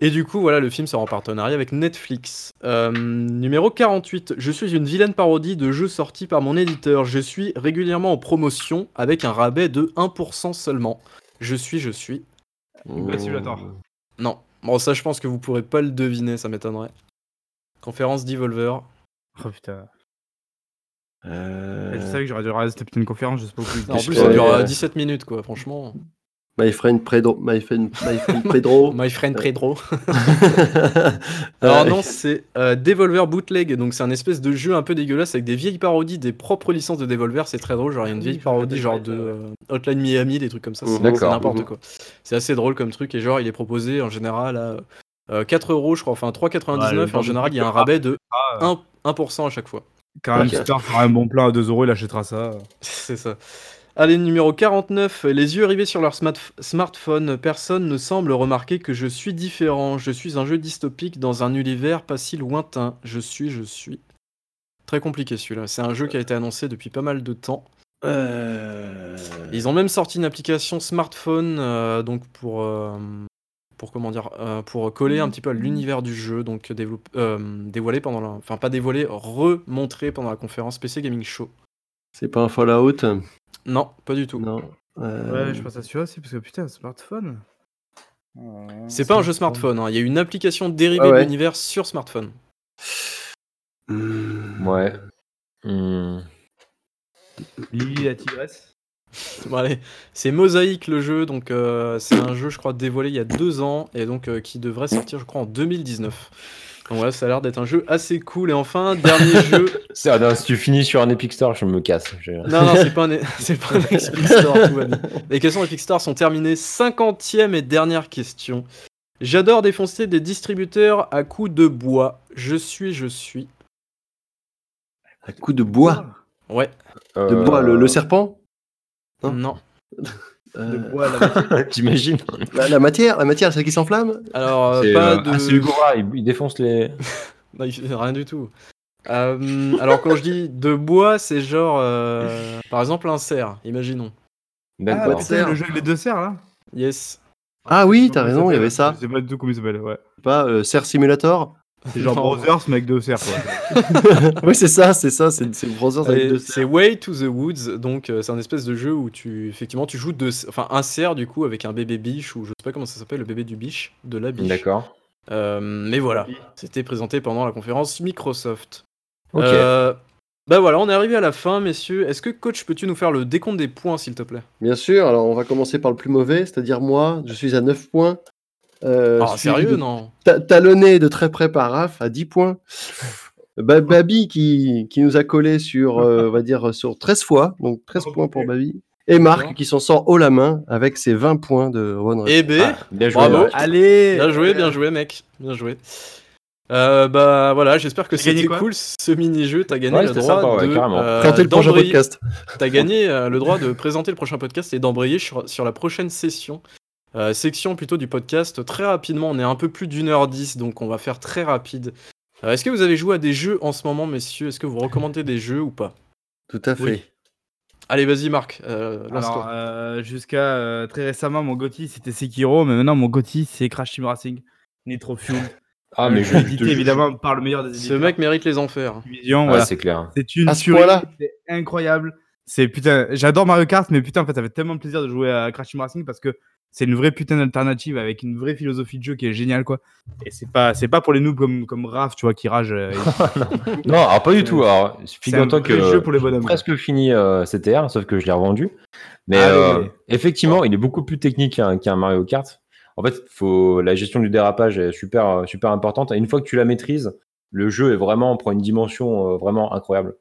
Et du coup, voilà, le film sera en partenariat avec Netflix. Euh, numéro 48. Je suis une vilaine parodie de jeux sortis par mon éditeur. Je suis régulièrement en promotion avec un rabais de 1% seulement. Je suis, je suis. Bah, Simulator. Non. Bon, ça, je pense que vous pourrez pas le deviner, ça m'étonnerait. Conférence d'Evolver. Oh putain. Euh, Je savais que j'aurais dû putain de conférence, je sais pas où. En plus, ça dure euh, euh, 17 minutes, quoi, franchement. My friend Pedro. My friend, my friend Pedro. [laughs] My friend Pedro. Euh, [laughs] Alors non, c'est euh, Devolver Bootleg, donc c'est un espèce de jeu un peu dégueulasse avec des vieilles parodies des propres licences de Devolver, c'est très drôle, genre il y a une vieille parodie genre de euh, Hotline Miami, des trucs comme ça, c'est D'accord. c'est n'importe Mhm. quoi. C'est assez drôle comme truc et genre il est proposé en général à euh, 4 euros je crois, enfin 3,99 Ouais, en général il y a un rabais de Ah, 1%, 1% à chaque fois. Quand un Ok. super fera un bon plan à 2 euros, il achètera ça. C'est ça. Allez, numéro 49. Les yeux rivés sur leur smart- smartphone, personne ne semble remarquer que je suis différent. Je suis un jeu dystopique dans un univers pas si lointain. Je suis, je suis. Très compliqué celui-là. C'est un jeu qui a été annoncé depuis pas mal de temps. euh, Ils ont même sorti une application smartphone euh, donc pour, euh, pour comment dire euh, pour coller un petit peu à l'univers du jeu donc développe- euh, dévoilé pendant la, enfin pas dévoilé remontré pendant la conférence PC Gaming Show. C'est pas un Fallout? Non, pas du tout. Non. Euh, Ouais, je pense à celui-là aussi, parce que putain, un smartphone. C'est pas un jeu smartphone, hein. il y a une application dérivée Ah ouais. de l'univers sur smartphone. hmm, Ouais. Hmm. Lily la tigresse. [laughs] Bon, allez, c'est Mosaïque le jeu, donc euh, c'est un jeu je crois dévoilé il y a deux ans et donc euh, qui devrait sortir je crois en 2019. Donc voilà, ça a l'air d'être un jeu assez cool. Et enfin, dernier [laughs] jeu. Ah non, si tu finis sur un Epic Store, je me casse. Je- Non, non, c'est pas un, [laughs] c'est pas un Epic Store, tout va bien. Les questions Epic Store sont terminées. Cinquantième et dernière question. J'adore défoncer des distributeurs à coups de bois. Je suis, je suis. Un coup de bois? Ouais, De Euh, bois, le, le serpent? Non. [laughs] non. Euh, De bois, la T'imagines [laughs] la, la matière, la matière, celle qui s'enflamme Alors, euh, C'est pas euh, de. ah, c'est Hugo Ra, il, il défonce les. [laughs] Non, il fait rien du tout. Euh, alors, quand je dis de bois, c'est genre. euh, par exemple, un cerf, imaginons. Ah, D'accord. putain, le jeu avec les deux serres là Yes. Ah oui, t'as raison, il y avait ça. Je sais pas du tout comment il s'appelle, ouais. Pas euh, Serre Simulator C'est genre Non. Brothers, mais avec deux serres, quoi. [laughs] Oui, c'est ça, c'est ça, c'est Brothers avec deux C'est. Way to the Woods, donc euh, c'est un espèce de jeu où tu effectivement tu joues deux, enfin un cerf du coup avec un bébé biche ou je sais pas comment ça s'appelle le bébé du biche, de la biche. D'accord. Euh, mais voilà, c'était présenté pendant la conférence Microsoft. Ok. Euh, bah voilà, on est arrivé à la fin, messieurs. Est-ce que coach, peux-tu nous faire le décompte des points, s'il te plaît? Bien sûr, alors on va commencer par le plus mauvais, c'est-à-dire moi, je suis à 9 points. Euh, Ah, sérieux, de- non? Ta- talonné de très près par Raph à 10 points. Ba- Babi qui, qui nous a collé sur, euh, [laughs] on va dire, sur 13 fois, donc 13 points pour Babi. Et Marc qui s'en sort haut la main avec ses 20 points de One Rep. Eh ben, Ah, bien joué. bravo. Allez bien joué, bien joué, mec. Bien joué. Euh, bah voilà, j'espère que c'était cool ce mini-jeu. T'as gagné Ouais, le droit sympa, ouais, de carrément. euh, Présenter le prochain podcast. T'as gagné euh, le droit de présenter le prochain podcast et d'embrayer sur, sur la prochaine session. Euh, section plutôt du podcast. Très rapidement, on est un peu plus d'une heure dix, donc on va faire très rapide. Euh, Est-ce que vous avez joué à des jeux en ce moment, messieurs? Est-ce que vous recommandez des jeux ou pas? Tout à fait. Oui. Allez, vas-y, Marc, euh, Alors, euh, jusqu'à euh, très récemment, mon GOTY c'était Sekiro, mais maintenant mon GOTY c'est Crash Team Racing. Nitro Fuel. Ah, mais je édité évidemment par le meilleur des Ce éditeurs. mec mérite les enfers. Ouais, voilà. c'est clair. C'est une ce c'est incroyable. C'est putain, j'adore Mario Kart, mais putain, en fait, ça fait tellement plaisir de jouer à Crash Team Racing parce que c'est une vraie putain d'alternative avec une vraie philosophie de jeu qui est géniale, quoi. Et c'est pas, c'est pas pour les noobs comme, comme Raph, tu vois, qui rage. euh, et- [laughs] Non, alors pas du tout. Alors, c'est un figure-toi que jeu pour les j'ai bonhommes. presque fini euh, CTR, sauf que je l'ai revendu. Mais Ah, euh, oui, effectivement, il est beaucoup plus technique qu'un qu'un Mario Kart. En fait, faut la gestion du dérapage est super super importante. Et une fois que tu la maîtrises, le jeu est vraiment prend une dimension euh, vraiment incroyable.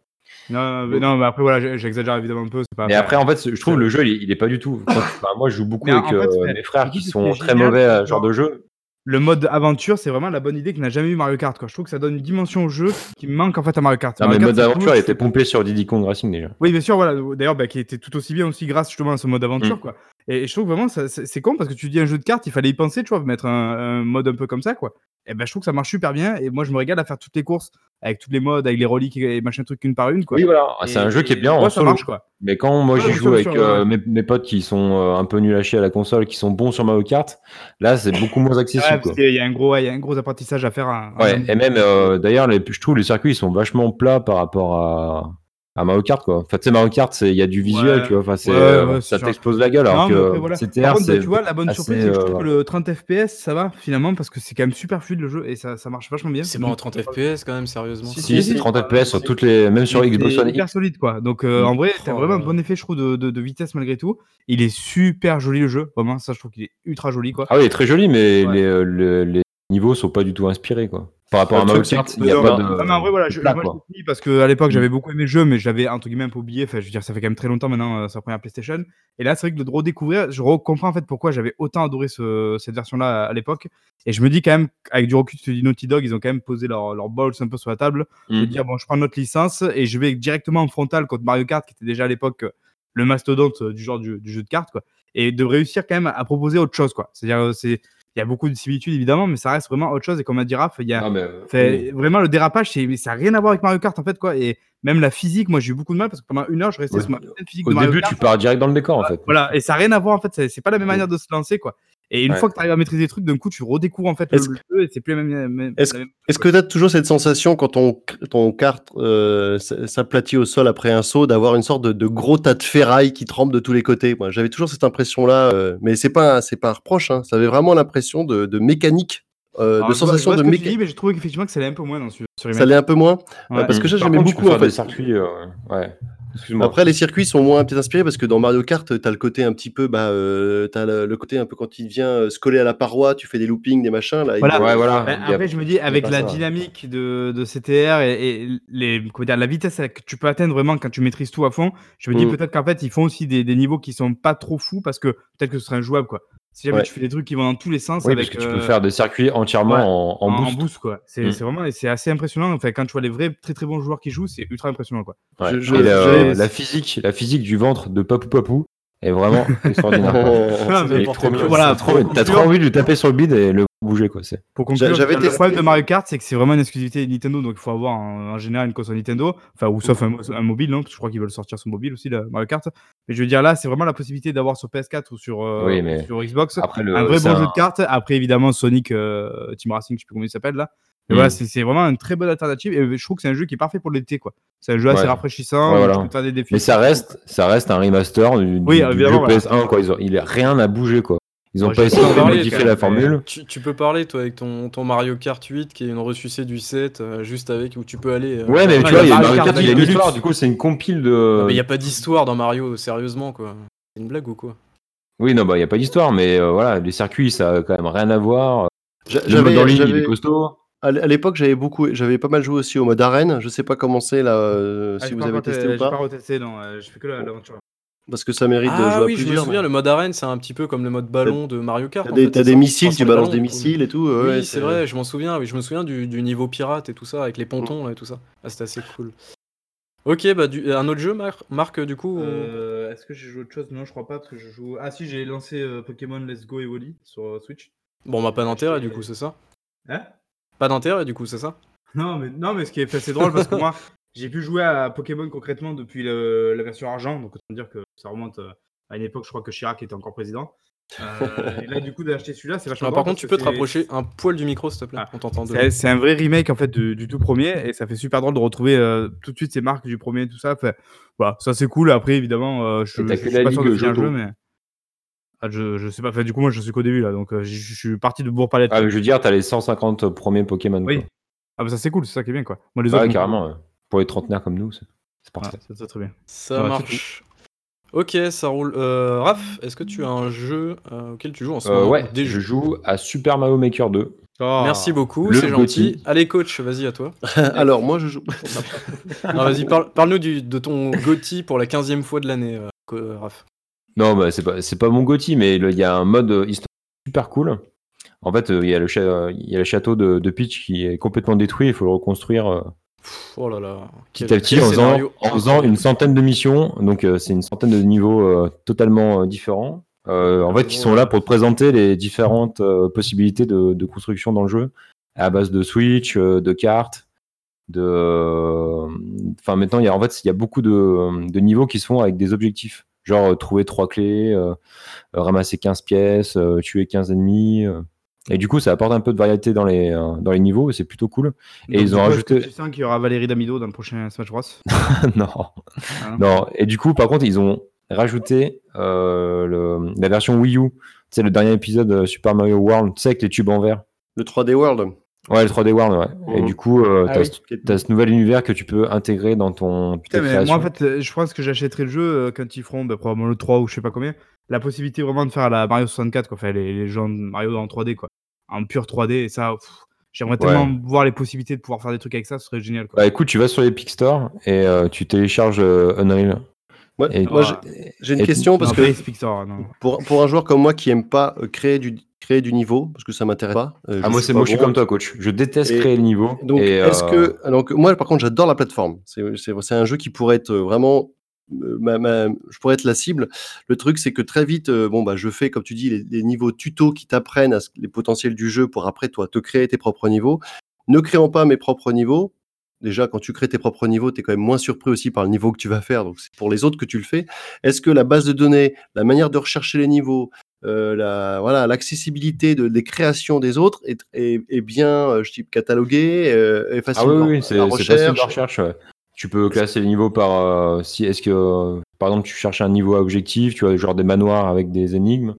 Non, mais, non, mais après, voilà, j'exagère évidemment un peu. Pas, Mais après, en fait, je trouve le jeu, il est, il est pas du tout. Enfin, moi, je joue beaucoup en avec fait, euh, mes frères qui sont très génial, mauvais à ce genre de jeu. le mode aventure, c'est vraiment la bonne idée que n'a jamais eu Mario Kart, quoi. Je trouve que ça donne une dimension au jeu qui manque en fait à Mario Kart. Non, mais le mode aventure a été pompé sur Diddy Kong Racing déjà. Oui, bien sûr, voilà. D'ailleurs, bah, qui était tout aussi bien aussi grâce justement à ce mode aventure, Mm. quoi. Et, je trouve vraiment, c'est con parce que tu dis un jeu de cartes, il fallait y penser, tu vois, mettre un, un mode un peu comme ça, quoi. Et ben, je trouve que ça marche super bien. Et moi, je me régale à faire toutes les courses avec tous les modes, avec les reliques et machin truc une par une, quoi. Oui, voilà. Ah, C'est un jeu qui est bien en ça solo. marche, quoi. Mais quand moi j'y joue avec euh, mes, mes potes qui sont euh, un peu nuls à chier à la console, qui sont bons sur Mario Kart, là c'est beaucoup moins accessible. y gros, ouais, il y a un gros apprentissage à faire. à- à- Ouais, et même euh, d'ailleurs, je trouve les circuits ils sont vachement plats par rapport à, à Mario Kart. Quoi. Enfin, tu sais, Mario Kart, c'est- il y a du visuel, Ouais. tu vois. Enfin, c'est, Ouais, euh, ouais, ça t'explose la gueule. Alors Non, que voilà. CTR, Par contre, c'est. tu vois, la bonne assez, surprise, c'est que je trouve euh, que le 30 FPS, ça va finalement parce que c'est quand même super fluide le jeu et ça, ça marche vachement bien. C'est bon en 30 FPS quand même, sérieusement. Si, Si, c'est si, 30 si. FPS sur toutes les. Même sur Et Xbox One hyper solide quoi. Donc euh, en vrai, t'as Oh vraiment un bon effet, je trouve, de, de- de vitesse malgré tout. Il est super joli le jeu, vraiment. Ça, je trouve qu'il est ultra joli quoi. Ah oui, il est très joli, mais Ouais. les, euh, les, les niveaux sont pas du tout inspirés. Quoi. Par rapport à Mario truc, Kart, il n'y a pas de. non, mais en vrai, voilà, je, plat, moi, je parce qu'à l'époque, Mm. j'avais beaucoup aimé le jeu, mais guillemets un peu oublié. Enfin, je veux dire, ça fait quand même très longtemps maintenant, euh, sa première PlayStation. Et là, c'est vrai que de redécouvrir, je comprends en fait pourquoi j'avais autant adoré ce- cette version-là à l'époque. Et je me dis quand même, avec du recul, tu dis Naughty Dog, ils ont quand même posé leur, leur balls un peu sur la table. Mm. de dire bon je prends notre licence et je vais directement en frontal contre Mario Kart qui était déjà à l'époque euh, le mastodonte euh, du genre du, du jeu de cartes quoi et de réussir quand même à proposer autre chose quoi c'est à dire c'est il y a beaucoup de similitudes évidemment mais ça reste vraiment autre chose. Et comme a dit Raph il y a Ah, euh, vraiment le dérapage c'est mais ça n'a rien à voir avec Mario Kart en fait quoi. Et même la physique moi j'ai eu beaucoup de mal parce que pendant une heure je restais sur ma physique Au de Mario début, Kart. tu pars direct dans le décor en fait. voilà. Et ça n'a rien à voir en fait. C'est pas la même manière de se lancer quoi et une Ouais. fois que tu arrives à maîtriser les trucs d'un coup tu redécouvres en fait le Est-ce le jeu et c'est plus la même, même- Est-ce la même- Est-ce que tu as toujours cette sensation quand ton, ton kart euh, s'aplatit au sol après un saut d'avoir une sorte de, de gros tas de ferraille qui tremble de tous les côtés? Moi, J'avais toujours cette impression-là, euh, mais c'est pas, c'est pas un reproche, hein, ça avait vraiment l'impression de, de mécanique, euh, Alors, de sensation vois de mécanique. mais j'ai trouvé qu'effectivement que ça allait un peu moins dans ce sur Ça l'est un peu moins? Ouais. parce que ça, Par j'aimais beaucoup, en fait. circuits. euh, Ouais. Excuse-moi. Après, les circuits sont moins peut-être inspirés parce que dans Mario Kart, tu as le côté un petit peu, bah, euh, as le, le côté un peu quand il vient euh, se coller à la paroi, tu fais des loopings, des machins. Là, il- Voilà. Ouais, voilà. Ben, a- après, je me dis, avec la ça. dynamique de, de CTR et, et les, comment dire, la vitesse que tu peux atteindre vraiment quand tu maîtrises tout à fond, je me dis Mm. peut-être qu'en fait, ils font aussi des, des niveaux qui sont pas trop fous parce que peut-être que ce serait injouable. Quoi. Si jamais Ouais. tu fais des trucs qui vont dans tous les sens Oui, avec, parce que tu euh, peux faire des circuits entièrement ouais, en, en en, boost. quoi. C'est Mm. c'est vraiment et c'est assez impressionnant. Enfin, quand tu vois les vrais très très bons joueurs qui jouent, c'est ultra impressionnant. Quoi. Ouais. Je- je- Et la, la physique, la physique du ventre de Papou Papou est vraiment [laughs] extraordinaire. mais trop mignon. voilà, trop- T'as trop envie de lui taper sur le bide et le bouger quoi. C'est. Pour conclure, j'avais le problème de Mario Kart, c'est que c'est vraiment une exclusivité Nintendo, donc il faut avoir en, en général une console Nintendo, enfin ou sauf un, mo- un mobile, Parce que je crois qu'ils veulent sortir sur mobile aussi, le Mario Kart. Mais je veux dire là, c'est vraiment la possibilité d'avoir sur PS4 ou sur, euh, Oui, mais sur Xbox Après le. un vrai bon jeu de cartes. Après évidemment Sonic euh, Team Racing, je sais plus comment il s'appelle là. Mais Mm. voilà, c'est c'est vraiment une très bonne alternative et je trouve que c'est un jeu qui est parfait pour l'été quoi. C'est un jeu assez rafraîchissant, Ouais, où voilà. tu peux faire des défis. Mais ça reste, ça reste un remaster du, du- Oui, du évidemment, jeu voilà. PS1 quoi. Ils ont- il a rien à bouger quoi. Ils ont pas essayé de modifier la formule. Tu, tu peux parler, toi, avec ton, ton Mario Kart 8, qui est une ressucée du 7, euh, juste avec, où tu peux aller. euh, Ouais, mais tu vois, il y y a Mario Kart il y a une histoire, du coup, c'est une compile de. Non, mais il n'y a pas d'histoire dans Mario, sérieusement, quoi. C'est une blague ou quoi? Oui, non, bah, il n'y a pas d'histoire, mais euh, voilà, les circuits, ça a quand même rien à voir. J'a- Le mode J'avais, en ligne, il est costaud. À l'époque, j'avais beaucoup, j'avais pas mal joué aussi au mode arène. Je sais pas comment c'est là, euh, Ah, si vous pas avez testé te- ou pas pas, retesté, non. Je fais que la- l'aventure. parce que ça mérite de jouer Ah à oui, je me plusieurs. souviens, le mode arène, c'est un petit peu comme le mode ballon de Mario Kart. T'as en des, fait, t'as c'est des missiles, Enfin, tu balances des missiles et tout. ouais, oui, ouais, c'est vrai, je m'en souviens. Oui, je me souviens du, du niveau pirate et tout ça, avec les pontons là, et tout ça. Ah, c'était assez cool. Ok, bah du- un autre jeu, Mar- Marc, du coup. on- Euh, Est-ce que j'ai joué autre chose? Non, je crois pas, parce que je joue. Ah, si, j'ai lancé euh, Pokémon Let's Go Evoli sur euh, Switch. Bon, bah pas d'intérêt, du coup, c'est ça? Hein? Pas d'intérêt, du coup, c'est ça? Non, mais, non, mais ce qui est fait, c'est drôle parce que moi, [laughs] j'ai pu jouer à Pokémon concrètement depuis le- la version argent, donc autant dire que ça remonte euh, à une époque, je crois que Chirac était encore président. Euh, et là, du coup, d'acheter celui-là, c'est vachement drôle Par contre, tu que peux te c'est- rapprocher un poil du micro, s'il te plaît Ah. On t'entend de C'est un vrai remake en fait du, du tout premier et ça fait super drôle de retrouver euh, tout de suite ces marques du premier tout ça. Enfin, voilà, ça c'est cool. Après évidemment, euh, je, je que suis la pas sûr de jeu, mais Ah, je, je sais pas. Enfin, du coup moi je suis qu'au début là, donc euh, je je suis parti de bourg palette. Ah, mais je veux dire, t'as les 150 premiers Pokémon. oui. quoi. Ah bah ça c'est cool, c'est ça qui est bien quoi. Moi les Ouais, autres. non. carrément. ouais. Pour les trentenaires comme nous, c'est c'est Ouais, parfait. c'est c'est très bien. Ça Ouais, marche. Ok, ça roule. Euh, Raph, est-ce que tu as un jeu euh, auquel tu joues en ce Euh, moment ouais, Des je jeux. joue à Super Mario Maker 2. Oh. Merci beaucoup, Le c'est gentil. Gotti. Allez, coach, vas-y à toi. [laughs] Alors moi, je joue. Non, vas-y, parle- parle-nous du- de ton Gotti pour la 15e fois de l'année, euh, co- euh, Raph. Non, bah, c'est pas, c'est pas mon Gotti, mais il y a un mode euh, histoire super cool. En fait, euh, il y, a le cha- il y a le château de, de Peach qui est complètement détruit. Il faut le reconstruire euh, Pff, Oh là là. petit à petit en faisant, en faisant une centaine de missions. Donc, euh, c'est une centaine de niveaux euh, totalement euh, différents. En fait, qui sont là pour te présenter les différentes possibilités de, de construction dans le jeu à base de Switch, de cartes, de. Enfin, maintenant, il y a en fait, il y a beaucoup de, de niveaux qui se font avec des objectifs. Genre euh, trouver trois clés, euh, euh, ramasser 15 pièces, euh, tuer 15 ennemis. euh. Et du coup, ça apporte un peu de variété dans les, euh, dans les niveaux, et c'est plutôt cool. Et Donc, ils ont coup, est-ce que rajouté- Tu sens qu'il y aura Valérie Damido dans le prochain Smash Bros? [laughs] non. Non. Et du coup, par contre, ils ont rajouté euh, le- la version Wii U. Tu sais, le dernier épisode de Super Mario World, tu sais, avec les tubes en verre. Le 3D World. Ouais, le 3D World, ouais. Et Mhm. du coup, euh, Ah t'as oui. ce- t'as ce nouvel univers que tu peux intégrer dans ton Putain, ta mais création. moi en fait, euh, je pense que j'achèterai le jeu euh, quand ils feront bah, probablement le 3 ou je sais pas combien. La possibilité vraiment de faire la Mario 64, quoi. Enfin, les, les gens de Mario en 3D, quoi. En pur 3D, et ça, pff, j'aimerais Ouais. tellement voir les possibilités de pouvoir faire des trucs avec ça, ce serait génial, quoi. Bah écoute, tu vas sur l'Epic Store et euh, tu télécharges euh, Unreal. Ouais, Et- moi, Ah. j'ai- j'ai une et- question parce non, que Store, non. pour, pour un joueur comme moi qui aime pas créer du, créer du niveau, parce que ça m'intéresse pas. euh, Ah, moi, c'est moi, je suis comme toi, coach. Je déteste Et- créer le niveau. Donc, est-ce euh, que. Donc, moi, par contre, j'adore la plateforme. C'est un jeu qui pourrait être vraiment. euh, ma- ma- je pourrais être la cible. Le truc, c'est que très vite, euh, bon, bah, je fais, comme tu dis, les, les niveaux tuto qui t'apprennent à ce- les potentiels du jeu pour après, toi, te créer tes propres niveaux. Ne créons pas mes propres niveaux. Déjà, quand tu crées tes propres niveaux, tu es quand même moins surpris aussi par le niveau que tu vas faire. Donc, c'est pour les autres que tu le fais. Est-ce que la base de données, la manière de rechercher les niveaux, euh, la, voilà, l'accessibilité de, des créations des autres est, est, est bien, euh, je dis, cataloguée, euh, est facile. Ah oui, c'est la facile de recherche. ouais. Tu peux classer les niveaux par. euh, si Est-ce que, euh, par exemple, tu cherches un niveau à objectif, tu as genre des manoirs avec des énigmes,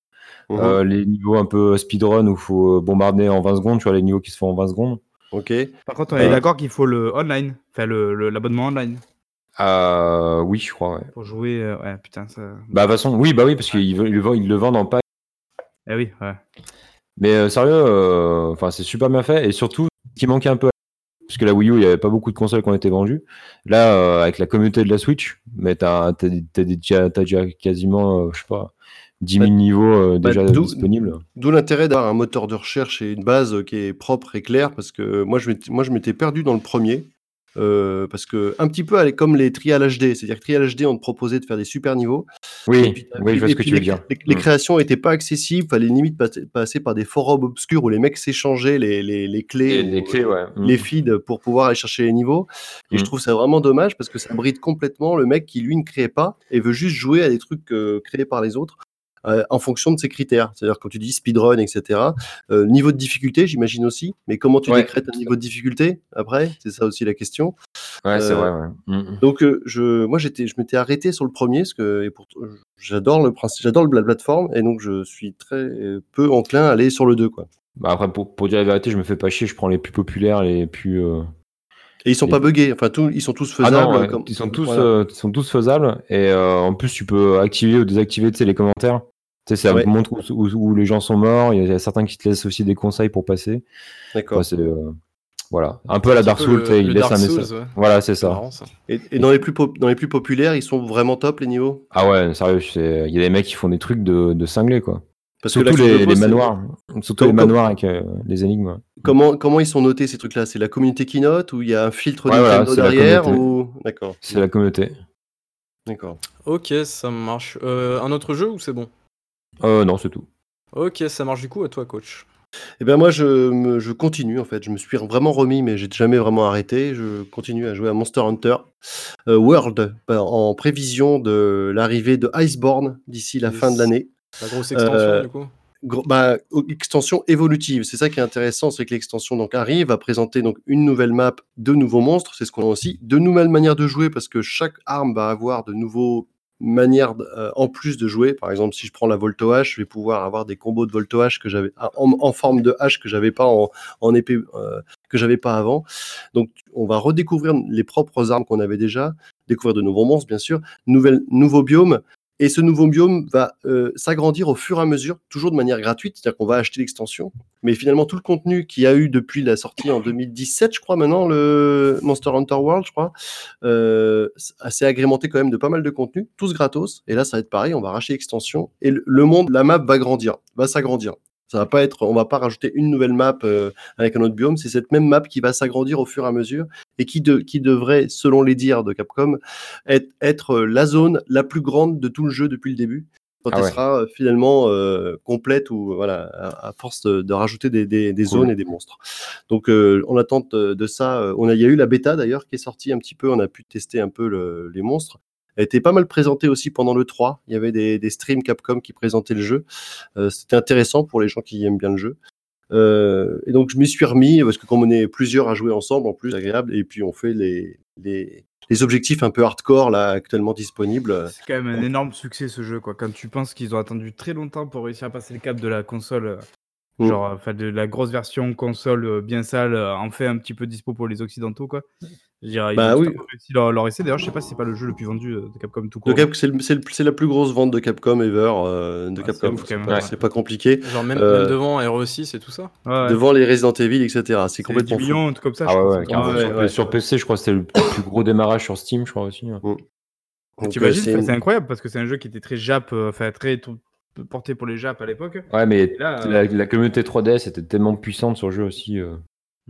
Mhm. euh, les niveaux un peu speedrun où il faut bombarder en 20 secondes, tu vois les niveaux qui se font en 20 secondes. Ok. Par contre, on est Euh. d'accord qu'il faut le online, enfin le- le- l'abonnement online Euh, oui, je crois, ouais. pour jouer. euh, ouais, putain, ça. Bah, de toute façon, oui, bah oui, parce qu'ils ils le vendent en pack. Eh oui, ouais. Mais euh, sérieux, euh, enfin, c'est super bien fait et surtout, ce qui manquait un peu, parce que la Wii U, il n'y avait pas beaucoup de consoles qui ont été vendues. Là, euh, avec la communauté de la Switch, mais t'as déjà, t'as déjà quasiment, je sais pas, 10 000 Bah, niveaux bah, déjà d'où- disponibles. D'où l'intérêt d'avoir un moteur de recherche et une base qui est propre et claire, parce que moi, je m'étais- moi, je m'étais perdu dans le premier. Euh, parce que un petit peu comme les trials HD, c'est-à-dire que trial HD on te proposait de faire des super niveaux. Oui, puis, oui, je vois ce que tu veux les, dire. Les, les Mm. créations n'étaient pas accessibles, fallait limite passer, passer par des forums obscurs où les mecs s'échangeaient les, les, les clés, les clés, ouais. Mm. les feeds pour pouvoir aller chercher les niveaux. Et je Mm. trouve ça vraiment dommage parce que ça bride complètement le mec qui lui ne crée pas et veut juste jouer à des trucs euh, créés par les autres. Euh, en fonction de ces critères. C'est-à-dire quand tu dis speedrun, etc. Euh, niveau de difficulté, j'imagine aussi. Mais comment tu Ouais. décrètes un niveau de difficulté après? C'est ça aussi la question. Ouais, c'est Euh, vrai. Ouais. Mm, mm. Donc je, moi j'étais, je m'étais arrêté sur le premier parce que et pour, j'adore le principe, j'adore la plateforme et donc je suis très peu enclin à aller sur le 2 quoi. Bah, après, pour, pour dire la vérité, je me fais pas chier. Je prends les plus populaires, les plus. euh, Et ils sont pas buggés, enfin tous, ils sont tous Ah faisables. non, ouais, comme- ils sont tous, voilà. euh, ils sont tous faisables. Et euh, en plus, tu peux activer ou désactiver tu sais, les commentaires. Tu sais, ça Ouais. montre où, où- où les gens sont morts. Il y a certains qui te laissent aussi des conseils pour passer. D'accord. Euh, voilà. Un peu à la Dark Souls, le- tu sais, il le laisse Dark un Souls, message. ouais. Voilà, c'est ça. marrant, ça. Et, et dans les plus pop- dans les plus populaires, ils sont vraiment top les niveaux? Ah ouais, sérieux, il y a des mecs qui font des trucs de, de cinglés, quoi. Parce Surtout que les, les manoirs. Surtout Comme- les manoirs avec euh, les énigmes. ouais. Comment comment ils sont notés ces trucs-là? C'est la communauté qui note ou il y a un filtre Ouais, voilà, derrière ou d'accord. C'est la communauté. D'accord. Ok, ça marche. Euh, un autre jeu ou c'est bon? Euh, non, c'est tout. Ok, ça marche du coup à toi, coach. Eh bien moi je, me- je continue en fait, je me suis vraiment remis mais j'ai jamais vraiment arrêté, je continue à jouer à Monster Hunter euh, World bah, en prévision de l'arrivée de Iceborne d'ici la Yes. fin de l'année. La grosse extension Euh, du coup bah, o- extension évolutive, c'est ça qui est intéressant, c'est que l'extension donc arrive à présenter donc une nouvelle map, de nouveaux monstres, c'est ce qu'on a aussi, de nouvelles manières de jouer parce que chaque arme va avoir de nouveaux manières d- euh, en plus de jouer. Par exemple, si je prends la Volto H, je vais pouvoir avoir des combos de Volto H que j'avais ah, en, forme de hache que j'avais pas en, en épée euh, que j'avais pas avant. Donc on va redécouvrir les propres armes qu'on avait déjà, découvrir de nouveaux monstres bien sûr, nouvelles nouveaux biomes et ce nouveau biome va euh, s'agrandir au fur et à mesure, toujours de manière gratuite, c'est-à-dire qu'on va acheter l'extension. Mais finalement, tout le contenu qu'il y a eu depuis la sortie en 2017, je crois maintenant, le Monster Hunter World, je crois, euh, s'est agrémenté quand même de pas mal de contenu, tous gratos. Et là, ça va être pareil, on va racheter l'extension et le, monde, la map va grandir, va s'agrandir. Ça va pas être, on va pas rajouter une nouvelle map euh, avec un autre biome, c'est cette même map qui va s'agrandir au fur et à mesure et qui, de, qui devrait, selon les dires de Capcom, être, être euh, la zone la plus grande de tout le jeu depuis le début. Quand Ah elle sera euh, finalement euh, complète ou voilà à, à force de, de rajouter des, des, des Cool. zones et des monstres. Donc euh, en attente de ça, on a, il y a eu la bêta d'ailleurs qui est sortie un petit peu. On a pu tester un peu le- les monstres. Elle était pas mal présentée aussi pendant le 3. Il y avait des, des streams Capcom qui présentaient le jeu. Euh, C'était intéressant pour les gens qui aiment bien le jeu. Euh, et donc je m'y suis remis parce que comme on est plusieurs à jouer ensemble, en plus c'est agréable. Et puis on fait les, les, les objectifs un peu hardcore là actuellement disponibles. C'est quand même un énorme succès ce jeu, quoi. Quand tu penses qu'ils ont attendu très longtemps pour réussir à passer le cap de la console, euh, Mm. genre, enfin, de la grosse version console bien sale, enfin un petit peu dispo pour les occidentaux, quoi. Ils Bah ont oui. réussi leur, leur essai. D'ailleurs, je sais pas si c'est pas le jeu le plus vendu de Capcom tout De court. Cap- C'est le- c'est le- c'est la plus grosse vente de Capcom ever. euh, de Ah, c'est Capcom. C'est pas, Ouais. c'est pas compliqué. Genre même, Euh, même devant RE6 et tout ça Ouais. Devant les Resident Evil, etc. C'est C'est complètement 10 fou. millions, comme ça. Ah je ouais, sur, ouais. sur PC, je crois que c'était le plus gros démarrage sur Steam, je crois aussi. ouais. Donc, T'imagines, euh, c'est une- incroyable parce que c'est un jeu qui était très Jap, euh, enfin très tout- porté pour les Jap à l'époque. Ouais, mais là, euh, la, la communauté 3DS était tellement puissante sur le jeu aussi. euh.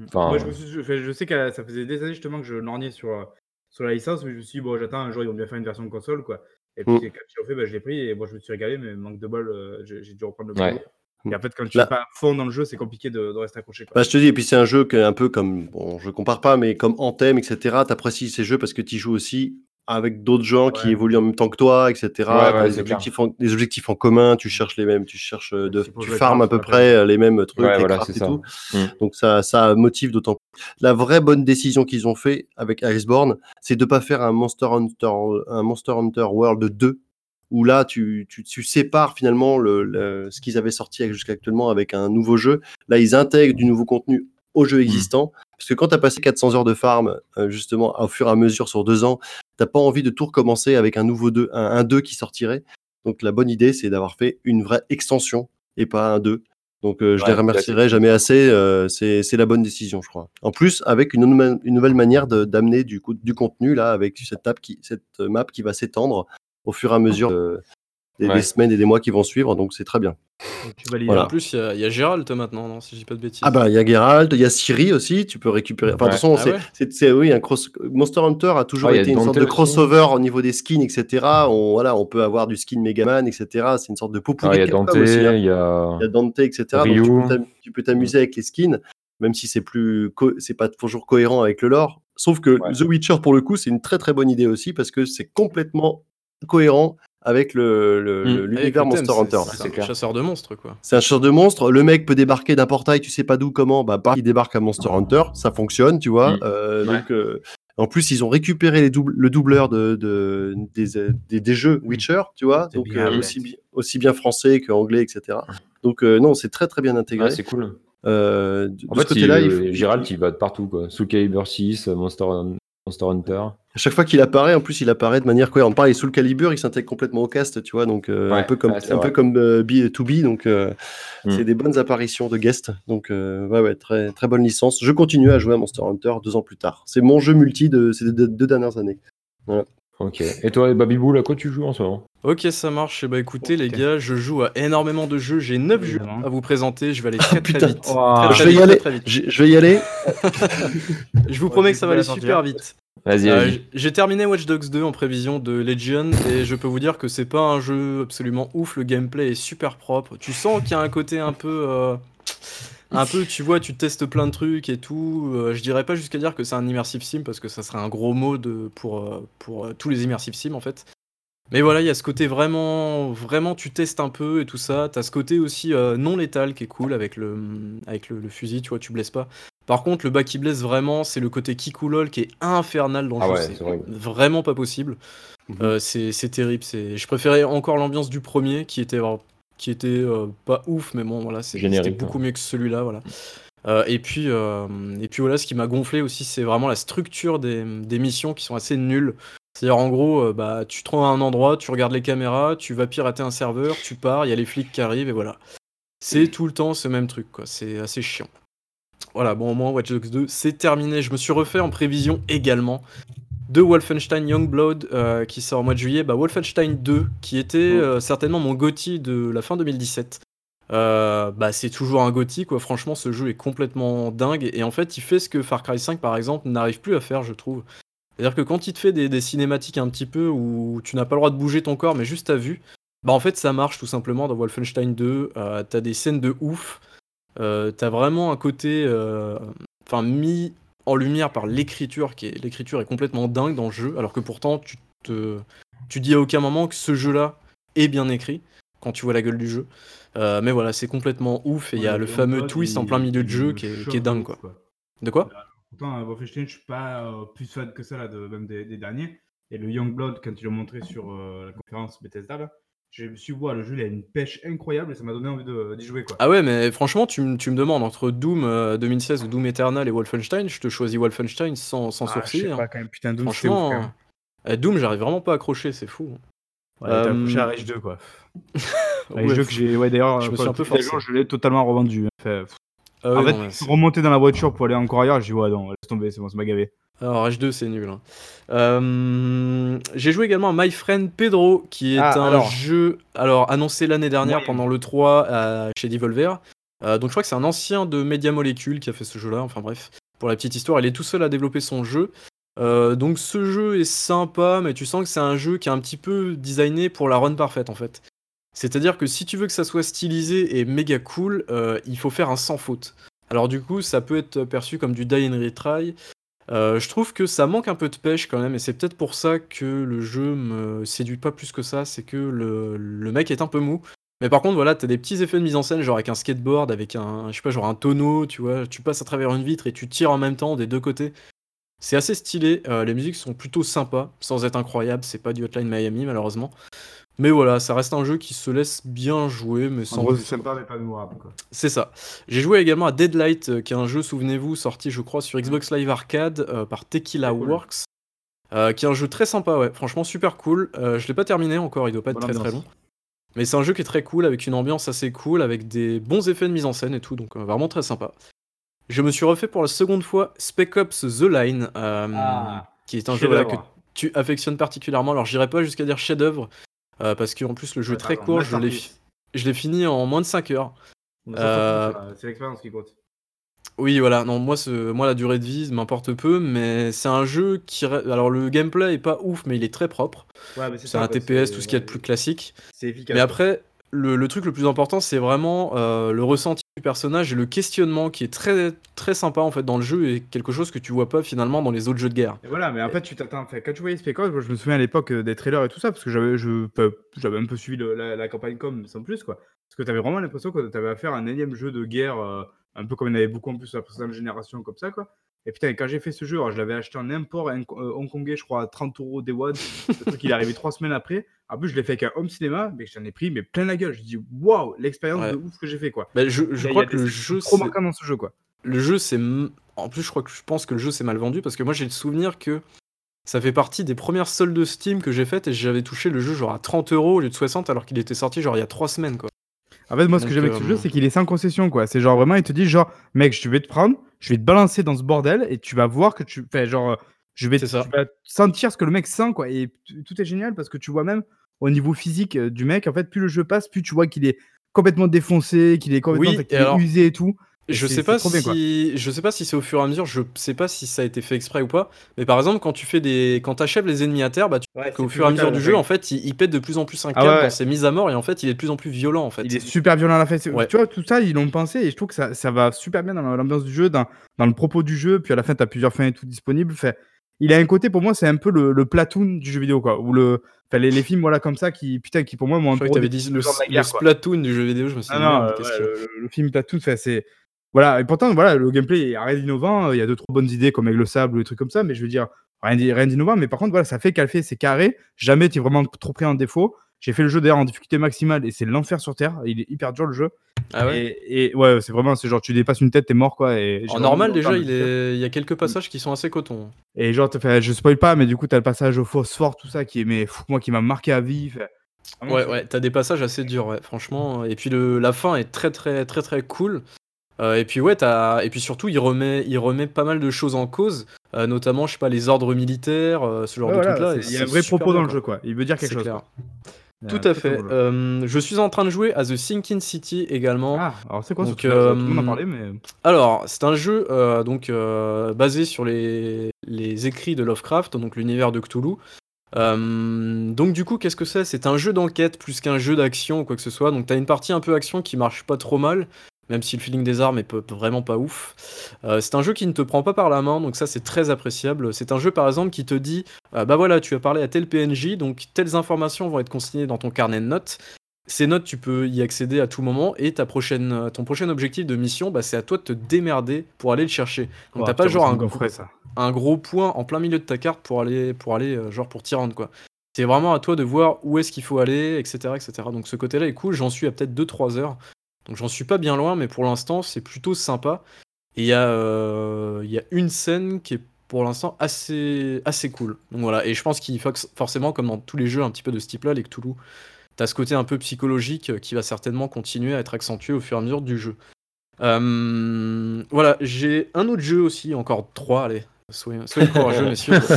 Enfin, Moi, je, me suis- je- sais que ça faisait des années justement que je lorgnais sur, euh, sur la licence, mais je me suis dit, bon, j'attends un jour, ils vont bien faire une version console, quoi. Et puis, Mm. quand ils l'ont fait, bah, je l'ai pris et bon, je me suis régalé, mais manque de bol, euh, j'ai j'ai dû reprendre le Ouais. boulot. Et en fait, quand tu Là- n'es pas à fond dans le jeu, c'est compliqué de, de rester accroché. Quoi. Bah, je te dis, et puis c'est un jeu qui est un peu comme, bon, je compare pas, mais comme Anthem, etc. T'apprécies ces jeux parce que tu joues aussi avec d'autres gens qui évoluent en même temps que toi, etc. Ouais, c'est objectifs en, des objectifs en commun, tu cherches les mêmes, tu cherches euh, de, tu farmes à peu près euh, les mêmes trucs, les voilà, et ça. tout. Mm. Donc ça, ça motive d'autant plus. La vraie bonne décision qu'ils ont fait avec Iceborne, c'est de pas faire un Monster Hunter, un Monster Hunter World 2 où là tu, tu, tu sépares finalement le, le- ce qu'ils avaient sorti jusqu'à actuellement avec un nouveau jeu. Là, ils intègrent du nouveau contenu au jeu existant. Parce que quand tu as passé 400 heures de farm, euh, justement, au fur et à mesure sur deux ans, t'as pas envie de tout recommencer avec un nouveau 2, un, un 2 qui sortirait. Donc la bonne idée, c'est d'avoir fait une vraie extension et pas un 2. Donc euh, je Ouais, les remercierai jamais assez. euh, c'est la bonne décision, je crois. En plus, avec une, nou- une nouvelle manière d'amener du, coup- du contenu là, avec cette, table qui, cette map qui va s'étendre au fur et à mesure des, des Ouais. semaines et des mois qui vont suivre. Donc c'est très bien. Tu valides. Voilà. En plus, il y a- il y, a Gérald maintenant, non, si je dis pas de bêtises. Ah bah il y a Geralt, il y a Siri aussi, tu peux récupérer. Enfin de toute Ouais. façon, Ah c'est ouais oui un cross. Monster Hunter a toujours Ouais, été une sorte de aussi. crossover au niveau des skins, etc. On voilà, on peut avoir du skin Megaman, etc. C'est une sorte de Ah, popouille il y a Dante, aussi, hein. il y a. il y a Dante, etc. Donc, Ryu. tu peux t'am- tu peux t'amuser avec les skins, même si c'est plus co- c'est pas toujours cohérent avec le lore. Sauf que Ouais. The Witcher pour le coup, c'est une très très bonne idée aussi parce que c'est complètement cohérent avec le, le- Mm. le- l'univers thème, Monster Hunter. C'est un clair. chasseur de monstres, quoi. C'est un chasseur de monstres. Le mec peut débarquer d'un portail, tu sais pas d'où, comment. Bah, pareil, il débarque à Monster Hunter. Ça fonctionne, tu vois. Mm. Euh, Ouais. Donc, euh, en plus, ils ont récupéré les le doubleur de, de- des, des, des jeux Witcher, tu vois. Donc, bien, euh, aussi, bi- aussi bien français qu'anglais, etc. Donc, euh, non, c'est très, très bien intégré. Ouais, c'est cool. Euh, de En de ce fait, côté-là, il, il faut- euh, Gérald, il va de partout, quoi. Soul Calibur 6, Monster, Monster Hunter. À chaque fois qu'il apparaît, en plus, il apparaît de manière cohérente. Pareil, sous le calibre, il s'intègre complètement au cast, tu vois, donc euh, un peu comme, ouais, c'est un peu comme euh, B- To Be, donc euh, Mm. c'est des bonnes apparitions de guest. Donc, euh, ouais, ouais, très, très bonne licence. Je continue à jouer à Monster Hunter deux ans plus tard. C'est mon jeu multi de ces deux, deux dernières années. Ok. Et toi, Babibou, à quoi tu joues en ce moment? Ok, ça marche. Eh bah écoutez, les gars, je joue à énormément de jeux. J'ai 9 jeux à vous présenter. Je vais aller très très vite. Je vais vite, y aller. très, très vite. Je, je vais y aller. [laughs] Je vous Ouais, promets que ça va aller super vite. Vas-y, Euh, J'ai terminé Watch Dogs 2 en prévision de Legion et je peux vous dire que c'est pas un jeu absolument ouf. Le gameplay est super propre. Tu sens qu'il y a un côté un peu. euh, un peu, tu vois, tu testes plein de trucs et tout. Euh, je dirais pas jusqu'à dire que c'est un immersive sim parce que ça serait un gros mot de, pour, euh, pour tous les immersive sims en fait. Mais voilà, il y a ce côté vraiment, vraiment, tu testes un peu et tout ça. T'as ce côté aussi euh, non létal qui est cool avec le, avec le, le fusil, tu vois, tu blesses pas. Par contre, le bas qui blesse vraiment, c'est le côté kikoulol qui est infernal dans le Ah jeu. ouais, c'est vraiment pas possible. Mhm. Euh, c'est terrible. c'est- Je préférais encore l'ambiance du premier qui était, vra- qui était euh, pas ouf, mais bon, voilà, c'est- c'était beaucoup hein. mieux que celui-là. Voilà. Euh, et, puis, euh, et puis voilà, ce qui m'a gonflé aussi, c'est vraiment la structure des, des missions qui sont assez nulles. C'est-à-dire, en gros, euh, bah, tu te rends à un endroit, tu regardes les caméras, tu vas pirater un serveur, tu pars, il y a les flics qui arrivent, et voilà. C'est tout le temps ce même truc, quoi. C'est assez chiant. Voilà, bon, au moins, Watch Dogs 2, c'est terminé. Je me suis refait en prévision également de Wolfenstein Youngblood euh, qui sort au mois de juillet. Bah, Wolfenstein 2, qui était Mm. euh, certainement mon GOTY de la fin 2017. Euh, bah, c'est toujours un GOTY, quoi. Franchement, ce jeu est complètement dingue. Et en fait, il fait ce que Far Cry 5, par exemple, n'arrive plus à faire, je trouve. C'est-à-dire que quand il te fait des, des cinématiques un petit peu où tu n'as pas le droit de bouger ton corps, mais juste ta vue, bah en fait ça marche tout simplement dans Wolfenstein 2. Euh, t'as des scènes de ouf. Euh, t'as vraiment un côté, euh, enfin mis en lumière par l'écriture, qui est l'écriture est complètement dingue dans le jeu, alors que pourtant tu te, tu dis à aucun moment que ce jeu-là est bien écrit quand tu vois la gueule du jeu. Euh, mais voilà, c'est complètement ouf et il y a le fameux twist en plein milieu de jeu qui est, qui est dingue quoi. De quoi? Pourtant, euh, Wolfenstein, je suis pas euh, plus fan que ça, là, de, même des, des derniers. Et le Youngblood, quand tu l'as montré sur euh, la conférence Bethesda, là, je me suis dit, Ouah, le jeu, il a une pêche incroyable et ça m'a donné envie de- d'y jouer, quoi. Ah ouais, mais franchement, tu, me- tu me demandes entre Doom euh, 2016 ou Doom Eternal et Wolfenstein, je te choisis Wolfenstein sans, sans Ah, sourciller. je sais hein. pas, quand même, putain, Doom, c'était ouf, Franchement, quand même. euh, Doom, j'arrive vraiment pas à accrocher, c'est fou. Ouais, t'as euh, accroché à Rage 2, quoi. [laughs] Rage Ouais, 2 que j'ai, ouais, d'ailleurs, je me suis un peu forcé. je l'ai totalement revendu. Enfin, ah ouais, en fait, non, c'est- remonter dans la voiture pour aller encore ailleurs, j'ai dit, ouais, non, laisse tomber, c'est bon, ça m'a gavé. Alors, Rage 2, c'est nul. hein. Euh, J'ai joué également à My Friend Pedro, qui est Ah, un alors. jeu alors annoncé l'année dernière pendant le 3 à- chez Devolver. Euh, donc je crois que c'est un ancien de Media Molecule qui a fait ce jeu-là. Enfin bref, pour la petite histoire, il est tout seul à développer son jeu. Euh, donc ce jeu est sympa, mais tu sens que c'est un jeu qui est un petit peu designé pour la run parfaite en fait. C'est-à-dire que si tu veux que ça soit stylisé et méga cool, euh, il faut faire un sans faute. Alors du coup, ça peut être perçu comme du die and retry. Euh, je trouve que ça manque un peu de pêche quand même, et c'est peut-être pour ça que le jeu me séduit pas plus que ça. C'est que le, mec est un peu mou. Mais par contre, voilà, t'as des petits effets de mise en scène, genre avec un skateboard, avec un, je un tonneau, tu vois, tu passes à travers une vitre et tu tires en même temps des deux côtés. C'est assez stylé, euh, les musiques sont plutôt sympas, sans être incroyables, c'est pas du Hotline Miami malheureusement. Mais voilà, ça reste un jeu qui se laisse bien jouer, mais En sans gros, c'est sympa, mais pas mémorable, quoi. c'est ça. J'ai joué également à Deadlight, euh, qui est un jeu, souvenez-vous, sorti, je crois, sur Xbox Live Arcade euh, par Tequila cool. Works. euh, qui est un jeu très sympa, ouais. Franchement, super cool. Euh, je l'ai pas terminé encore, il doit pas être très très long. Mais c'est un jeu qui est très cool, avec une ambiance assez cool, avec des bons effets de mise en scène et tout, donc euh, vraiment très sympa. Je me suis refait pour la seconde fois Spec Ops The Line, euh, Ah, qui est un jeu voilà, que tu affectionnes particulièrement. Alors, j'irai pas jusqu'à dire chef-d'œuvre, euh, parce qu'en plus, le jeu est très court, je l'ai je l'ai fini en moins de 5 heures. Euh, ça, C'est l'expérience qui compte. Oui, voilà. Non, moi, ce- moi, la durée de vie m'importe peu, mais c'est un jeu qui. Alors, le gameplay est pas ouf, mais il est très propre. Ouais, mais C'est un TPS, tout ce qu'il y a de plus classique. C'est efficace. Mais après, le, le truc le plus important, c'est vraiment euh, le ressenti du personnage et le questionnement qui est très très sympa en fait dans le jeu et quelque chose que tu vois pas finalement dans les autres jeux de guerre. Voilà, mais en fait, tu t'attends. Quand tu voyais Spec Ops, je me souviens à l'époque euh, des trailers et tout ça, parce que j'avais, je, j'avais un peu suivi la, campagne com sans plus, quoi. Parce que tu avais vraiment l'impression que tu avais affaire à un énième jeu de guerre, euh, un peu comme il y en avait beaucoup en plus sur la précédente génération, comme ça, quoi. Et putain, quand j'ai fait ce jeu, alors, je l'avais acheté en import euh, hongkongais, je crois, à 30 euros des One. Le truc, il est arrivé trois semaines après. En plus, je l'ai fait avec un home cinéma, mais j'en ai pris mais plein la gueule. Je dis, waouh, l'expérience Ouais. de ouf que j'ai fait, quoi. Bah, je crois que le jeu trop c'est- marquant dans ce jeu, quoi. le jeu c'est en plus je crois que je pense que le jeu c'est mal vendu parce que moi j'ai le souvenir que ça fait partie des premières soldes de Steam que j'ai faites et j'avais touché le jeu genre à 30 euros au lieu de 60 alors qu'il était sorti genre il y a 3 semaines quoi. En fait, moi, ce que j'aime avec ce euh, jeu, c'est qu'il est sans concession, quoi. C'est genre vraiment, il te dit, genre, mec, je vais te prendre, je vais te balancer dans ce bordel et tu vas voir que tu. Enfin, genre, je vais, ça. tu vas sentir ce que le mec sent, quoi. Et tout est génial parce que tu vois même au niveau physique euh, du mec, en fait, plus le jeu passe, plus tu vois qu'il est complètement défoncé, qu'il est complètement Oui, alors, usé et tout. Je sais pas bien, si je sais pas si c'est au fur et à mesure, je sais pas si ça a été fait exprès ou pas, mais par exemple quand tu fais des quand t'achèves les ennemis à terre, bah tu Ouais, qu'au c'est fur et à mesure du jeu ouais. en fait, il, il pète de plus en plus un Ah câble ouais, ouais. quand c'est mis à mort et en fait, il est de plus en plus violent en fait. Il est super violent à la fin. Tu vois, tout ça, ils l'ont pensé et je trouve que ça, ça va super bien dans l'ambiance du jeu, dans, dans le propos du jeu. Puis à la fin, tu as plusieurs fins et tout disponibles. Fait, il a un côté, pour moi, c'est un peu le, le platoon du jeu vidéo, quoi. Ou le, enfin, les, les films, voilà, comme ça, qui, putain, qui pour moi m'ont introduit dit le, dans le guerre, quoi. Splatoon du jeu vidéo, je me suis Ah dit non, merde, euh, ouais, le, le film Platoon, fait, c'est. Voilà, et pourtant, voilà, le gameplay a rien d'innovant. Il y a deux, trois bonnes idées comme avec le sable ou des trucs comme ça, mais je veux dire, rien d'in- rien d'innovant. Mais par contre, voilà, ça fait fait, c'est carré. Jamais tu es vraiment trop pris en défaut. J'ai fait le jeu d'ailleurs en difficulté maximale et c'est l'enfer sur terre. Il est hyper dur le jeu. Ah ouais? Et, et ouais, c'est vraiment, c'est genre tu dépasses une tête, t'es mort quoi. Et En normal déjà, il est il y a quelques passages qui sont assez coton. Et genre, fait- je spoil pas, mais du coup, t'as le passage au phosphore, tout ça qui est, mais fou, moi, qui m'a marqué à vie. fait- Ouais, ouais, t'as des passages assez durs, ouais, franchement. Et puis le, la fin est très, très, très, très cool. Euh, et puis ouais, et puis surtout, il remet, il remet pas mal de choses en cause, euh, notamment, je sais pas, les ordres militaires, euh, ce genre Ouais, de voilà, trucs-là. c'est- et Il y a un vrai propos bien, dans le jeu, quoi. Il veut dire quelque chose. clair. Tout à fait. je suis en train de jouer à The Sinking City également. Ah, alors c'est quoi ce Donc, truc Tout le monde en parlait, mais. Alors, c'est un jeu donc basé sur les, les écrits de Lovecraft, donc l'univers de Cthulhu. Euh, donc du coup, qu'est-ce que c'est? C'est un jeu d'enquête plus qu'un jeu d'action ou quoi que ce soit. Donc t'as une partie un peu action qui marche pas trop mal, même si le feeling des armes est peu- vraiment pas ouf. Euh, c'est un jeu qui ne te prend pas par la main, donc ça c'est très appréciable. C'est un jeu par exemple qui te dit, euh, bah voilà, tu as parlé à tel PNJ, donc telles informations vont être consignées dans ton carnet de notes. Ces notes, tu peux y accéder à tout moment et ta prochaine, ton prochain objectif de mission, bah, c'est à toi de te démerder pour aller le chercher. Donc Oh, t'as pas genre un ça. un gros point en plein milieu de ta carte pour aller, pour aller euh, genre pour t'y rendre quoi. C'est vraiment à toi de voir où est-ce qu'il faut aller, etc., etc. Donc ce côté-là est cool. J'en suis à peut-être 2-3 heures. Donc j'en suis pas bien loin, mais pour l'instant c'est plutôt sympa. Et il y, a, euh, y a une scène qui est pour l'instant assez, assez cool. Donc voilà, et je pense qu'il faut forcément, comme dans tous les jeux un petit peu de ce type-là, les Cthulhu, t'as ce côté un peu psychologique euh, qui va certainement continuer à être accentué au fur et à mesure du jeu. Euh, voilà, j'ai un autre jeu aussi, encore trois, allez, soyez, soyez courageux, messieurs. [laughs]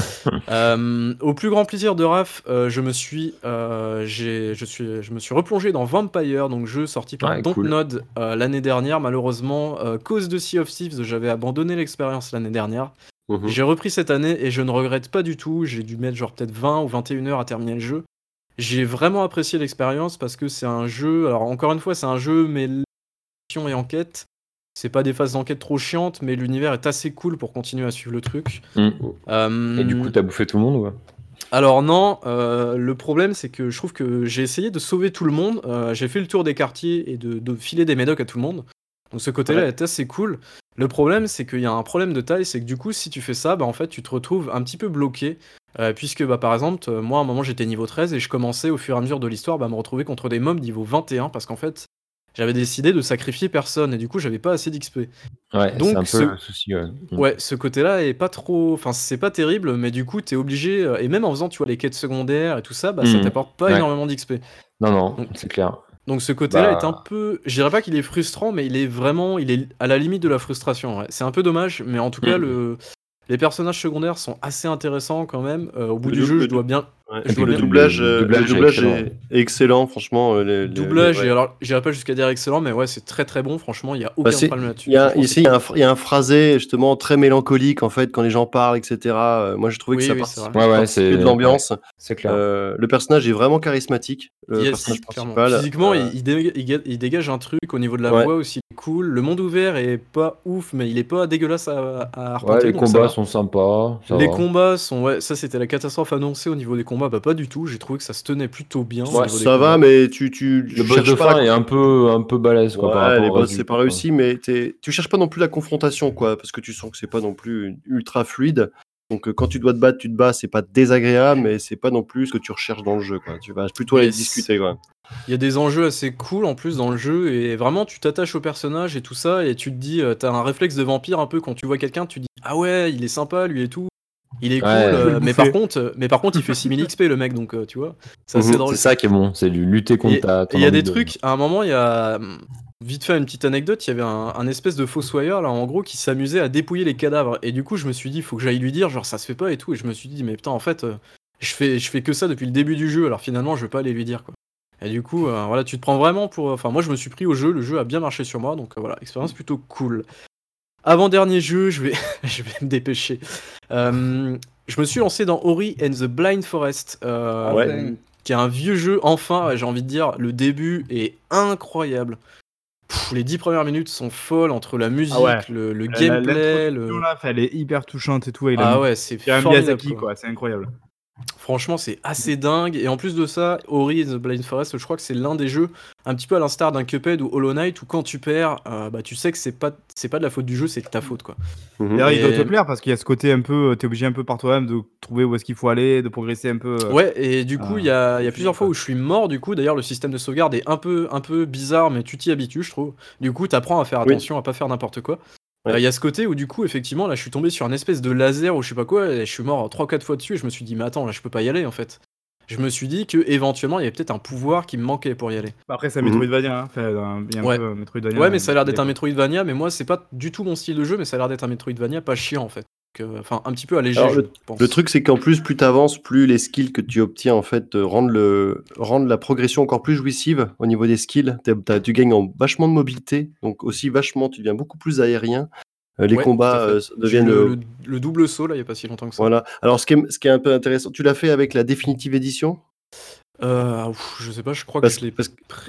Euh, au plus grand plaisir de Raph, euh, je me suis, euh, je suis, je me suis replongé dans Vampire, donc jeu sorti par Ouais, Dontnod l'année dernière. Malheureusement, cause de Sea of Thieves, j'avais abandonné l'expérience l'année dernière. Mhm. J'ai repris cette année et je ne regrette pas du tout. J'ai dû mettre genre peut-être 20 ou 21 heures à terminer le jeu. J'ai vraiment apprécié l'expérience parce que c'est un jeu. Alors encore une fois, c'est un jeu mais et enquête. C'est pas des phases d'enquête trop chiantes, mais l'univers est assez cool pour continuer à suivre le truc. Mm. Euh, Et du coup, t'as bouffé tout le monde alors non, euh, le problème c'est que je trouve que j'ai essayé de sauver tout le monde. Euh, j'ai fait le tour des quartiers et de, de filer des médocs à tout le monde. Donc ce côté-là Ouais. est assez cool. Le problème c'est qu'il y a un problème de taille, c'est que du coup si tu fais ça, bah en fait tu te retrouves un petit peu bloqué. Euh, puisque bah par exemple, moi à un moment j'étais niveau 13 et je commençais au fur et à mesure de l'histoire bah, à me retrouver contre des mobs niveau 21 parce qu'en fait j'avais décidé de sacrifier personne et du coup j'avais pas assez d'XP. Ouais, Donc, c'est un peu ce- le souci. Ouais. Mm. Ouais, ce côté-là est pas trop. Enfin, c'est pas terrible, mais du coup, t'es obligé. euh, Et même en faisant, tu vois, les quêtes secondaires et tout ça, bah, ça Mhm. t'apporte pas Ouais. énormément d'XP. Non, non, c'est clair. Donc, ce côté-là Bah. est un peu. Je dirais pas qu'il est frustrant, mais il est vraiment. Il est à la limite de la frustration. ouais. C'est un peu dommage, mais en tout cas, Mhm. le. Les personnages secondaires sont assez intéressants quand même. Euh, au bout Le du jeu, je dois bien. Ouais, Je et vois le bien. doublage, Le euh, le doublage est excellent. est, est excellent, franchement. euh, les- les- Doublage, les- et alors j'irai pas jusqu'à dire excellent, mais ouais, c'est très très bon, franchement, il y a aucun Bah, problème là-dessus. Il y a, Franchement, ici, il y, a un, il y a un phrasé justement très mélancolique en fait quand les gens parlent, etc. Euh, moi, je trouvais Oui, que ça oui, vrai. Ouais, ouais, participait de l'ambiance. C'est clair. Euh, le personnage est vraiment charismatique. Le Yes, personnage principal. Physiquement, Euh, il, il dé- il ga- il dégage un truc au niveau de la Ouais. voix aussi, cool. Le monde ouvert est pas ouf, mais il est pas dégueulasse à, à ouais, arpenter. les combats sont sympas. Les combats sont, ouais, ça c'était la catastrophe annoncée au niveau des combats, bah pas du tout. J'ai trouvé que ça se tenait plutôt bien. ouais, ça va, mais tu, tu, Le tu boss cherches de pas fin la- est un peu, un peu balèze quoi, Ouais, les boss c'est pas réussi, mais t'es- tu cherches pas non plus la confrontation, quoi, parce que tu sens que c'est pas non plus ultra fluide. Donc euh, quand tu dois te battre, tu te bats, c'est pas désagréable, mais c'est pas non plus ce que tu recherches dans le jeu, quoi. Tu vas plutôt aller discuter, quoi. Il y a des enjeux assez cool en plus dans le jeu et vraiment tu t'attaches au personnage et tout ça et tu te dis, euh, t'as un réflexe de vampire un peu quand tu vois quelqu'un, tu dis ah ouais il est sympa lui et tout, il est cool, Ouais. euh, mais par contre, euh, mais par contre il fait 6000 XP le mec donc euh, tu vois, c'est assez Mhm, drôle. C'est ça qui est bon, c'est du lutter contre Et ta. il y a des de- trucs, à un moment, il y a. hum, Vite fait, une petite anecdote, il y avait un, un espèce de fossoyeur, là, en gros, qui s'amusait à dépouiller les cadavres. Et du coup, je me suis dit, il faut que j'aille lui dire, genre, ça se fait pas et tout. Et je me suis dit, mais putain, en fait, euh, je fais, je fais que ça depuis le début du jeu, alors finalement, je vais pas aller lui dire, quoi. Et du coup, euh, voilà, tu te prends vraiment pour. Enfin, moi, je me suis pris au jeu, le jeu a bien marché sur moi, donc euh, voilà, expérience plutôt cool. Avant-dernier jeu, je vais, [laughs] je vais me dépêcher. Euh, je me suis lancé dans Ori and the Blind Forest. euh, ouais. qui est un vieux jeu, enfin, j'ai envie de dire, le début est incroyable. Pff, les dix premières minutes sont folles entre la musique, Ah ouais. le, le La- la- gameplay, le... là, elle est hyper touchante et tout. avec Ah ouais, c'est un Miyazaki, quoi. quoi, c'est incroyable. Franchement, c'est assez dingue. Et en plus de ça, Ori and the Blind Forest, je crois que c'est l'un des jeux, un petit peu à l'instar d'un Cuphead ou Hollow Knight, où quand tu perds, euh, bah, tu sais que c'est pas, c'est pas de la faute du jeu, c'est de ta faute, quoi. Mhm. D'ailleurs, il doit Et- te plaire parce qu'il y a ce côté un peu, t'es obligé un peu par toi-même de trouver où est-ce qu'il faut aller, de progresser un peu. euh, Ouais, et du coup, Ah, il y a, il y a plusieurs fois où je suis mort, du coup, d'ailleurs, le système de sauvegarde est un peu, un peu bizarre, mais tu t'y habitues, je trouve. Du coup, t'apprends à faire Oui. attention, à pas faire n'importe quoi. Euh, Il Ouais. y a ce côté où, du coup, effectivement, là, je suis tombé sur un espèce de laser ou je sais pas quoi, et je suis mort 3-4 fois dessus, et je me suis dit, mais attends, là, je peux pas y aller, en fait. Je me suis dit que éventuellement il y avait peut-être un pouvoir qui me manquait pour y aller. Bah, Après, c'est un. Metroidvania. hein. Enfin, un- il y a un Ouais. peu un Metroidvania. Ouais, mais ça a l'air d'être un. Metroidvania, mais moi, c'est pas du tout mon style de jeu, mais ça a l'air d'être un Metroidvania pas chiant, en fait. Enfin, un petit peu allégé, Alors, je pense. Le truc, c'est qu'en plus, plus tu avances, plus les skills que tu obtiens en fait euh, rendent, le, rendent la progression encore plus jouissive au niveau des skills. Tu gagnes en vachement de mobilité, donc aussi vachement, tu deviens beaucoup plus aérien. Euh, les Ouais, combats euh, deviennent. le, le- le double saut, là, il y a pas si longtemps que ça. Voilà. Alors, ce qui, est, ce qui est un peu intéressant, tu l'as fait avec la définitive édition? Euh, ouf, je sais pas, je crois Parce- que je l'ai parce-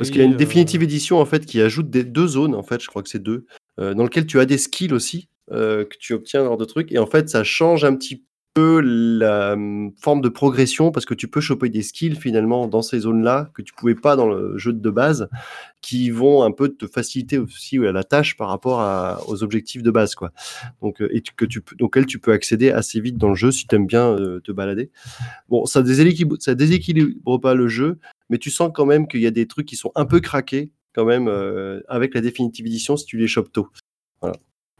qu'il y a une définitive édition en fait qui ajoute des, deux zones, en fait, je crois que c'est deux, dans lequel tu as des skills aussi euh, que tu obtiens lors de trucs. Et en fait, ça change un petit peu la hum, forme de progression parce que tu peux choper des skills finalement dans ces zones-là que tu pouvais pas dans le jeu de base, qui vont un peu te faciliter aussi la tâche par rapport aux objectifs de base, quoi. Donc, euh, et que tu tu peux accéder assez vite dans le jeu si tu aimes bien euh, te balader. Bon, ça déséquilibre, déséquilibre pas le jeu, mais tu sens quand même qu'il y a des trucs qui sont un peu craqués quand même avec la définitive édition si tu les chopes tôt.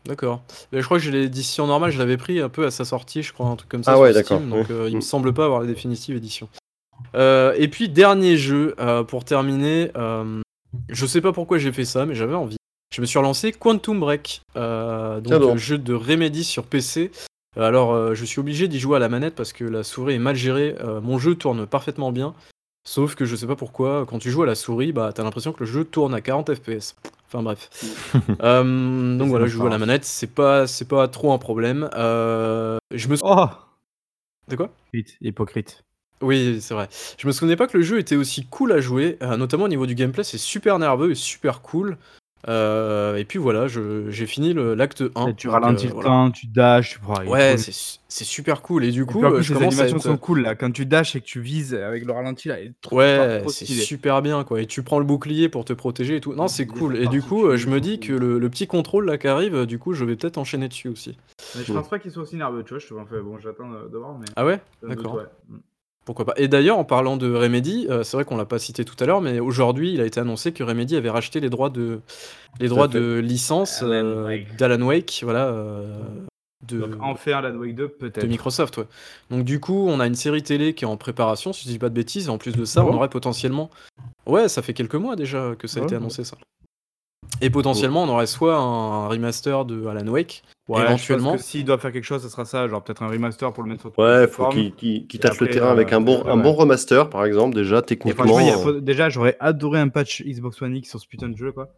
D'accord. Je crois que j'ai l'édition normale, je l'avais pris un peu à sa sortie, je crois, un truc comme ça. Ah sur ouais, Steam, d'accord. Donc euh, il me semble pas avoir la définitive édition. Euh, et puis dernier jeu euh, pour terminer. je sais pas pourquoi j'ai fait ça, mais j'avais envie. Je me suis relancé Quantum Break, donc Ah bon. le jeu de Remedy sur PC. Alors euh, je suis obligé d'y jouer à la manette parce que la souris est mal gérée. Euh, mon jeu tourne parfaitement bien, sauf que je sais pas pourquoi. Quand tu joues à la souris, bah t'as l'impression que le jeu tourne à 40 FPS. Enfin bref. [laughs] Euh, donc voilà, je joue à la manette, c'est pas, c'est pas trop un problème. Euh, je me Oh De quoi? Hypocrite, Hypocrite. Oui, c'est vrai. Je me souvenais pas que le jeu était aussi cool à jouer, euh, notamment au niveau du gameplay, c'est super nerveux et super cool. Euh, et puis voilà, je- j'ai fini l'acte 1. Et tu ralentis euh, le voilà. temps, tu dashes, tu prends. Ouais, c'est su- c'est super cool. Et du coup, euh, je les animations être... sont cool là. Quand tu dashes et que tu vises avec le ralenti là, il est trop, Ouais, c'est super bien quoi. Et tu prends le bouclier pour te protéger et tout. Non, c'est cool. Et du coup, je me dis que le, le petit contrôle là qui arrive, du coup, je vais peut-être enchaîner dessus aussi. Mais je pense pas qu'il soit aussi nerveux, tu vois. Je te enfin, bon, j'attends de, voir, mais. Ah ouais D'accord. ouais. Pourquoi pas. Et d'ailleurs, en parlant de Remedy, euh, c'est vrai qu'on l'a pas cité tout à l'heure, mais aujourd'hui, il a été annoncé que Remedy avait racheté les droits de, les droits de licence Alan euh, d'Alan Wake, voilà, euh, de, Donc en faire la Wake 2, de peut-être. Microsoft. Ouais. Donc du coup, on a une série télé qui est en préparation, si je dis pas de bêtises. Et en plus de ça, on bon aurait potentiellement. Ouais, ça fait quelques mois déjà que ça a Ah été annoncé ça. Et potentiellement, on aurait soit un remaster de Alan Wake, Ouais, éventuellement. Je pense que s'ils doivent faire quelque chose, ça sera ça, genre peut-être un remaster pour le mettre sur Ouais, faut plateforme. qu'il Et tâche le terrain avec euh, un bon, ouais, un bon remaster, par exemple, déjà, Et techniquement. il a- euh, faut- déjà, j'aurais adoré un patch Xbox One X sur ce putain de jeu, quoi.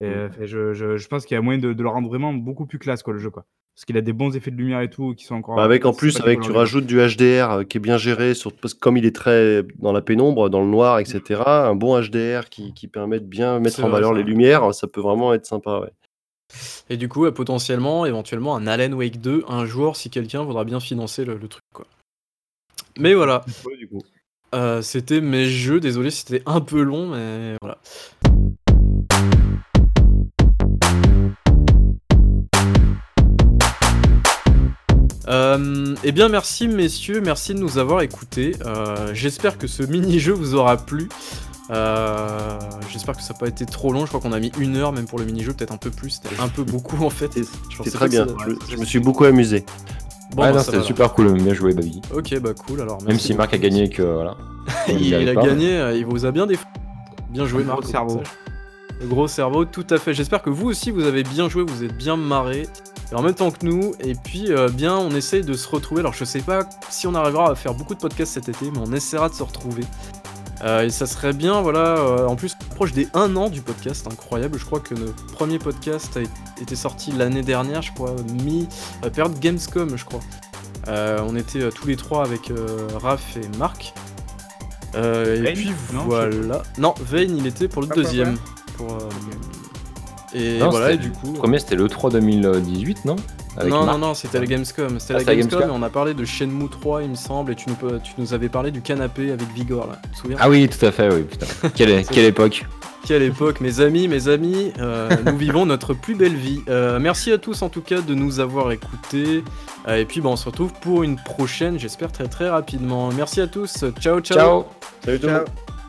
Et Mm. euh, fait, je, je, je pense qu'il y a moyen de, de le rendre vraiment beaucoup plus classe, quoi, le jeu, quoi. Parce qu'il a des bons effets de lumière et tout qui sont encore. Bah, avec en plus, avec tu rajoutes du HDR euh, qui est bien géré, sur, parce que comme il est très dans la pénombre, dans le noir, etc. Un bon HDR qui, qui permet de bien mettre en vrai, valeur ça. les lumières, ça peut vraiment être sympa. Ouais. Et du coup, euh, potentiellement, éventuellement, un Alan Wake 2 un jour si quelqu'un voudra bien financer le, le truc, quoi. Mais voilà, Ouais, du coup. euh, c'était mes jeux. Désolé si c'était un peu long, mais voilà. Euh, eh bien merci messieurs, merci de nous avoir écoutés. Euh, J'espère que ce mini-jeu vous aura plu. Euh, J'espère que ça n'a pas été trop long. Je crois qu'on a mis une heure même pour le mini-jeu, peut-être un peu plus. C'était un peu beaucoup en fait. Pas très bien. Je, je me suis beaucoup amusé. Bon, ouais, bah, c'était super cool, bien joué, Babi. Ok, bah cool alors. Même si Marc a gagné que voilà. [laughs] il, a pas, gagné, il vous a bien défendu. Bien joué, Marc. cerveau. Le gros cerveau, tout à fait. J'espère que vous aussi, vous avez bien joué, vous êtes bien marré. Et en même temps que nous. Et puis, euh, bien, on essaye de se retrouver. Alors, je sais pas si on arrivera à faire beaucoup de podcasts cet été, mais on essaiera de se retrouver. Euh, et ça serait bien, voilà. euh, en plus, on approche des 1 an du podcast, incroyable. Je crois que notre premier podcast a été sorti l'année dernière, je crois, mi euh, période Gamescom, je crois. On était tous les trois avec Raph et Marc. Et puis Non, voilà. Non, Vayne, il était pour le Ah, pas deuxième. Pour, euh, Et Non, voilà, et du coup. Le premier, c'était le 3 2018, non Avec non, non, non, c'était la Gamescom. C'était Ah, la Gamescom, Gamescom et on a parlé de Shenmue 3, il me semble, et tu nous, tu nous avais parlé du canapé avec Vigor, là. Tu te souviens Ah oui, tout à fait, oui, putain. [laughs] Quelle, quelle époque. Quelle époque, mes amis, mes amis, euh, nous vivons notre plus belle vie. Euh, merci à tous en tout cas de nous avoir écoutés. Euh, et puis bah, on se retrouve pour une prochaine, j'espère très très rapidement. Merci à tous, ciao ciao. Ciao Salut tout le monde. Ciao.